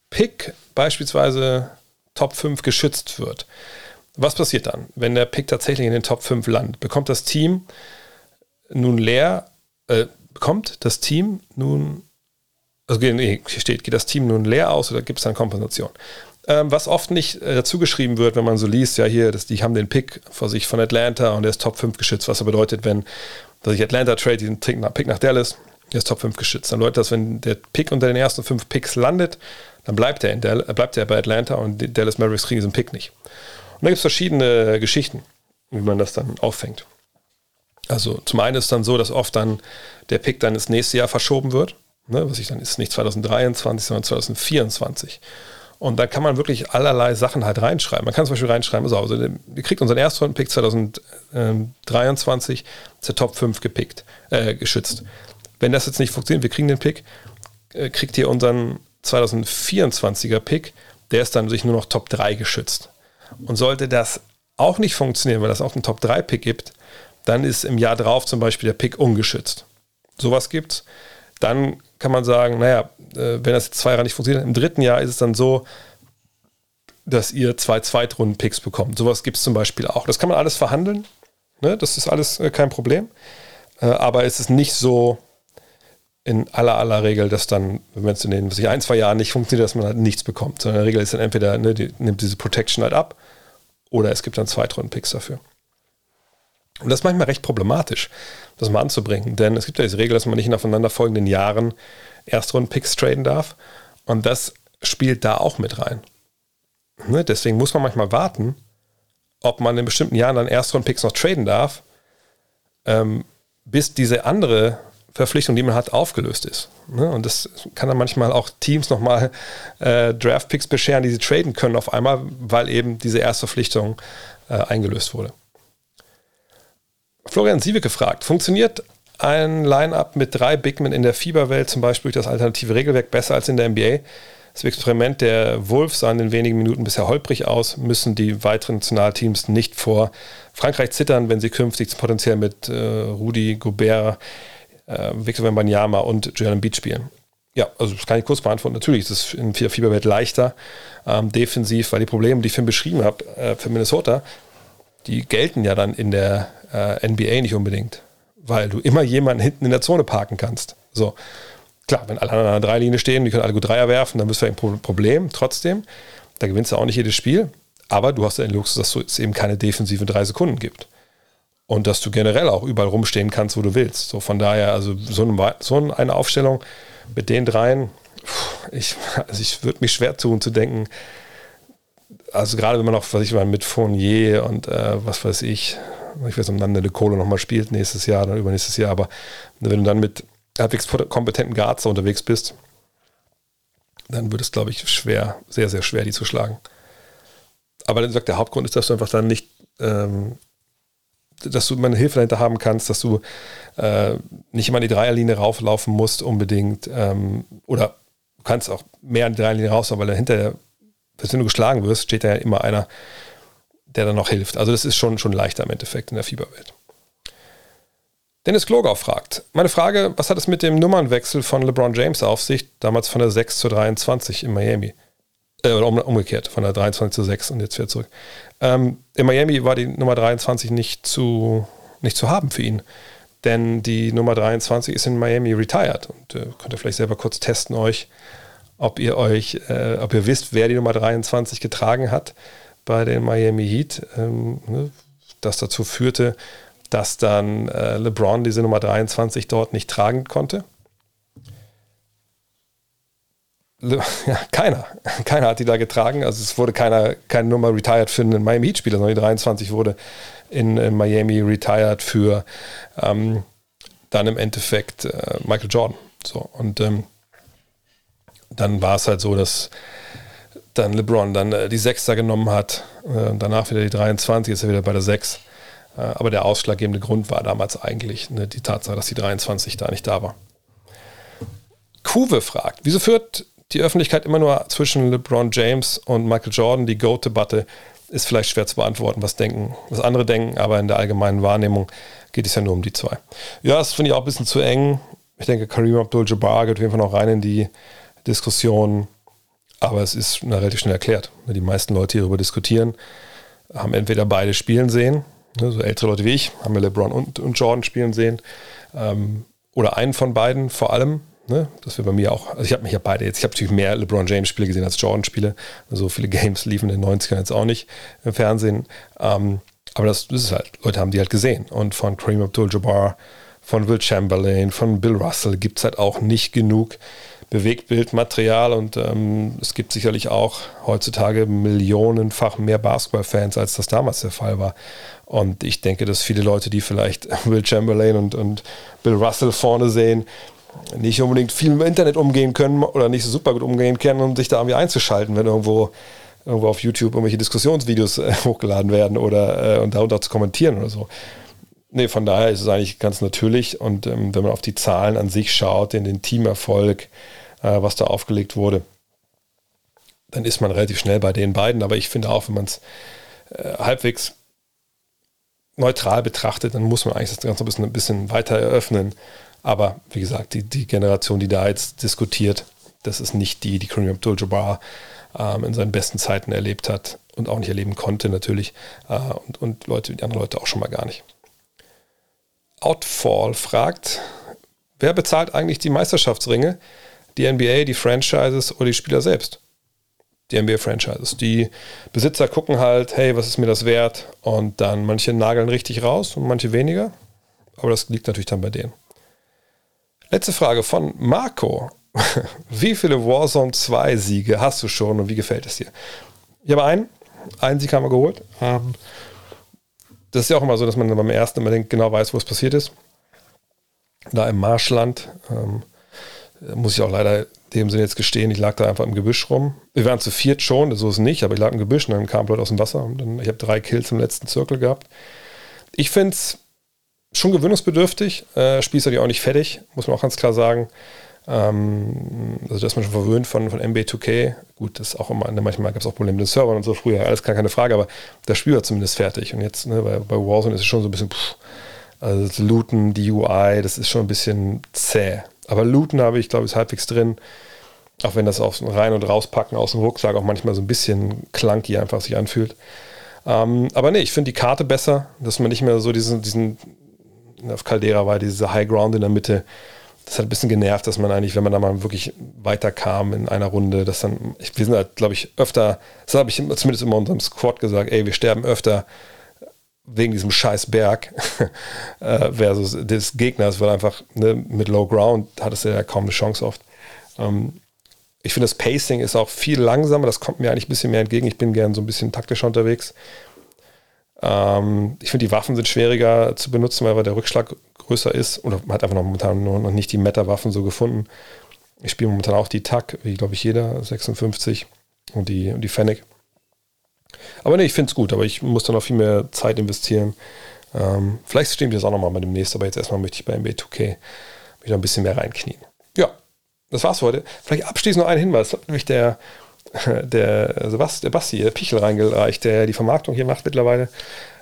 Pick beispielsweise Top 5 geschützt wird, was passiert dann, wenn der Pick tatsächlich in den Top 5 landet? Bekommt das Team nun leer, äh, bekommt das Team nun, also hier steht, geht das Team nun leer aus oder gibt es dann Kompensation? Ähm, was oft nicht äh, dazu geschrieben wird, wenn man so liest, ja hier, das, die haben den Pick vor sich von Atlanta und der ist Top 5 geschützt, was er bedeutet, wenn dass ich Atlanta trade, den Pick nach, Pick nach Dallas, der ist Top 5 geschützt. Dann bedeutet das, wenn der Pick unter den ersten fünf Picks landet, dann bleibt er, in Del bleibt er bei Atlanta und die Dallas Mavericks kriegen diesen Pick nicht. Und da gibt es verschiedene Geschichten, wie man das dann auffängt. Also zum einen ist es dann so, dass oft dann der Pick dann ins nächste Jahr verschoben wird. Ne, was ich dann ist nicht 2023, sondern 2024. Und dann kann man wirklich allerlei Sachen halt reinschreiben. Man kann zum Beispiel reinschreiben, so, also ihr kriegt unseren Erstrunden-Pick 2023 zur Top 5 gepickt, äh, geschützt. Wenn das jetzt nicht funktioniert, wir kriegen den Pick, äh, kriegt ihr unseren 2024er Pick, der ist dann sich nur noch Top 3 geschützt. Und sollte das auch nicht funktionieren, weil das auch einen Top 3 Pick gibt, dann ist im Jahr drauf zum Beispiel der Pick ungeschützt. Sowas gibt's. Dann kann man sagen, naja, äh, wenn das jetzt zwei Jahre nicht funktioniert, im dritten Jahr ist es dann so, dass ihr zwei Zweitrunden-Picks bekommt. Sowas gibt es zum Beispiel auch. Das kann man alles verhandeln. Ne? Das ist alles äh, kein Problem. Äh, aber es ist nicht so in aller aller Regel, dass dann, wenn es in den sich ein, zwei Jahren nicht funktioniert, dass man halt nichts bekommt. Sondern in der Regel ist dann entweder, ne, die, nimmt diese Protection halt ab oder es gibt dann Zweitrunden-Picks dafür. Und das ist manchmal recht problematisch, das mal anzubringen, denn es gibt ja diese Regel, dass man nicht in aufeinanderfolgenden Jahren Erstrunden-Picks traden darf. Und das spielt da auch mit rein. Ne? Deswegen muss man manchmal warten, ob man in bestimmten Jahren dann Erstrunden-Picks noch traden darf, ähm, bis diese andere Verpflichtung, die man hat, aufgelöst ist. Ne? Und das kann dann manchmal auch Teams nochmal äh, Draft-Picks bescheren, die sie traden können auf einmal, weil eben diese erste Verpflichtung äh, eingelöst wurde. Florian Siewe gefragt, funktioniert ein Line-Up mit drei Bigmen in der Fieberwelt, zum Beispiel durch das alternative Regelwerk, besser als in der NBA? Das Experiment der Wolves sah in den wenigen Minuten bisher holprig aus, müssen die weiteren Nationalteams nicht vor Frankreich zittern, wenn sie künftig potenziell mit äh, Rudi Gobert, äh, Victor Wembanyama und Joel Embiid spielen. Ja, also das kann ich kurz beantworten. Natürlich ist es in der Fieberwelt leichter ähm, defensiv, weil die Probleme, die ich vorhin beschrieben habe, äh, für Minnesota, die gelten ja dann in der äh, NBA nicht unbedingt, weil du immer jemanden hinten in der Zone parken kannst. So, klar, wenn alle an einer Dreilinie stehen, die können alle gut Dreier werfen, dann bist du ein Problem. Trotzdem, da gewinnst du auch nicht jedes Spiel, aber du hast ja den Luxus, dass es eben keine defensive drei Sekunden gibt. Und dass du generell auch überall rumstehen kannst, wo du willst. So von daher, also so eine, so eine Aufstellung mit den dreien, ich, also ich würde mich schwer tun zu denken, also gerade wenn man noch, was ich meine, mit Fournier und äh, was weiß ich, ich weiß nicht, ob dann eine Kohle nochmal spielt nächstes Jahr oder übernächstes Jahr, aber wenn du dann mit halbwegs kompetenten Guards unterwegs bist, dann wird es, glaube ich, schwer, sehr, sehr schwer, die zu schlagen. Aber dann sagt der Hauptgrund ist, dass du einfach dann nicht, ähm, dass du meine Hilfe dahinter haben kannst, dass du äh, nicht immer in die Dreierlinie rauflaufen musst unbedingt ähm, oder du kannst auch mehr in die Dreierlinie raus, weil dahinter, wenn du geschlagen wirst, steht da ja immer einer, der dann noch hilft. Also das ist schon, schon leichter im Endeffekt in der Fieberwelt. Dennis Klogau fragt, meine Frage, was hat es mit dem Nummernwechsel von LeBron James auf sich, damals von der 6 zur 23 in Miami? Äh, oder umgekehrt, von der 23 zu 6 und jetzt wieder zurück. Ähm, in Miami war die Nummer 23 nicht zu, nicht zu haben für ihn, denn die Nummer 23 ist in Miami retired und äh, könnt ihr vielleicht selber kurz testen euch, ob ihr euch, äh, ob ihr wisst, wer die Nummer 23 getragen hat bei den Miami Heat, ähm, ne, das dazu führte, dass dann äh, LeBron diese Nummer 23 dort nicht tragen konnte. Le ja, keiner. Keiner hat die da getragen. Also es wurde keiner, keine Nummer retired für einen Miami Heat-Spieler, sondern die 23 wurde in, in Miami retired für ähm, dann im Endeffekt äh, Michael Jordan. So, und ähm, dann war es halt so, dass dann LeBron dann äh, die Sechster genommen hat, äh, danach wieder die 23, ist er wieder bei der 6. Äh, aber der ausschlaggebende Grund war damals eigentlich ne, die Tatsache, dass die 23 da nicht da war. Kuwe fragt, wieso führt die Öffentlichkeit immer nur zwischen LeBron James und Michael Jordan, die GOAT-Debatte, ist vielleicht schwer zu beantworten, was denken, was andere denken, aber in der allgemeinen Wahrnehmung geht es ja nur um die zwei. Ja, das finde ich auch ein bisschen zu eng. Ich denke, Kareem Abdul-Jabbar geht auf jeden Fall noch rein in die Diskussion, aber es ist relativ schnell erklärt. Die meisten Leute, die darüber diskutieren, haben entweder beide spielen sehen, ne, so ältere Leute wie ich, haben ja LeBron und, und Jordan spielen sehen, ähm, oder einen von beiden vor allem, Ne? Das wäre bei mir auch, also ich habe mich ja beide jetzt, ich habe natürlich mehr LeBron James Spiele gesehen als Jordan Spiele. So viele Games liefen in den 90ern jetzt auch nicht im Fernsehen. Ähm, aber das, das, ist halt, Leute haben die halt gesehen. Und von Kareem Abdul-Jabbar, von Will Chamberlain, von Bill Russell gibt es halt auch nicht genug Bewegtbildmaterial und ähm, es gibt sicherlich auch heutzutage millionenfach mehr Basketballfans, als das damals der Fall war. Und ich denke, dass viele Leute, die vielleicht Will Chamberlain und, und Bill Russell vorne sehen, nicht unbedingt viel im Internet umgehen können oder nicht so super gut umgehen können, um sich da irgendwie einzuschalten, wenn irgendwo, irgendwo auf YouTube irgendwelche Diskussionsvideos äh, hochgeladen werden oder äh, und darunter zu kommentieren oder so. Nee, von daher ist es eigentlich ganz natürlich und ähm, wenn man auf die Zahlen an sich schaut, in den Teamerfolg, äh, was da aufgelegt wurde, dann ist man relativ schnell bei den beiden. Aber ich finde auch, wenn man es äh, halbwegs neutral betrachtet, dann muss man eigentlich das Ganze ein bisschen, ein bisschen weiter eröffnen aber wie gesagt, die, die Generation, die da jetzt diskutiert, das ist nicht die, die Kareem Abdul-Jabbar ähm, in seinen besten Zeiten erlebt hat und auch nicht erleben konnte natürlich. Äh, und, und Leute, die anderen Leute auch schon mal gar nicht. Outfall fragt, wer bezahlt eigentlich die Meisterschaftsringe? Die NBA, die Franchises oder die Spieler selbst? Die NBA-Franchises. Die Besitzer gucken halt, hey, was ist mir das wert? Und dann manche nageln richtig raus und manche weniger. Aber das liegt natürlich dann bei denen. Letzte Frage von Marco. Wie viele Warzone 2 Siege hast du schon und wie gefällt es dir? Ich habe einen. Einen Sieg haben wir geholt. Ähm, das ist ja auch immer so, dass man beim ersten immer genau weiß, wo es passiert ist. Da im Marschland. Ähm, muss ich auch leider dem Sinne jetzt gestehen, ich lag da einfach im Gebüsch rum. Wir waren zu viert schon, so ist es nicht, aber ich lag im Gebüsch und dann kam Leute aus dem Wasser. Und dann, ich habe drei Kills im letzten Zirkel gehabt. Ich finde es schon gewöhnungsbedürftig. Äh, ist natürlich auch nicht fertig, muss man auch ganz klar sagen. Ähm, also da ist man schon verwöhnt von, von MB2K. Gut, das ist auch immer, ne, manchmal gab es auch Probleme mit den Servern und so früher, alles keine Frage, aber das Spiel war zumindest fertig. Und jetzt ne, bei, bei Warzone ist es schon so ein bisschen, pff, also das Looten, die UI, das ist schon ein bisschen zäh. Aber Looten habe ich, glaube ich, ist halbwegs drin. Auch wenn das auf rein und rauspacken aus dem Rucksack auch manchmal so ein bisschen clunky einfach sich anfühlt. Ähm, aber nee, ich finde die Karte besser, dass man nicht mehr so diesen, diesen auf Caldera war diese High Ground in der Mitte. Das hat ein bisschen genervt, dass man eigentlich, wenn man da mal wirklich weiterkam in einer Runde, dass dann, ich, wir sind halt, glaube ich, öfter, das habe ich zumindest immer unserem Squad gesagt, ey, wir sterben öfter wegen diesem scheiß Berg äh, versus des Gegners, weil einfach ne, mit Low Ground hattest du ja kaum eine Chance oft. Ähm, ich finde, das Pacing ist auch viel langsamer, das kommt mir eigentlich ein bisschen mehr entgegen. Ich bin gern so ein bisschen taktischer unterwegs. Ähm, ich finde, die Waffen sind schwieriger zu benutzen, weil der Rückschlag größer ist. Oder man hat einfach noch momentan noch nicht die Meta-Waffen so gefunden. Ich spiele momentan auch die TAC, wie glaube ich jeder, 56 und die, und die Fennec. Aber nee, ich finde es gut, aber ich muss dann auch viel mehr Zeit investieren. Ähm, vielleicht stimmt das auch nochmal bei dem nächsten, aber jetzt erstmal möchte ich bei MB2K wieder ein bisschen mehr reinknien. Ja, das war's für heute. Vielleicht abschließend noch ein Hinweis. Nämlich der der, Sebast, der Basti, der Pichel reingereicht, der die Vermarktung hier macht mittlerweile.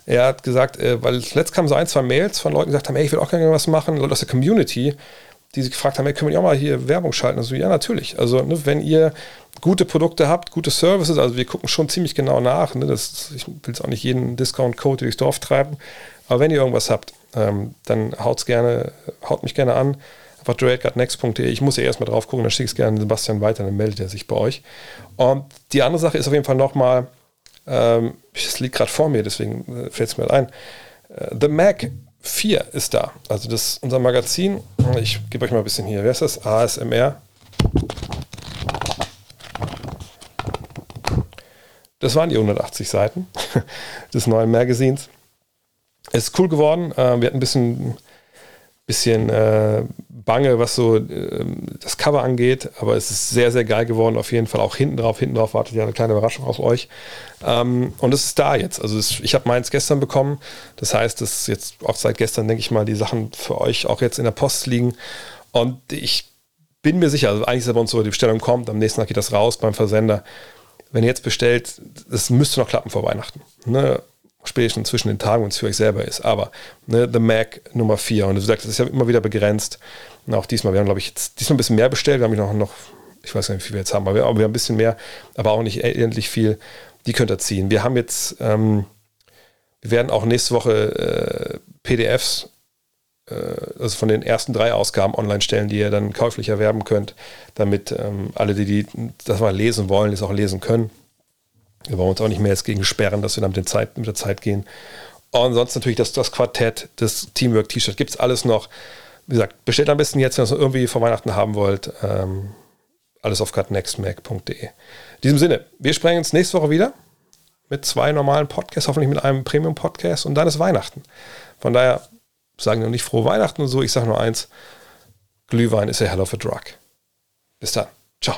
Er hat gesagt, äh, weil letzt kamen so ein, zwei Mails von Leuten, die gesagt haben, hey, ich will auch gerne was machen, Leute aus der Community, die sich gefragt haben, hey, können wir auch mal hier Werbung schalten? Also ja, natürlich. Also ne, wenn ihr gute Produkte habt, gute Services, also wir gucken schon ziemlich genau nach. Ne, das, ich will jetzt auch nicht jeden Discount-Code durchs Dorf treiben, aber wenn ihr irgendwas habt, ähm, dann haut's gerne, haut mich gerne an tradeguardnext.de. Ich muss ja erstmal drauf gucken, dann schicke ich es gerne Sebastian weiter, dann meldet er sich bei euch. Und die andere Sache ist auf jeden Fall nochmal, ähm, das liegt gerade vor mir, deswegen äh, fällt es mir ein. Äh, The Mac 4 ist da. Also das unser Magazin. Ich gebe euch mal ein bisschen hier. Wer ist das? ASMR. Das waren die 180 Seiten des neuen Magazins. Es ist cool geworden. Äh, wir hatten ein bisschen bisschen äh, bange, was so äh, das Cover angeht, aber es ist sehr, sehr geil geworden, auf jeden Fall. Auch hinten drauf, hinten drauf wartet ja eine kleine Überraschung auf euch. Ähm, und es ist da jetzt. Also es, ich habe meins gestern bekommen. Das heißt, dass jetzt auch seit gestern, denke ich mal, die Sachen für euch auch jetzt in der Post liegen. Und ich bin mir sicher, also eigentlich ist es bei uns so, die Bestellung kommt, am nächsten Tag geht das raus beim Versender. Wenn ihr jetzt bestellt, das müsste noch klappen vor Weihnachten. Ne? Spätestens zwischen den Tagen, wenn es für euch selber ist. Aber ne, The Mac Nummer 4. Und du sagst, das ist ja immer wieder begrenzt. Und auch diesmal, wir haben, glaube ich, jetzt diesmal ein bisschen mehr bestellt. Wir haben noch, noch, ich weiß nicht, wie viel wir jetzt haben, aber wir, aber wir haben ein bisschen mehr, aber auch nicht endlich viel. Die könnt ihr ziehen. Wir haben jetzt, ähm, wir werden auch nächste Woche äh, PDFs äh, also von den ersten drei Ausgaben online stellen, die ihr dann käuflich erwerben könnt, damit ähm, alle, die, die das mal lesen wollen, es auch lesen können. Wir wollen uns auch nicht mehr jetzt gegen sperren, dass wir dann mit, den Zeit, mit der Zeit gehen. Und sonst natürlich das, das Quartett, das Teamwork-T-Shirt, gibt es alles noch. Wie gesagt, bestellt am besten jetzt, wenn ihr es irgendwie vor Weihnachten haben wollt. Ähm, alles auf cutnextmac.de. In diesem Sinne, wir sprechen uns nächste Woche wieder mit zwei normalen Podcasts, hoffentlich mit einem Premium-Podcast und dann ist Weihnachten. Von daher sagen wir nicht frohe Weihnachten und so. Ich sage nur eins: Glühwein ist a hell of a drug. Bis dann. Ciao.